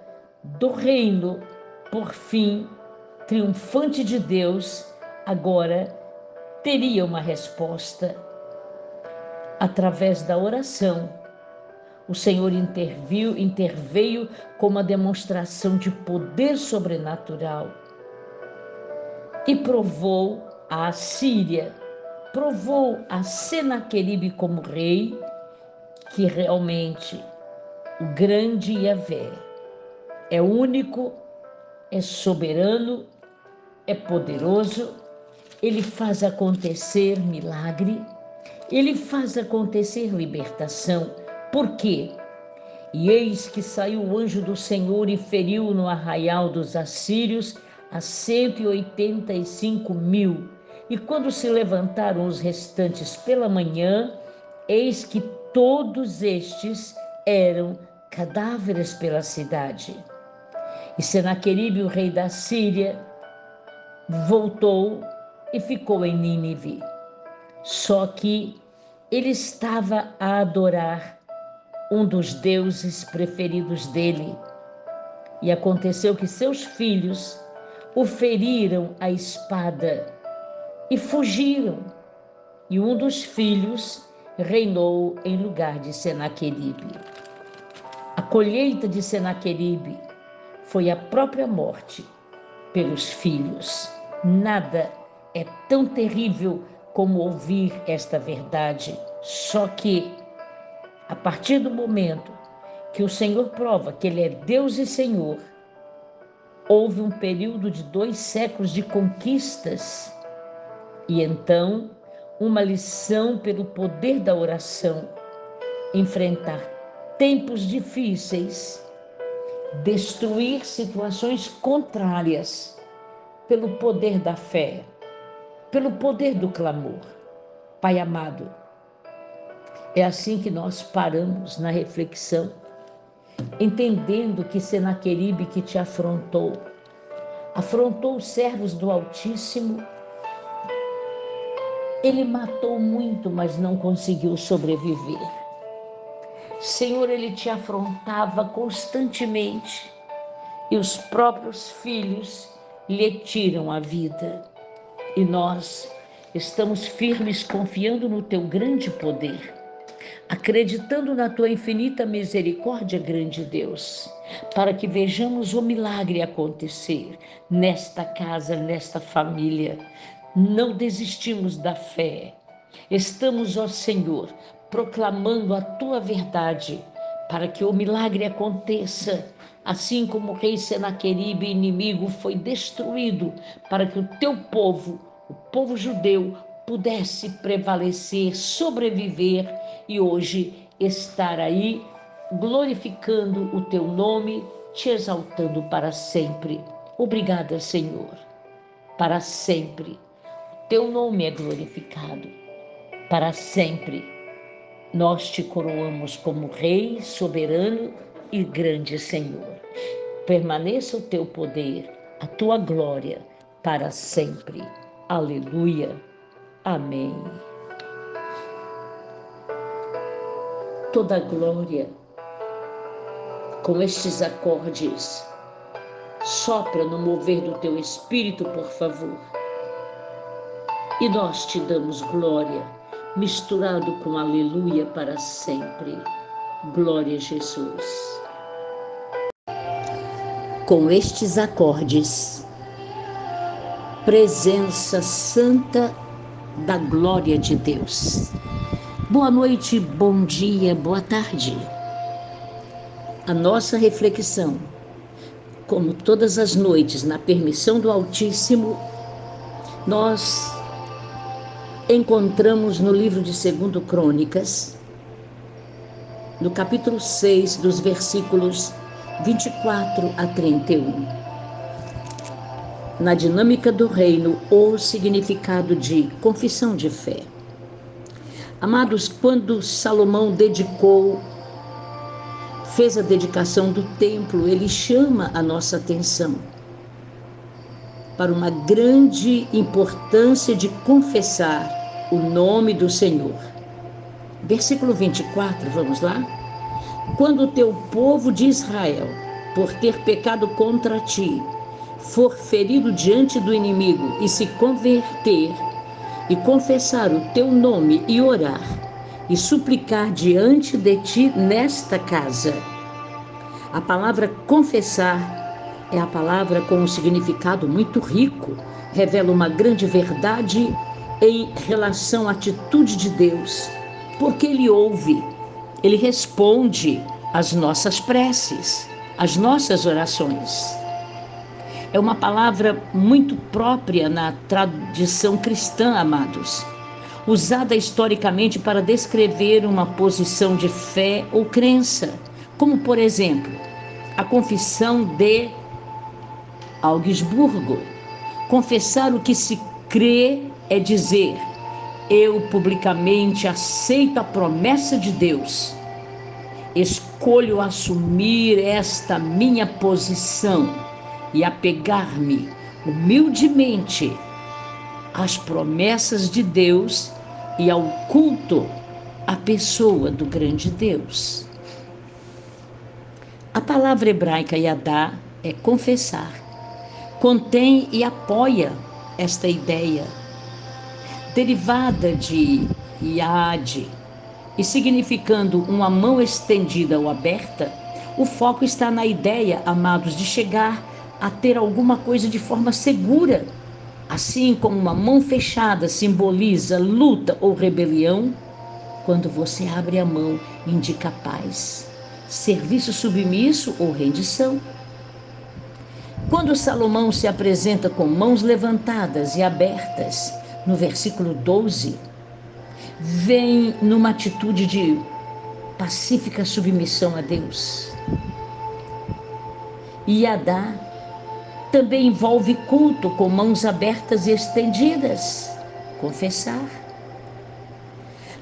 do reino, por fim, triunfante de Deus, agora teria uma resposta através da oração. O Senhor interviu, interveio com uma demonstração de poder sobrenatural e provou a Assíria, provou a Senaqueribe como rei, que realmente o grande Yahvé é único, é soberano, é poderoso ele faz acontecer milagre, ele faz acontecer libertação. Por quê? E eis que saiu o anjo do Senhor e feriu no arraial dos assírios a cento e oitenta e cinco mil. E quando se levantaram os restantes pela manhã, eis que todos estes eram cadáveres pela cidade. E Senaqueribe, o rei da Síria, voltou e ficou em Nínive. Só que ele estava a adorar um dos deuses preferidos dele. E aconteceu que seus filhos o feriram a espada e fugiram. E um dos filhos reinou em lugar de Senaqueribe. A colheita de Senaqueribe foi a própria morte pelos filhos. Nada é tão terrível como ouvir esta verdade. Só que, a partir do momento que o Senhor prova que Ele é Deus e Senhor, houve um período de dois séculos de conquistas. E então uma lição pelo poder da oração, enfrentar tempos difíceis, destruir situações contrárias pelo poder da fé pelo poder do clamor. Pai amado, é assim que nós paramos na reflexão, entendendo que Senaqueribe que te afrontou, afrontou os servos do Altíssimo, ele matou muito, mas não conseguiu sobreviver. Senhor, ele te afrontava constantemente e os próprios filhos lhe tiram a vida. E nós estamos firmes confiando no teu grande poder, acreditando na tua infinita misericórdia, grande Deus, para que vejamos o milagre acontecer nesta casa, nesta família. Não desistimos da fé. Estamos, ó Senhor, proclamando a tua verdade para que o milagre aconteça assim como o rei Senaqueribe, inimigo, foi destruído, para que o teu povo, o povo judeu, pudesse prevalecer, sobreviver e hoje estar aí glorificando o teu nome, te exaltando para sempre. Obrigada, Senhor, para sempre. O teu nome é glorificado, para sempre. Nós te coroamos como Rei soberano e grande Senhor. Permaneça o teu poder, a tua glória para sempre. Aleluia. Amém. Toda glória com estes acordes. Sopra no mover do teu espírito, por favor. E nós te damos glória, misturado com aleluia para sempre. Glória a Jesus com estes acordes. Presença santa da glória de Deus. Boa noite, bom dia, boa tarde. A nossa reflexão, como todas as noites, na permissão do Altíssimo, nós encontramos no livro de Segundo Crônicas, no capítulo 6, dos versículos 24 a 31. Na dinâmica do reino, o significado de confissão de fé. Amados, quando Salomão dedicou, fez a dedicação do templo, ele chama a nossa atenção para uma grande importância de confessar o nome do Senhor. Versículo 24, vamos lá? Quando o teu povo de Israel, por ter pecado contra ti, for ferido diante do inimigo e se converter, e confessar o teu nome e orar, e suplicar diante de ti nesta casa. A palavra confessar é a palavra com um significado muito rico, revela uma grande verdade em relação à atitude de Deus, porque Ele ouve ele responde às nossas preces, às nossas orações. É uma palavra muito própria na tradição cristã, amados, usada historicamente para descrever uma posição de fé ou crença, como por exemplo, a confissão de Augsburgo. Confessar o que se crê é dizer: eu publicamente aceito a promessa de Deus. Escolho assumir esta minha posição e apegar-me humildemente às promessas de Deus e ao culto à pessoa do grande Deus. A palavra hebraica yadá é confessar contém e apoia esta ideia, derivada de iade e significando uma mão estendida ou aberta, o foco está na ideia, amados, de chegar a ter alguma coisa de forma segura. Assim como uma mão fechada simboliza luta ou rebelião, quando você abre a mão, indica paz, serviço submisso ou rendição. Quando Salomão se apresenta com mãos levantadas e abertas, no versículo 12, vem numa atitude de pacífica submissão a Deus. E Adá também envolve culto com mãos abertas e estendidas, confessar.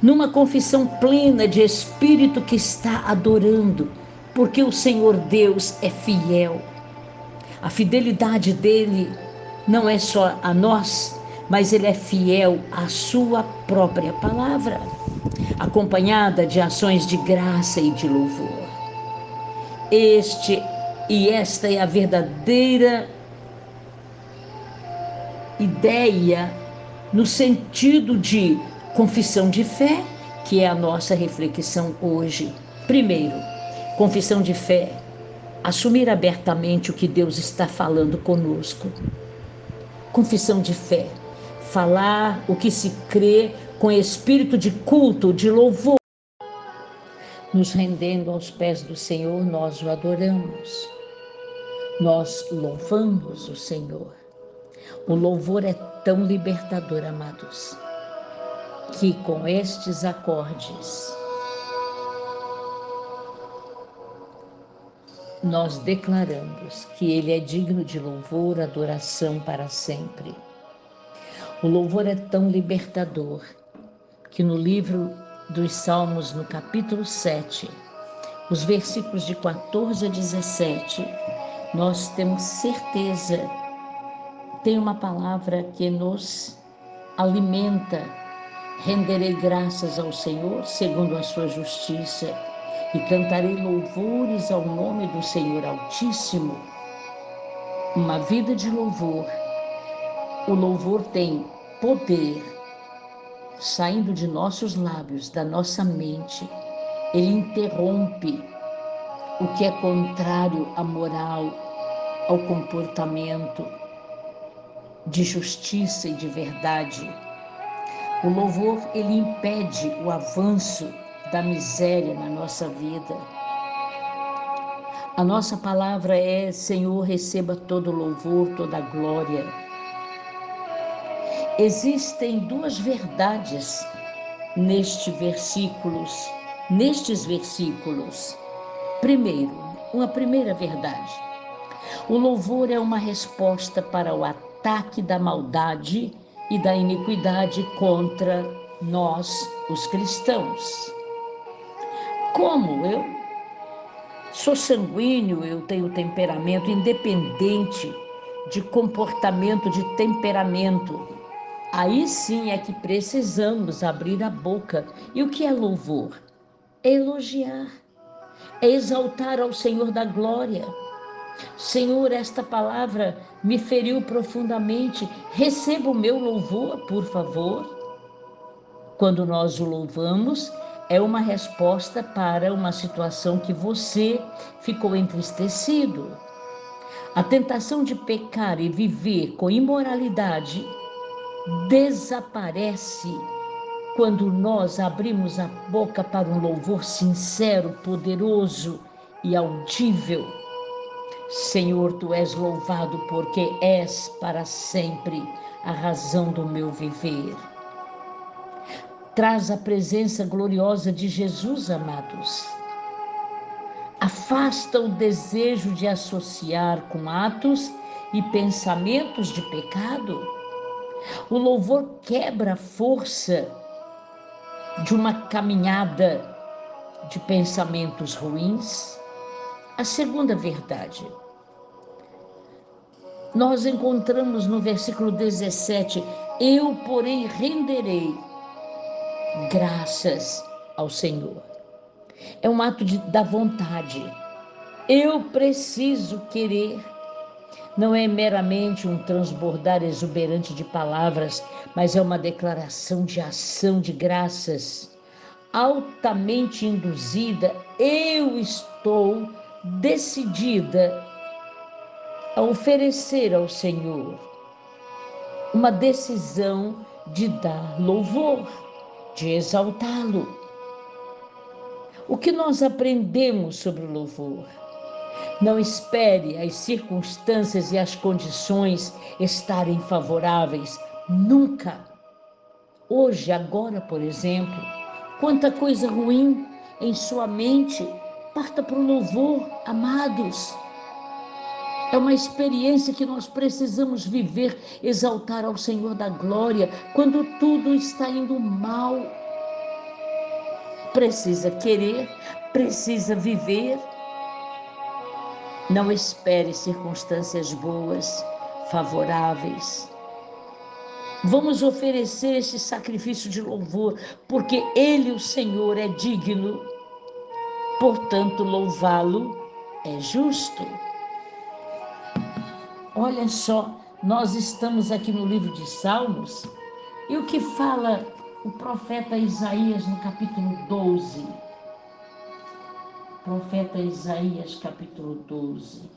Numa confissão plena de espírito que está adorando, porque o Senhor Deus é fiel a fidelidade dele não é só a nós, mas ele é fiel à sua própria palavra, acompanhada de ações de graça e de louvor. Este e esta é a verdadeira ideia no sentido de confissão de fé, que é a nossa reflexão hoje. Primeiro, confissão de fé assumir abertamente o que Deus está falando conosco. Confissão de fé, falar o que se crê com espírito de culto, de louvor. Nos rendendo aos pés do Senhor, nós o adoramos. Nós louvamos o Senhor. O louvor é tão libertador, amados, que com estes acordes nós declaramos que Ele é digno de louvor, adoração para sempre. O louvor é tão libertador que no livro dos Salmos, no capítulo 7, os versículos de 14 a 17, nós temos certeza, tem uma palavra que nos alimenta. Renderei graças ao Senhor segundo a sua justiça e cantarei louvores ao nome do Senhor Altíssimo. Uma vida de louvor. O louvor tem poder saindo de nossos lábios, da nossa mente. Ele interrompe o que é contrário à moral, ao comportamento de justiça e de verdade. O louvor ele impede o avanço da miséria na nossa vida. A nossa palavra é: Senhor, receba todo louvor, toda glória. Existem duas verdades neste versículos, nestes versículos. Primeiro, uma primeira verdade. O louvor é uma resposta para o ataque da maldade e da iniquidade contra nós, os cristãos. Como eu sou sanguíneo, eu tenho temperamento independente de comportamento, de temperamento. Aí sim é que precisamos abrir a boca. E o que é louvor? É elogiar, é exaltar ao Senhor da glória. Senhor, esta palavra me feriu profundamente. Receba o meu louvor, por favor. Quando nós o louvamos, é uma resposta para uma situação que você ficou entristecido. A tentação de pecar e viver com imoralidade desaparece quando nós abrimos a boca para um louvor sincero, poderoso e audível. Senhor, tu és louvado porque és para sempre a razão do meu viver. Traz a presença gloriosa de Jesus, amados. Afasta o desejo de associar com atos e pensamentos de pecado. O louvor quebra a força de uma caminhada de pensamentos ruins a segunda verdade. Nós encontramos no versículo 17: Eu, porém, renderei graças ao Senhor. É um ato de, da vontade. Eu preciso querer. Não é meramente um transbordar exuberante de palavras, mas é uma declaração de ação de graças altamente induzida. Eu estou decidida a oferecer ao Senhor uma decisão de dar louvor, de exaltá-lo. O que nós aprendemos sobre o louvor? Não espere as circunstâncias e as condições estarem favoráveis, nunca. Hoje, agora, por exemplo, quanta coisa ruim em sua mente Parta para o louvor, amados. É uma experiência que nós precisamos viver, exaltar ao Senhor da glória quando tudo está indo mal. Precisa querer, precisa viver. Não espere circunstâncias boas, favoráveis. Vamos oferecer esse sacrifício de louvor, porque Ele, o Senhor, é digno portanto, louvá-lo é justo. Olha só, nós estamos aqui no livro de Salmos e o que fala o profeta Isaías no capítulo 12. Profeta Isaías, capítulo 12.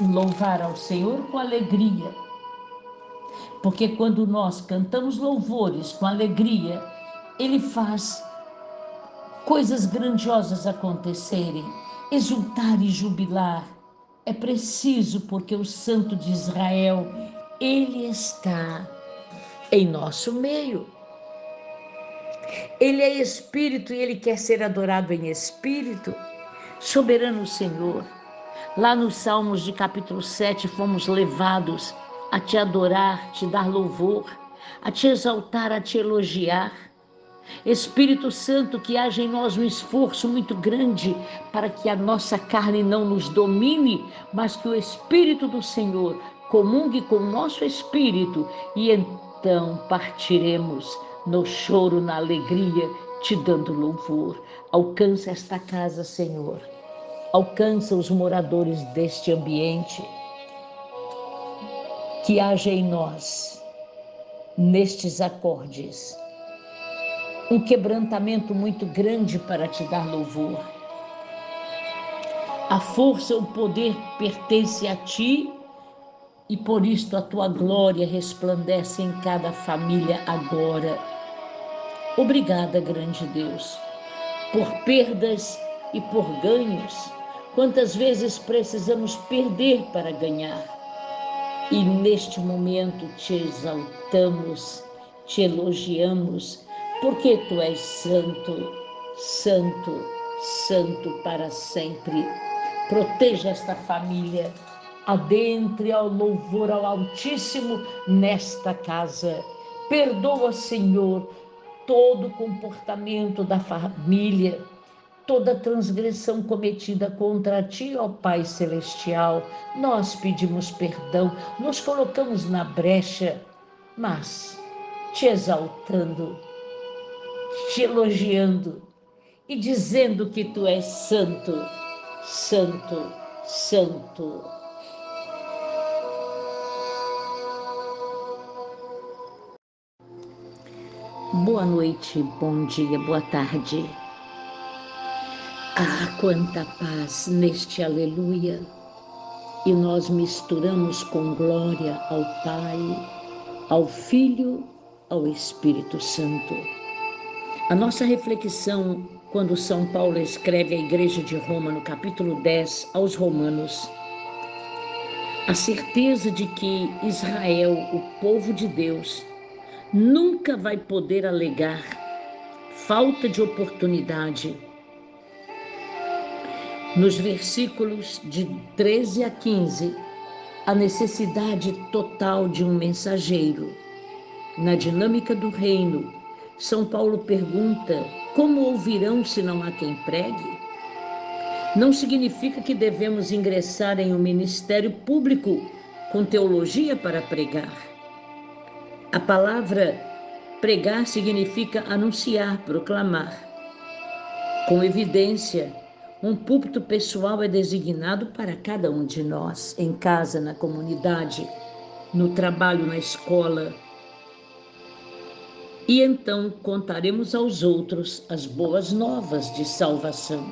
Louvar ao Senhor com alegria porque quando nós cantamos louvores com alegria, Ele faz coisas grandiosas acontecerem, exultar e jubilar. É preciso, porque o Santo de Israel, Ele está em nosso meio. Ele é espírito e ele quer ser adorado em espírito. Soberano Senhor, lá nos Salmos de capítulo 7, fomos levados a te adorar, te dar louvor, a te exaltar, a te elogiar. Espírito Santo, que haja em nós um esforço muito grande para que a nossa carne não nos domine, mas que o Espírito do Senhor comungue com o nosso espírito e então partiremos no choro, na alegria, te dando louvor. Alcança esta casa, Senhor. Alcança os moradores deste ambiente que haja em nós, nestes acordes, um quebrantamento muito grande para te dar louvor. A força, o poder pertence a ti e por isto a tua glória resplandece em cada família agora. Obrigada, grande Deus, por perdas e por ganhos. Quantas vezes precisamos perder para ganhar? E neste momento te exaltamos, te elogiamos, porque tu és santo, santo, santo para sempre. Proteja esta família, adentre ao louvor ao Altíssimo nesta casa. Perdoa, Senhor, todo comportamento da família toda transgressão cometida contra ti, ó Pai Celestial. Nós pedimos perdão, nos colocamos na brecha, mas te exaltando, te elogiando e dizendo que tu és santo, santo, santo. Boa noite, bom dia, boa tarde. Ah, quanta paz neste aleluia! E nós misturamos com glória ao Pai, ao Filho, ao Espírito Santo. A nossa reflexão, quando São Paulo escreve à Igreja de Roma, no capítulo 10, aos Romanos, a certeza de que Israel, o povo de Deus, nunca vai poder alegar falta de oportunidade. Nos versículos de 13 a 15, a necessidade total de um mensageiro. Na dinâmica do reino, São Paulo pergunta: como ouvirão se não há quem pregue? Não significa que devemos ingressar em um ministério público com teologia para pregar. A palavra pregar significa anunciar, proclamar. Com evidência, um púlpito pessoal é designado para cada um de nós, em casa, na comunidade, no trabalho, na escola. E então contaremos aos outros as boas novas de salvação.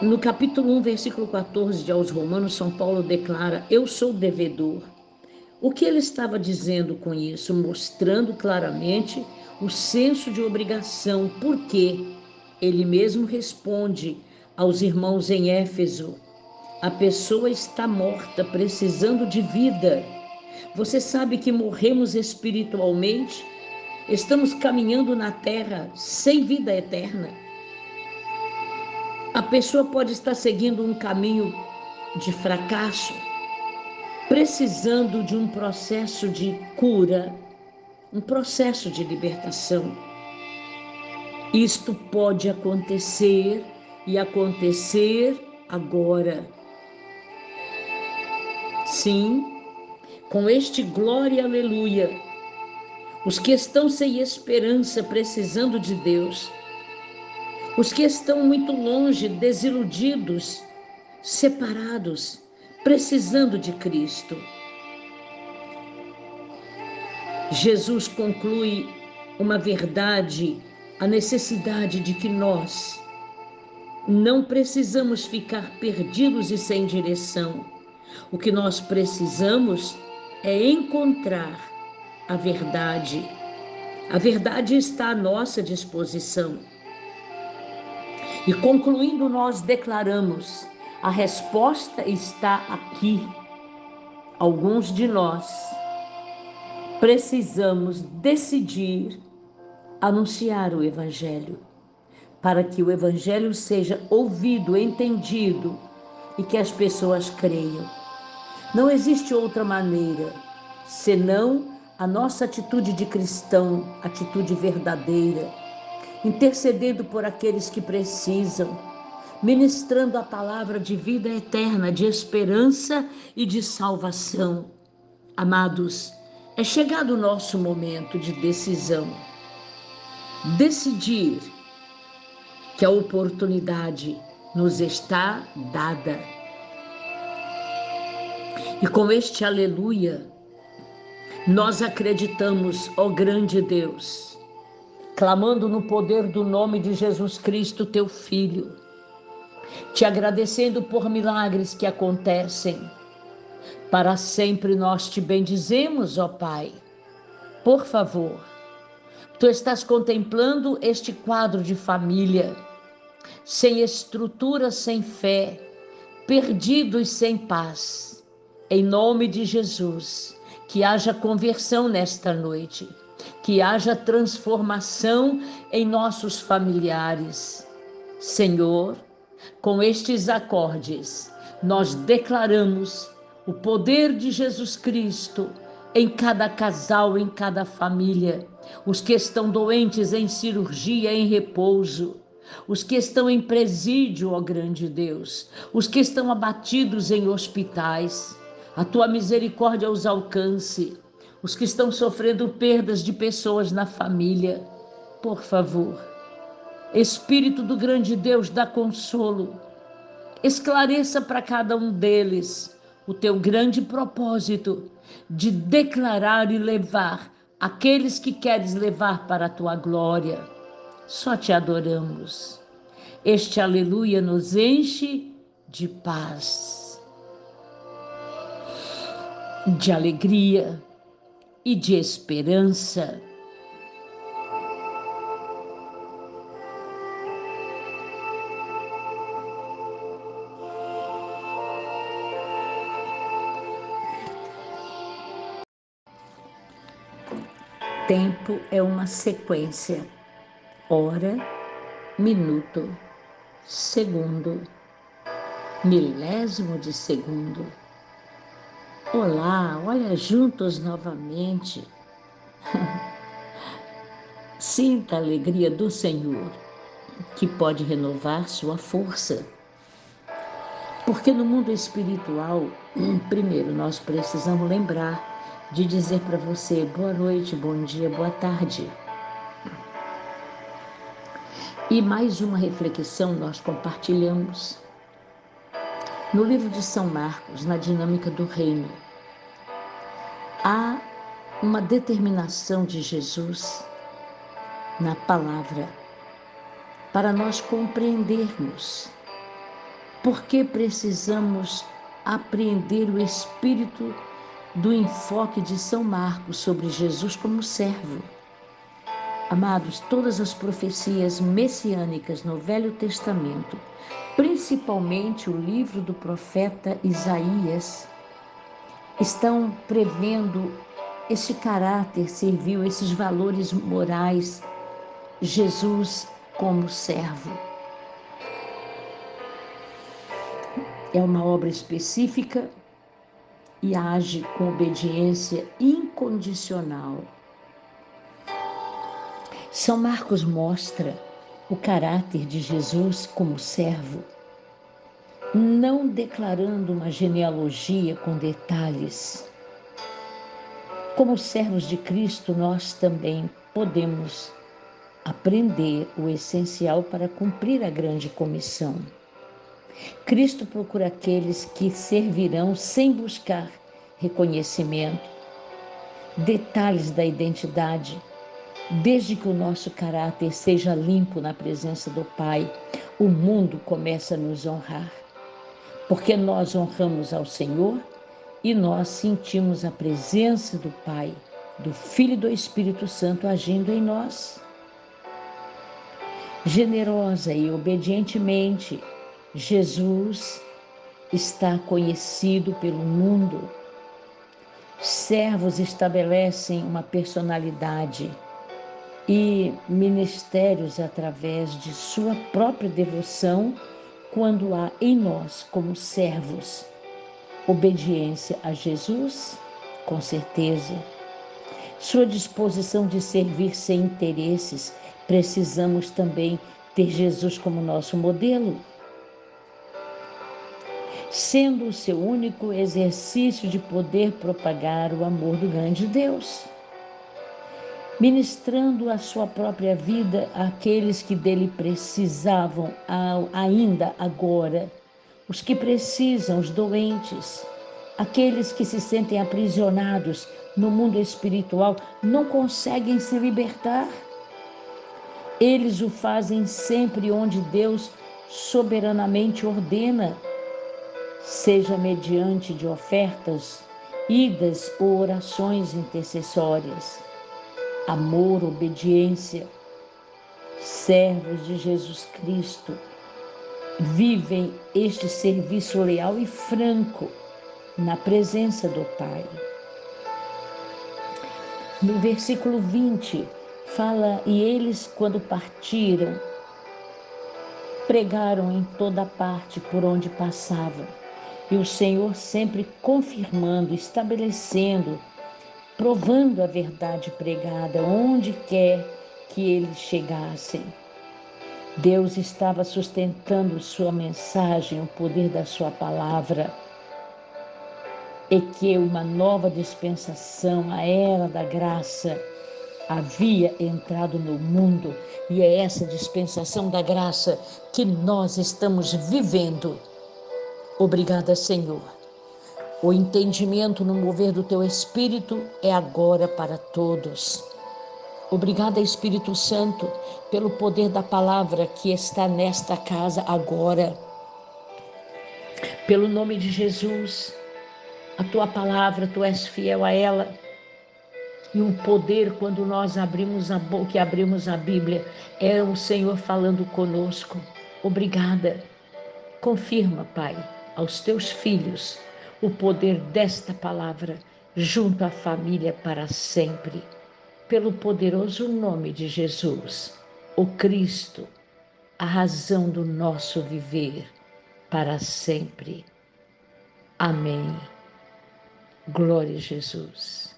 No capítulo 1, versículo 14 de aos Romanos, São Paulo declara: Eu sou devedor. O que ele estava dizendo com isso? Mostrando claramente o senso de obrigação, porque ele mesmo responde aos irmãos em Éfeso: a pessoa está morta, precisando de vida. Você sabe que morremos espiritualmente? Estamos caminhando na terra sem vida eterna. A pessoa pode estar seguindo um caminho de fracasso, precisando de um processo de cura, um processo de libertação. Isto pode acontecer e acontecer agora. Sim, com este glória, aleluia, os que estão sem esperança, precisando de Deus, os que estão muito longe, desiludidos, separados, precisando de Cristo. Jesus conclui uma verdade, a necessidade de que nós não precisamos ficar perdidos e sem direção. O que nós precisamos é encontrar a verdade. A verdade está à nossa disposição. E concluindo, nós declaramos: a resposta está aqui. Alguns de nós precisamos decidir anunciar o Evangelho, para que o Evangelho seja ouvido, entendido e que as pessoas creiam. Não existe outra maneira senão a nossa atitude de cristão, atitude verdadeira, intercedendo por aqueles que precisam, ministrando a palavra de vida eterna, de esperança e de salvação. Amados, é chegado o nosso momento de decisão. Decidir que a oportunidade nos está dada. E com este aleluia, nós acreditamos, ó grande Deus, clamando no poder do nome de Jesus Cristo, teu Filho, te agradecendo por milagres que acontecem para sempre nós te bendizemos, ó Pai. Por favor, tu estás contemplando este quadro de família, sem estrutura, sem fé, perdidos sem paz. Em nome de Jesus, que haja conversão nesta noite, que haja transformação em nossos familiares. Senhor, com estes acordes, nós declaramos o poder de Jesus Cristo em cada casal, em cada família, os que estão doentes em cirurgia, em repouso, os que estão em presídio, ó grande Deus, os que estão abatidos em hospitais, a tua misericórdia os alcance, os que estão sofrendo perdas de pessoas na família, por favor. Espírito do grande Deus, dá consolo, esclareça para cada um deles o teu grande propósito de declarar e levar aqueles que queres levar para a tua glória. Só te adoramos. Este aleluia nos enche de paz, de alegria, e de esperança. Tempo é uma sequência: hora, minuto, segundo, milésimo de segundo. Olá, olha juntos novamente. Sinta a alegria do Senhor, que pode renovar sua força. Porque no mundo espiritual, primeiro nós precisamos lembrar de dizer para você boa noite, bom dia, boa tarde. E mais uma reflexão nós compartilhamos. No livro de São Marcos, na dinâmica do reino, há uma determinação de Jesus na palavra para nós compreendermos por que precisamos apreender o espírito do enfoque de São Marcos sobre Jesus como servo. Amados, todas as profecias messiânicas no Velho Testamento, principalmente o livro do profeta Isaías, estão prevendo esse caráter servil, esses valores morais, Jesus como servo. É uma obra específica e age com obediência incondicional. São Marcos mostra o caráter de Jesus como servo, não declarando uma genealogia com detalhes. Como servos de Cristo, nós também podemos aprender o essencial para cumprir a grande comissão. Cristo procura aqueles que servirão sem buscar reconhecimento, detalhes da identidade, desde que o nosso caráter seja limpo na presença do Pai, o mundo começa a nos honrar. Porque nós honramos ao Senhor e nós sentimos a presença do Pai, do Filho e do Espírito Santo agindo em nós. Generosa e obedientemente, Jesus está conhecido pelo mundo. Servos estabelecem uma personalidade e ministérios através de sua própria devoção, quando há em nós, como servos, obediência a Jesus, com certeza. Sua disposição de servir sem interesses, precisamos também ter Jesus como nosso modelo sendo o seu único exercício de poder propagar o amor do grande Deus, ministrando a sua própria vida àqueles que dele precisavam ainda agora, os que precisam, os doentes, aqueles que se sentem aprisionados no mundo espiritual, não conseguem se libertar. Eles o fazem sempre onde Deus soberanamente ordena seja mediante de ofertas, idas ou orações intercessórias. Amor, obediência, servos de Jesus Cristo, vivem este serviço leal e franco na presença do Pai. No versículo 20, fala: E eles, quando partiram, pregaram em toda parte por onde passavam e o Senhor sempre confirmando, estabelecendo, provando a verdade pregada onde quer que eles chegassem. Deus estava sustentando sua mensagem, o poder da sua palavra, e que uma nova dispensação, a era da graça, havia entrado no mundo, e é essa dispensação da graça que nós estamos vivendo Obrigada, Senhor. O entendimento no mover do teu Espírito é agora para todos. Obrigada, Espírito Santo, pelo poder da palavra que está nesta casa agora. Pelo nome de Jesus, a tua palavra, tu és fiel a ela. E o poder, quando nós abrimos a boca e abrimos a Bíblia, é o Senhor falando conosco. Obrigada. Confirma, Pai, aos teus filhos o poder desta palavra junto à família para sempre. Pelo poderoso nome de Jesus, o Cristo, a razão do nosso viver para sempre. Amém. Glória a Jesus.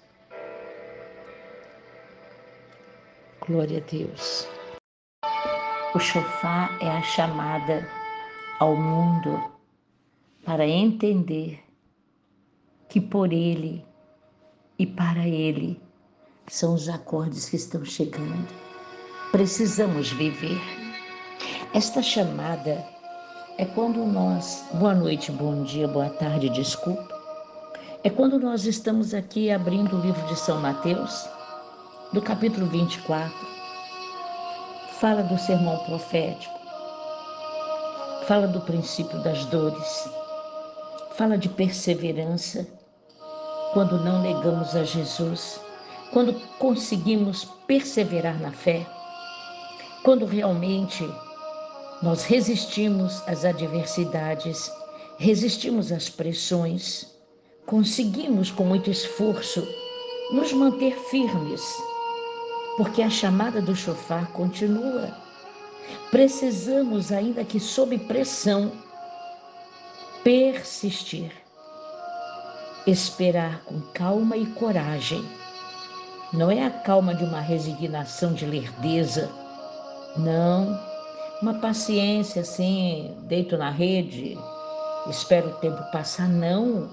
Glória a Deus. O chofar é a chamada ao mundo para entender que por ele e para ele são os acordes que estão chegando. Precisamos viver. Esta chamada é quando nós, boa noite, bom dia, boa tarde, desculpa. É quando nós estamos aqui abrindo o livro de São Mateus do capítulo 24, fala do sermão profético, fala do princípio das dores, fala de perseverança, quando não negamos a Jesus, quando conseguimos perseverar na fé, quando realmente nós resistimos às adversidades, resistimos às pressões, conseguimos com muito esforço nos manter firmes porque a chamada do chofar continua. Precisamos, ainda que sob pressão, persistir, esperar com calma e coragem. Não é a calma de uma resignação de lerdeza, não. Uma paciência assim, deito na rede, espero o tempo passar, não.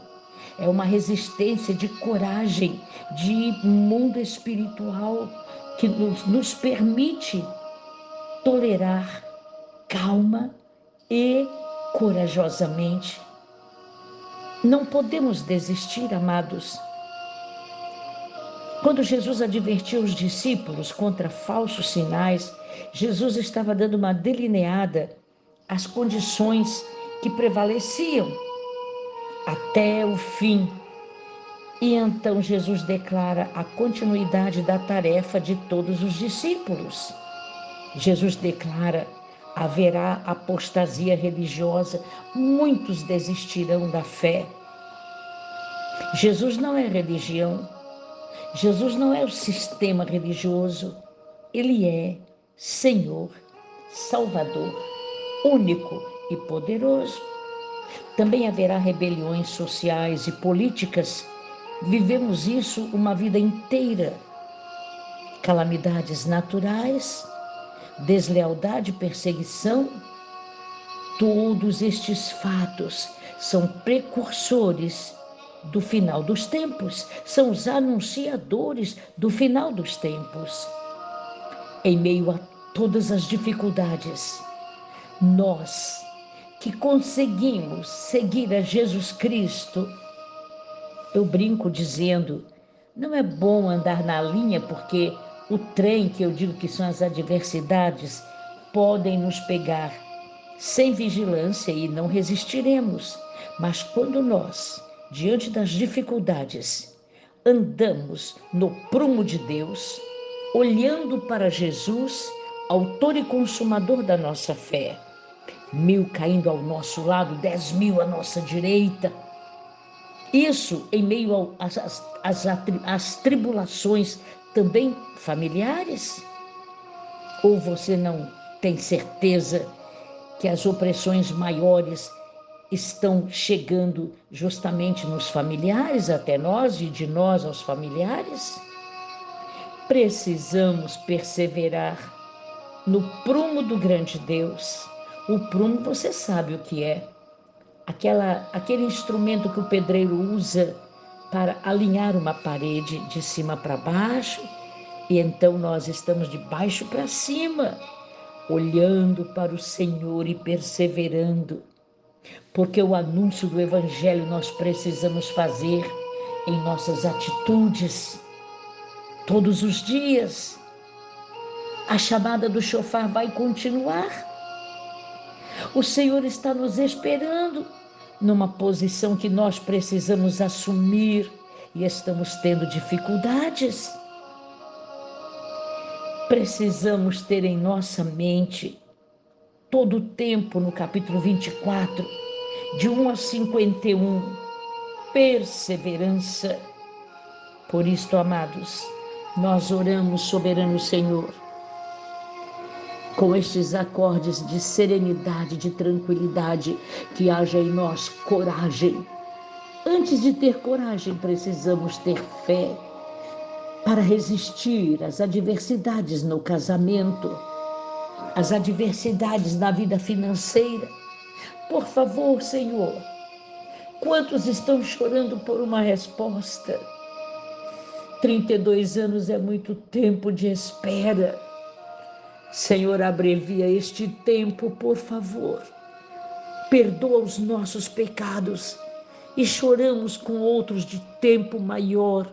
É uma resistência de coragem, de mundo espiritual, que nos, nos permite tolerar calma e corajosamente. Não podemos desistir, amados. Quando Jesus advertiu os discípulos contra falsos sinais, Jesus estava dando uma delineada às condições que prevaleciam até o fim e então Jesus declara a continuidade da tarefa de todos os discípulos. Jesus declara: haverá apostasia religiosa, muitos desistirão da fé. Jesus não é religião, Jesus não é o sistema religioso, ele é Senhor, Salvador, único e poderoso. Também haverá rebeliões sociais e políticas Vivemos isso uma vida inteira. Calamidades naturais, deslealdade, perseguição, todos estes fatos são precursores do final dos tempos, são os anunciadores do final dos tempos. Em meio a todas as dificuldades, nós que conseguimos seguir a Jesus Cristo, eu brinco dizendo: não é bom andar na linha porque o trem, que eu digo que são as adversidades, podem nos pegar sem vigilância e não resistiremos. Mas quando nós, diante das dificuldades, andamos no prumo de Deus, olhando para Jesus, autor e consumador da nossa fé, mil caindo ao nosso lado, dez mil à nossa direita, isso em meio às, tribulações também familiares? Ou você não tem certeza que as opressões maiores estão chegando justamente nos familiares, até nós e de nós aos familiares? Precisamos perseverar no prumo do grande Deus. O prumo você sabe o que é aquela, aquele instrumento que o pedreiro usa para alinhar uma parede de cima para baixo, e então nós estamos de baixo para cima, olhando para o Senhor e perseverando, porque o anúncio do Evangelho nós precisamos fazer em nossas atitudes, todos os dias. A chamada do chofar vai continuar. O Senhor está nos esperando numa posição que nós precisamos assumir e estamos tendo dificuldades. precisamos ter em nossa mente todo o tempo no capítulo 24, de 1 a 51, perseverança. Por isto, amados, nós oramos, soberano Senhor, com estes acordes de serenidade, de tranquilidade, que haja em nós coragem. Antes de ter coragem, precisamos ter fé para resistir às adversidades no casamento, às adversidades na vida financeira. Por favor, Senhor, quantos estão chorando por uma resposta? 32 anos é muito tempo de espera. Senhor, abrevia este tempo, por favor. Perdoa os nossos pecados e choramos com outros de tempo maior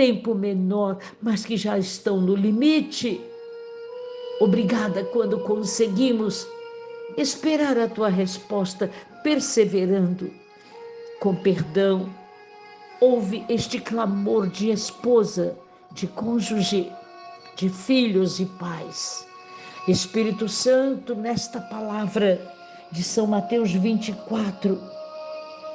tempo menor, mas que já estão no limite. Obrigada quando conseguimos esperar a tua resposta, perseverando. Com perdão, ouve este clamor de esposa, de cônjuge, de filhos e pais. Espírito Santo, nesta palavra de São Mateus 24,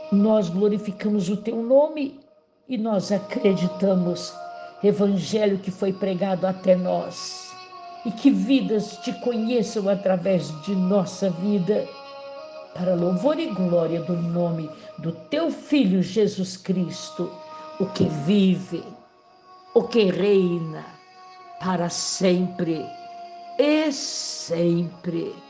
nós glorificamos o teu nome e nós acreditamos. Evangelho que foi pregado até nós e que vidas te conheçam através de nossa vida para louvor e glória do nome do teu filho Jesus Cristo, o que vive, o que reina para sempre e sempre.